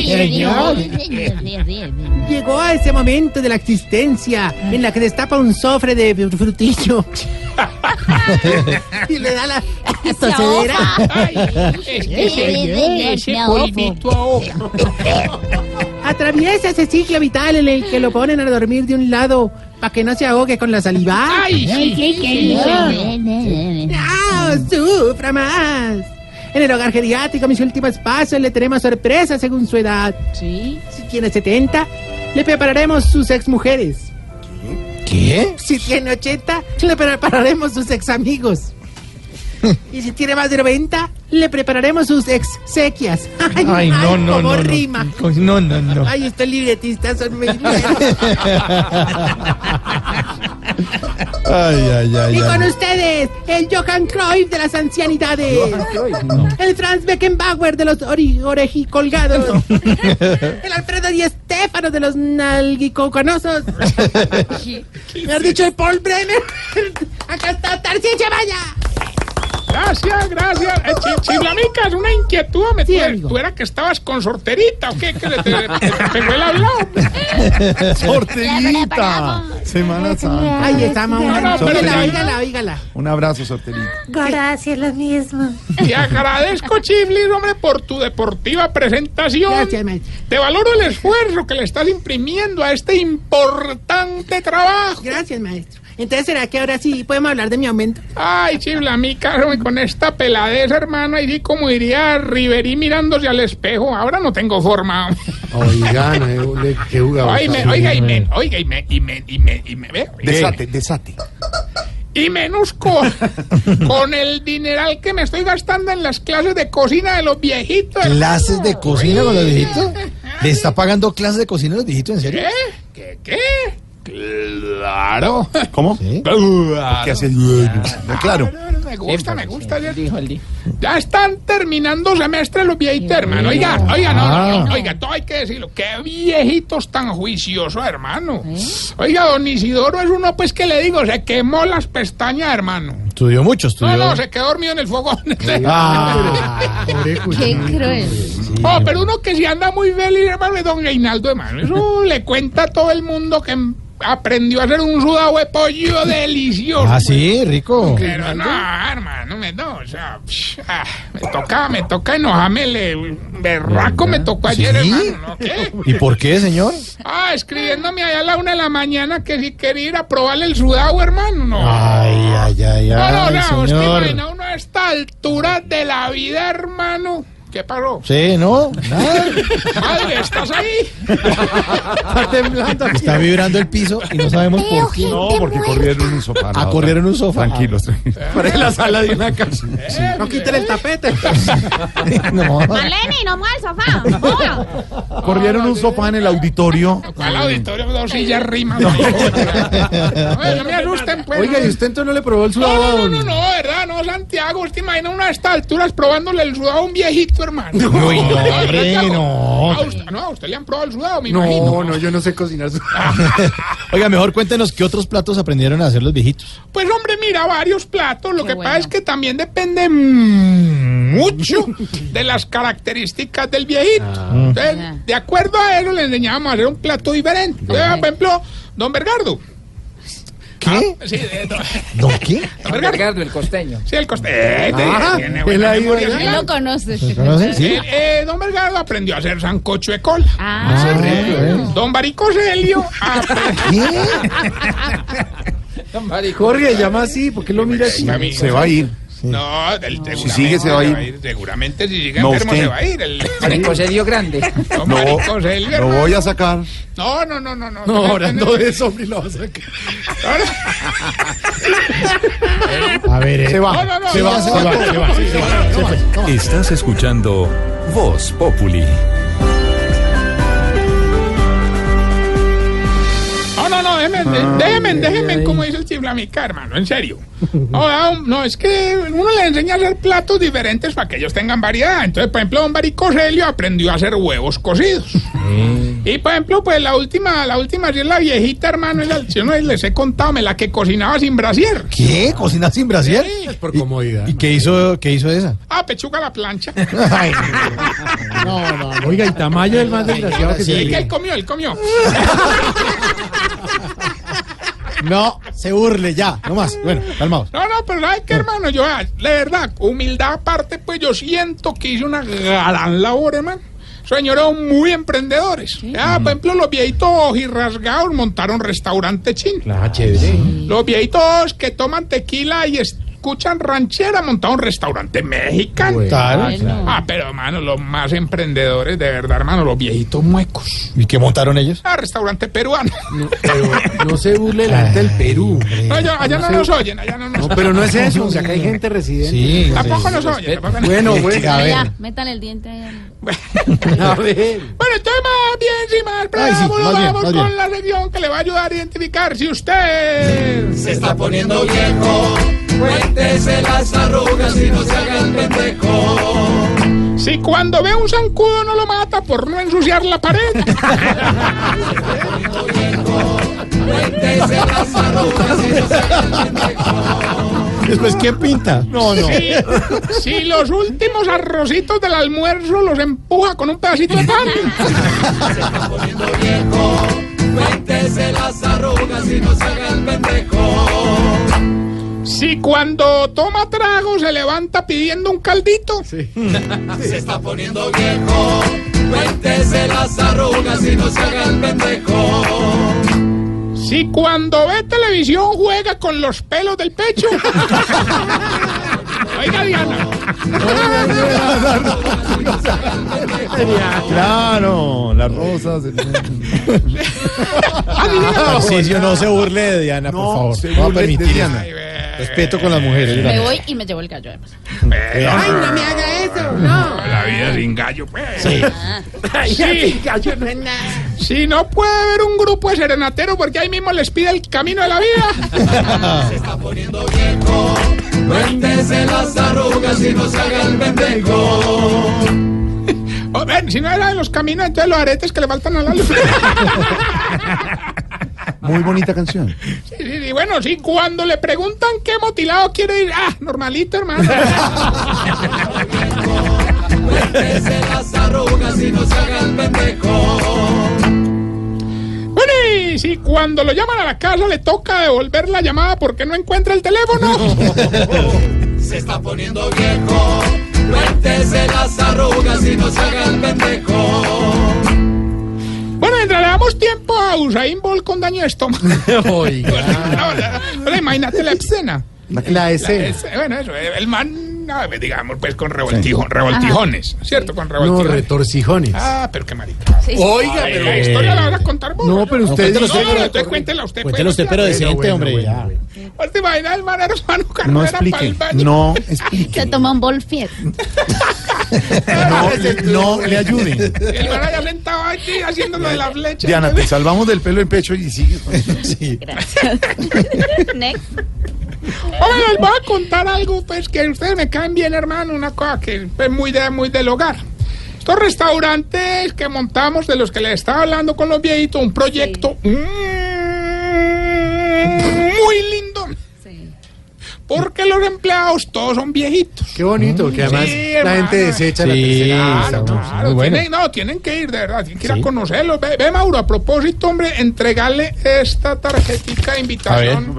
Sí, señor. Llegó a ese momento de la existencia en la que destapa un sofre de frutillo. <laughs> y le da la tosedera. Ese, polvito. Atraviesa ese ciclo vital en el que lo ponen a dormir de un lado para que no se ahogue con la saliva. Ay, sí, sí, sí, ¡No Ah, sufra más! En el hogar geriátrico, mis últimos pasos, le tenemos sorpresa según su edad. Sí. Si tiene 70, le prepararemos sus exmujeres. ¿Qué? Si tiene 80, le prepararemos sus ex amigos. <laughs> Y si tiene más de 90, le prepararemos sus ex sequias. <laughs> Ay, Ay, no, no, cómo no, no. rima. No, no, no. Ay, estos libretistas son muy... <laughs> Ay, ay, ay, Y con ustedes, el Johan Cruyff de las ancianidades. El Franz Beckenbauer de los orejicolgados. el Alfredo Di Stefano de los nalguicocanosos. Me has dicho el Paul Brenner. Acá está Tarcísio Vaya. Gracias, gracias. Eh, chi- Chiflamicas, una inquietud. Me tú, tú era que estabas con sorterita o qué? Que se te, te pegó el hablado. Sorterita. Semana Santa. Ahí estamos. No, no, pero- Oígala, oígala, oígala. Un abrazo, Sorterita. Gracias, lo mismo. Te agradezco, Chiflis, hombre, por tu deportiva presentación. Gracias, maestro. Te valoro el esfuerzo que le estás imprimiendo a este importante trabajo. Gracias, maestro. Entonces, ¿será que ahora sí podemos hablar de mi aumento? Ay, chiflamica, hombre, con esta peladez, hermano, ahí como diría Riverí mirándose al espejo. Ahora no tengo forma. Oigan, eh, qué jugador. Oiga, y me, oiga, y me, y me, y me, y me, ve, Desate, desate. Y menos <laughs> con, con el dineral que me estoy gastando en las clases de cocina de los viejitos. ¿Clases de cocina con los viejitos? ¿Le está pagando clases de cocina a los viejitos, en serio? ¿Qué? ¿Qué? ¿Qué? Claro. ¿Cómo? Porque hace... Claro. Me gusta, me gusta. Ya, ya están terminando semestre los viejitos, hermano. Oiga, oiga, no, no, no, oiga, todo hay que decirlo. Qué viejitos tan juiciosos, hermano. Oiga, don Isidoro es uno, pues, que le digo, se quemó las pestañas, hermano. Estudió mucho, estudió. No, no, se quedó dormido en el fogón. <laughs> Ah, Qué cruel. Oh, pero uno que si anda muy feliz, hermano, es don Reinaldo, hermano. Eso le cuenta a todo el mundo que aprendió a hacer un sudado de pollo delicioso. Ah, sí, rico. Pero no, hermano, me, no, o sea, psh, ah, me toca, me toca enojarme, le, berraco me tocó ayer, ¿Sí? hermano, ¿no? ¿Qué? <laughs> ¿Y por qué, señor? Ah, escribiéndome allá a la una de la mañana que si quería ir a probarle el sudado, hermano, no. Ay, ay, ay, no, no, ay, no, usted señor. imagina uno a esta altura de la vida, hermano. ¿Qué pasó? Sí, ¿no? Nada. Madre, ¿estás ahí? <laughs> Está temblando. Está vibrando el piso y no sabemos por qué. No, porque corrieron un sofá. Ah, corrieron un sofá. Tranquilos, tranquilos. <laughs> Para la sala de una casa. No quiten el tapete. <laughs> No. Maleni, no mueva el sofá. Mueva. Corrieron un sofá en el auditorio. ¿Cuál auditorio? Dos sillas rimas. No, no me asusten, pues. Oiga, ¿y usted entonces no le probó el No, sudado? no, no, no, no, verdad, no, Santiago. ¿Usted imagina una a estas alturas probándole el sudado a un viejito, hermano? Uy, no, hombre, no. A usted, no, a usted le han probado el sudado, me No, imagino. no, yo no sé cocinar. su- <laughs> Oiga, mejor cuéntenos qué otros platos aprendieron a hacer los viejitos. Pues hombre, mira, varios platos. Lo que pasa es que también depende mucho de las características del viejito. Entonces, de acuerdo a eso, le enseñábamos a hacer un plato diferente. Entonces, por ejemplo, don Bergardo. ¿Qué? Sí, de- <laughs> don- ¿No qué? don Bergardo. el costeño. Sí, el costeño. Eh, Ah, tiene él buena memoria, lo conoce. ¿Conocen? Sí. Eh, eh, don Bergardo aprendió a hacer sancocho de cola. Ah, Don Baricoselio <laughs> Jorge, llama así, ¿por qué lo mira así? Se va a ir. No, del, Si sigue, se va a ir. Seguramente si sigue No, enfermo usted. se va a ir. El, Baricoselio grande. No, hermano. voy a sacar. No, no, no, no. No, No, orando de eso, hombre, lo va a sacar. A ver, eh. Se va. No, no, no, se, no, va no, se no, va, no, no, va, no, no, va, no, se va. Estás escuchando Voz Populi. Déjenme, déjenme, déjenme, como dice el chiflamica, hermano, en serio. No, es que uno le enseña a hacer platos diferentes para que ellos tengan variedad. Entonces, por ejemplo, don Baricoselio aprendió a hacer huevos cocidos. Y, por ejemplo, pues la última, la última, es la viejita, hermano, la, yo no les he contado, me la que cocinaba sin brasier. ¿Qué? ¿Cocinar sin brasier? Sí. Por comodidad. ¿Y qué hizo, qué hizo esa? Ah, pechuga a la plancha. <laughs> Ay, No, no, no. Oiga, y Tamayo es el más desgraciado que Sí, se que él comió, él comió. <laughs> no, se burle ya, no más. Bueno, calmaos. No, no, pero ¿sabes qué, hermano? Yo, ah, de verdad, humildad aparte, pues yo siento que hice una gran labor, hermano. Señores muy emprendedores. Ya, por ejemplo, los viejitos y rasgados montaron restaurante chino. Ah, chévere. Los viejitos que toman tequila y escuchan ranchera montaron un restaurante mexicano. Bueno, Claro. Ah, pero hermano, los más emprendedores, de verdad, hermano, los viejitos muecos. ¿Y qué montaron ellos? Ah, restaurante peruano. Pero no se burle la gente del Perú. No, allá, allá no se- nos oyen, allá no nos No, pero no es eso, o sea, acá hay gente residente. Sí, Tampoco nos oyen. tampoco nos- Bueno, bueno. A ver. Ya, métale el diente A ver. Bueno, entonces más bien, sin más sí, preámbulo, bien, vamos con bien. la sección que le va a ayudar a identificar si usted... Se está poniendo viejo, cuéntese las arrugas y no se haga el pendejo. Si cuando ve un zancudo no lo mata por no ensuciar la pared. <laughs> Cuéntese las arrugas y no se haga el pendejo. Después, ¿quién pinta? No, no. Si, si los últimos arrocitos del almuerzo los empuja con un pedacito de pan. Se está poniendo viejo, cuéntese las arrugas y no se haga el pendejo. Si cuando toma trago se levanta pidiendo un caldito. <laughs> Se está poniendo viejo, cuéntese las arrugas y no se haga el pendejo. Si cuando ve televisión juega con los pelos del pecho. <laughs> Oiga, Diana. Claro, las rosas. Tarcisio, no se burle de Diana, por favor. se No va a de permitir Diana. Respeto con las mujeres. Me voy y me llevo el gallo además. Eh, Ay, no me haga eso, no. La vida sin gallo, pues. Sí. Ay, Sí. así, gallo no es nada. Si no puede haber un grupo de serenateros porque ahí mismo les pide el camino de la vida. <laughs> Se está poniendo viejo, cuéntese las arrugas y no se haga el pendejo. <laughs> O, ven, si no era de los caminos, entonces los aretes que le faltan a la luz. <laughs> Muy bonita canción. Sí, sí, sí, bueno, sí, cuando le preguntan qué motilado quiere ir, ah, normalito, hermano. <laughs> Cuéntese las arrugas y no se haga el pendejo. Bueno, y si cuando lo llaman a la casa le toca devolver la llamada porque no encuentra el teléfono. <laughs> Se está poniendo viejo, cuéntese las arrugas y no se haga el pendejo. Bueno, mientras le damos tiempo a Usain Bolt con daño de estómago. <laughs> Oiga. <laughs> Ahora, ahora imagínate la escena. La La bueno, eso, el man, no, digamos, pues con revoltijón, revoltijones, ¿cierto? Con No, revoltijones. retorcijones. Ah, pero qué marica. Oiga, Ay, pero. la historia la vas a contar vos. No, pero usted dice- usted, No, no, entonces cuéntela usted. pues, Cuéntelo usted, pero decente, bueno, hombre. bueno, ya. bueno. ¿Vos te imaginas el man hermano No Carrera para explique. el baño? No <laughs> explique. Se toma un bol fiel. No, no le ayude. El man allá sentado aquí haciendo lo de la flecha. Diana, te salvamos del pelo en pecho y sigue. Sí. <laughs> Next. Oye, les voy a contar algo, pues, que ustedes me caen bien, hermano, una cosa que es muy, de, muy del hogar. Estos restaurantes que montamos, de los que les estaba hablando con los viejitos, un proyecto mm, muy lindo. Porque los empleados todos son viejitos. Qué bonito, que además Sí, la hermano. gente desecha la tercera edad, Claro, ¿no? claro, Muy bueno. tienen, no, tienen que ir, de verdad, tienen que ir a conocerlos. Ve, ve, Mauro, a propósito, hombre, entregarle esta tarjetita de invitación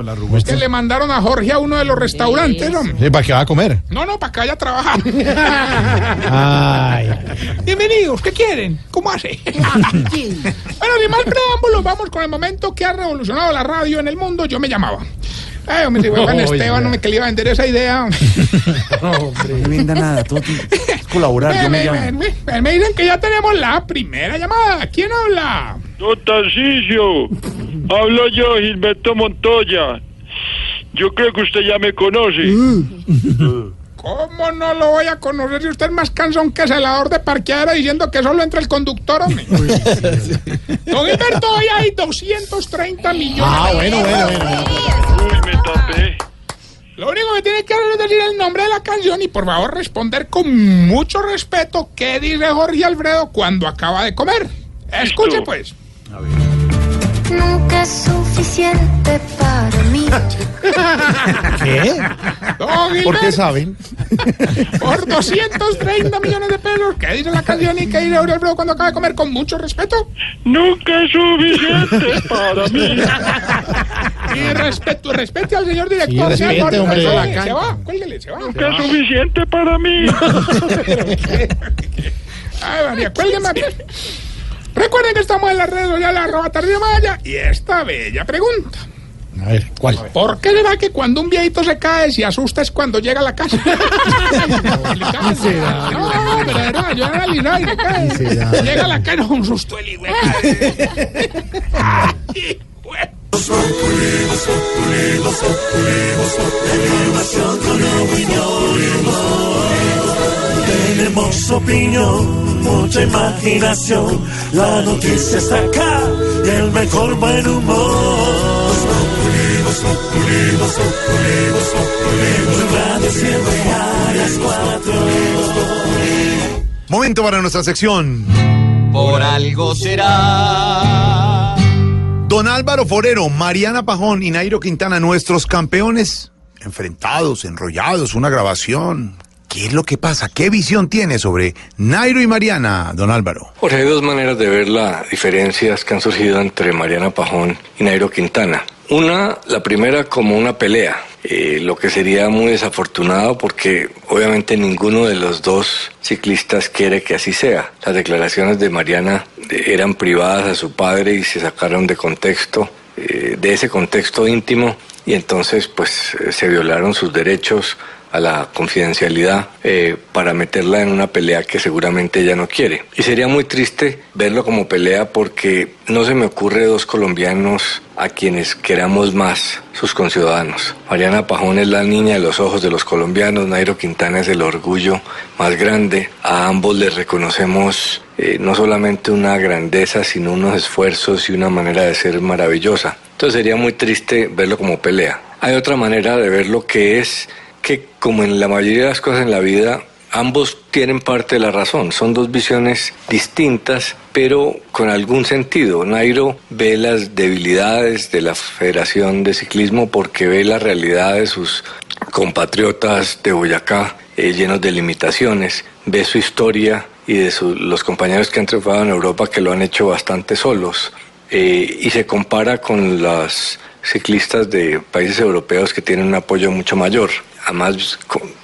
que le mandaron a Jorge a uno de los restaurantes, hombre. Sí, ¿Para qué va a comer? No, no, para que vaya a trabajar. <laughs> Ay. Bienvenidos, ¿qué quieren? ¿Cómo hace? <laughs> bueno, sin más preámbulos, vamos con el momento que ha revolucionado la radio en el mundo. Yo me llamaba. Ay, hombre, Juan. Esteban, hombre, que le iba a vender esa idea. <laughs> No me venda nada, tiene- es colaborar. me, Yo me me- llamo. me- me- me dicen que ya tenemos la primera llamada. ¿Quién habla? Don Tarcisio, hablo yo, Gilberto Montoya. Yo creo que usted ya me conoce. ¿Cómo no lo voy a conocer si usted es más cansón que celador de parqueadera diciendo que solo entra el conductor, hombre? <laughs> Don Gilberto, hoy hay 230 millones. Ah, de bueno, bueno, bueno. Lo único que tiene que hacer es decir el nombre de la canción y por favor responder con mucho respeto qué dice Jorge Alfredo cuando acaba de comer. Escuche pues. Nunca es suficiente para mí. ¿Qué? ¿Por qué saben? por 230 millones de pesos, ¿qué dice la canción y qué dice Jorge Alfredo cuando acaba de comer con mucho respeto? Nunca es suficiente para mí. <laughs> Y respeto, respete al señor director. Sí, respete, hombre. Se va, cuélguele, se va. Nunca es suficiente para mí. <laughs> Ay, María, cuélgueme aquí. Recuerden que estamos en las redes sociales, arroba Tarde Maya, y esta bella pregunta. A ver, ¿cuál? ¿Por qué será que cuando un viejito se cae, se asusta es cuando llega a la casa? <laughs> <laughs> no, pero era, yo era Lina y se cae. Llega a la casa, un susto el <laughs> hijo. Tenemos opinión, mucha imaginación. La noticia está acá y el mejor buen humor. Momento para nuestra sección. Por algo será. Don Álvaro Forero, Mariana Pajón y Nairo Quintana, nuestros campeones, enfrentados, enrollados, una grabación. ¿Qué es lo que pasa? ¿Qué visión tiene sobre Nairo y Mariana, don Álvaro? Jorge, hay dos maneras de ver las diferencias que han surgido entre Mariana Pajón y Nairo Quintana. Una, la primera como una pelea, eh, lo que sería muy desafortunado porque obviamente ninguno de los dos ciclistas quiere que así sea. Las declaraciones de Mariana eh, eran privadas a su padre y se sacaron de contexto, eh, de ese contexto íntimo y entonces pues se violaron sus derechos a la confidencialidad eh, para meterla en una pelea que seguramente ella no quiere. Y sería muy triste verlo como pelea porque no se me ocurre dos colombianos a quienes queramos más, sus conciudadanos. Mariana Pajón es la niña de los ojos de los colombianos, Nairo Quintana es el orgullo más grande. A ambos les reconocemos eh, no solamente una grandeza, sino unos esfuerzos y una manera de ser maravillosa. Entonces sería muy triste verlo como pelea. Hay otra manera de verlo que es que como en la mayoría de las cosas en la vida, ambos tienen parte de la razón. Son dos visiones distintas, pero con algún sentido. Nairo ve las debilidades de la Federación de Ciclismo porque ve la realidad de sus compatriotas de Boyacá eh, llenos de limitaciones, ve su historia y de su- los compañeros que han triunfado en Europa que lo han hecho bastante solos. Eh, y se compara con las ciclistas de países europeos que tienen un apoyo mucho mayor. Además,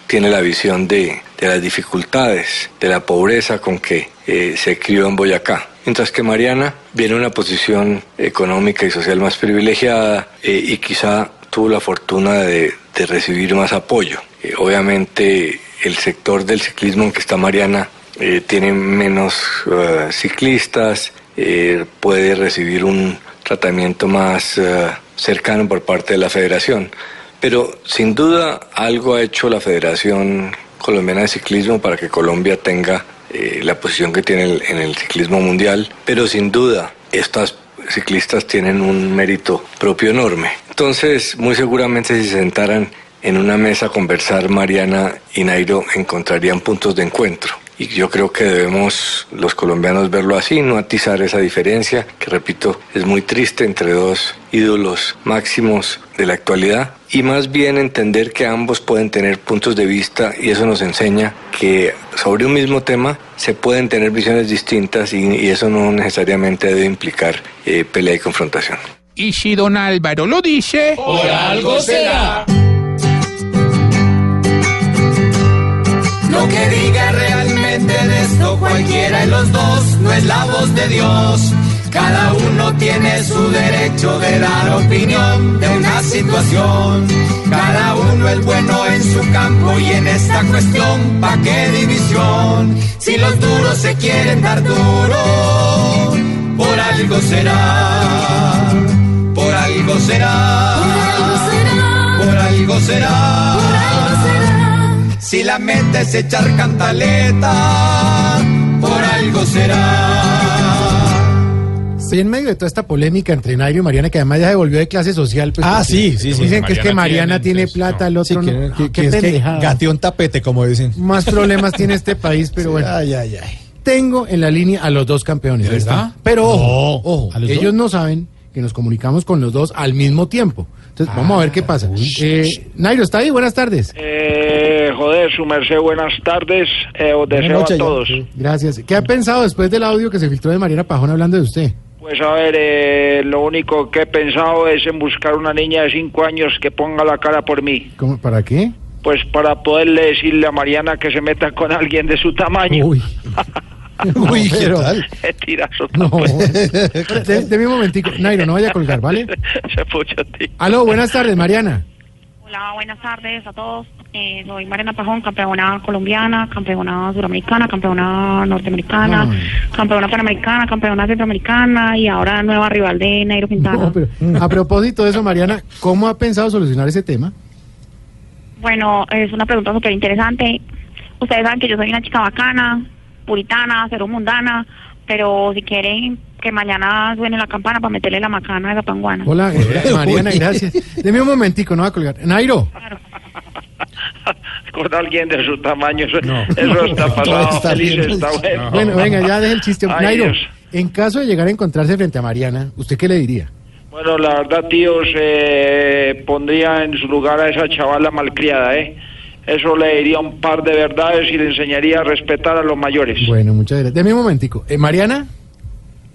tiene la visión de, de las dificultades, de la pobreza con que eh, se crió en Boyacá. Mientras que Mariana viene una posición económica y social más privilegiada eh, y quizá tuvo la fortuna de, de recibir más apoyo. Eh, obviamente el sector del ciclismo en que está Mariana eh, tiene menos eh, ciclistas, eh, puede recibir un tratamiento más eh, cercano por parte de la federación. Pero sin duda algo ha hecho la Federación Colombiana de Ciclismo para que Colombia tenga eh, la posición que tiene en el ciclismo mundial. Pero sin duda estas ciclistas tienen un mérito propio enorme. Entonces, muy seguramente si se sentaran en una mesa a conversar, Mariana y Nairo encontrarían puntos de encuentro. Y yo creo que debemos los colombianos verlo así, no atizar esa diferencia, que repito, es muy triste entre dos ídolos máximos de la actualidad, y más bien entender que ambos pueden tener puntos de vista y eso nos enseña que sobre un mismo tema se pueden tener visiones distintas y, y eso no necesariamente debe implicar eh, pelea y confrontación. Y si don Álvaro lo dice... Por algo será. Lo que diga realmente de esto cualquiera de los dos no es la voz de Dios. Cada uno tiene su derecho de dar opinión de una situación. Cada uno es bueno en su campo y en esta cuestión, ¿pa' qué división? Si los duros se quieren dar duro, por algo será. Por algo será. Por algo será. Si la mente es echar cantaleta, por algo será. Estoy en medio de toda esta polémica entre Nairo y Mariana, que además ya se volvió de clase social. pues, Ah, sí, sí, sí. Dicen que es que Mariana tiene, tiene plata, el otro Sí, que, no. que- Ah, que es que gateó un tapete, como dicen. Más problemas tiene este país, pero bueno. Ay, ay, ay. Tengo en la línea a los dos campeones. ¿De ¿está? verdad? Pero ojo, No. ojo, ¿A los ellos dos? no saben que nos comunicamos con los dos al mismo tiempo. Entonces, vamos a ver qué pasa. Eh, Nairo, ¿está ahí? Buenas tardes. Eh, joder, su merced, buenas tardes. Eh, os deseo a ya. todos. Gracias. ¿Qué ha pensado después del audio que se filtró de Mariana Pajón hablando de usted? Pues a ver, eh, lo único que he pensado es en buscar una niña de cinco años que ponga la cara por mí. ¿Cómo- ¿Para qué? Pues para poderle decirle a Mariana que se meta con alguien de su tamaño. Uy. <laughs> Uy, ¿qué tal? Qué tirazo No. tan bueno. De, de mi momentico. Nairo, no vaya a colgar, ¿vale? <laughs> Se pucha a ti. Aló, buenas tardes, Mariana. Hola, buenas tardes a todos. Eh, soy Mariana Pajón, campeona colombiana, campeona suramericana, campeona norteamericana, campeona panamericana, campeona centroamericana y ahora nueva rival de Nairo Quintana. No, pero a propósito de eso, Mariana, ¿cómo ha pensado solucionar ese tema? Bueno, es una pregunta súper interesante. Ustedes saben que yo soy una chica bacana, puritana, cero mundana, pero si quieren que mañana suene la campana para meterle la macana a esa panguana. Hola, gra- Mariana, gracias. Deme un momentico, no va a colgar. Nairo. <laughs> Con alguien de su tamaño, eso, eso está pasado. Está Feliz bien. está bueno. Bueno, venga, ya deje el chiste. Ay, Nairo, Dios. en caso de llegar a encontrarse frente a Mariana, ¿usted qué le diría? Bueno, la verdad, tíos, eh, pondría en su lugar a esa chavala malcriada, ¿eh? Eso le diría un par de verdades y le enseñaría a respetar a los mayores. Bueno, muchas gracias. Deme un momentico. Eh, Mariana,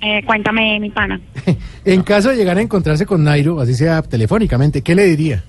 Eh, cuéntame, mi pana. <laughs> en caso de llegar a encontrarse con Nairo, así sea telefónicamente, ¿qué le diría?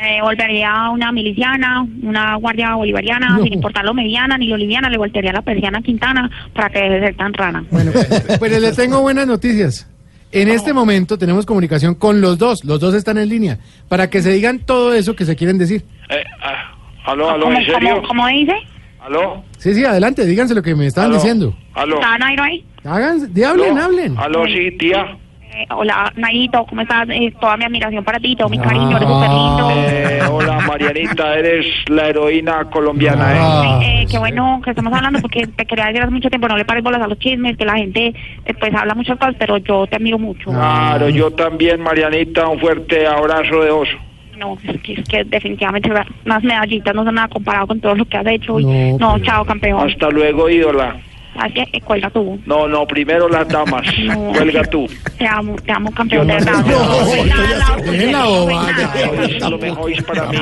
Eh, volvería una miliciana, una guardia bolivariana, No. sin importar lo mediana ni lo liviana, le voltearía la persiana a Quintana para que deje de ser tan rana. Bueno, <laughs> pues le tengo buenas noticias. En este momento tenemos comunicación con los dos, los dos están en línea, para que se digan todo eso que se quieren decir. Eh, ah, ¿Aló, aló, ¿Cómo, en serio? cómo, cómo dice? ¿Aló? Sí, sí, adelante, díganse lo que me estaban Aló. diciendo. ¿Aló? ¿Está Nairo ahí? Hagan, di- hablen, hablen. ¿Aló, sí, tía? Eh, hola, Nairito, ¿cómo estás? Eh, toda mi admiración para ti, todo mi cariño, eres súper lindo. Eh, hola, Marianita, eres la heroína colombiana, ¿eh? Eh, qué bueno que estamos hablando porque te quería decir hace mucho tiempo, no le pares bolas a los chismes, que la gente después habla muchas cosas, pero yo te admiro mucho. Claro, yo también, Marianita, un fuerte abrazo de oso. No, es que, es que definitivamente unas medallitas no son nada comparado con todo lo que has hecho. y- No, No, pero- chao, campeón. Hasta luego, ídola. Así que eh, cuelga tú. No, no, primero las damas. <laughs> No. Cuelga tú. Te amo, te amo, campeón, de no- verdad. No. Lo mejor es para mí.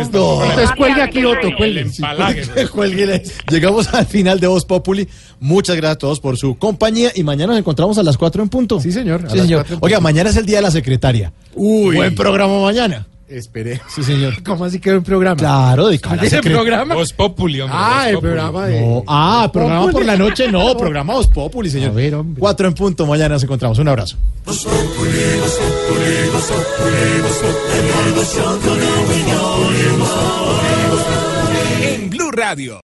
Entonces cuelgue aquí, Otto, cuelgue. <laughs> Cuélguele. Llegamos al final de Voz Populi. Muchas gracias a todos por su compañía y mañana nos encontramos a las 4 en punto. Sí, señor. Sí, señor. Oiga, mañana es el día de la secretaria. Uy. Buen programa mañana. Esperé. Sí, señor. <laughs> ¿Cómo así que un programa? Claro, de ¿Ese secre- programa? Voz Populi, hombre. Ah, Voz el programa de... No, ah, programa Populi. por la noche, no, <laughs> programa Voz Populi, señor. A ver, hombre. 4 en punto, mañana nos encontramos. Un abrazo. En Blue Radio.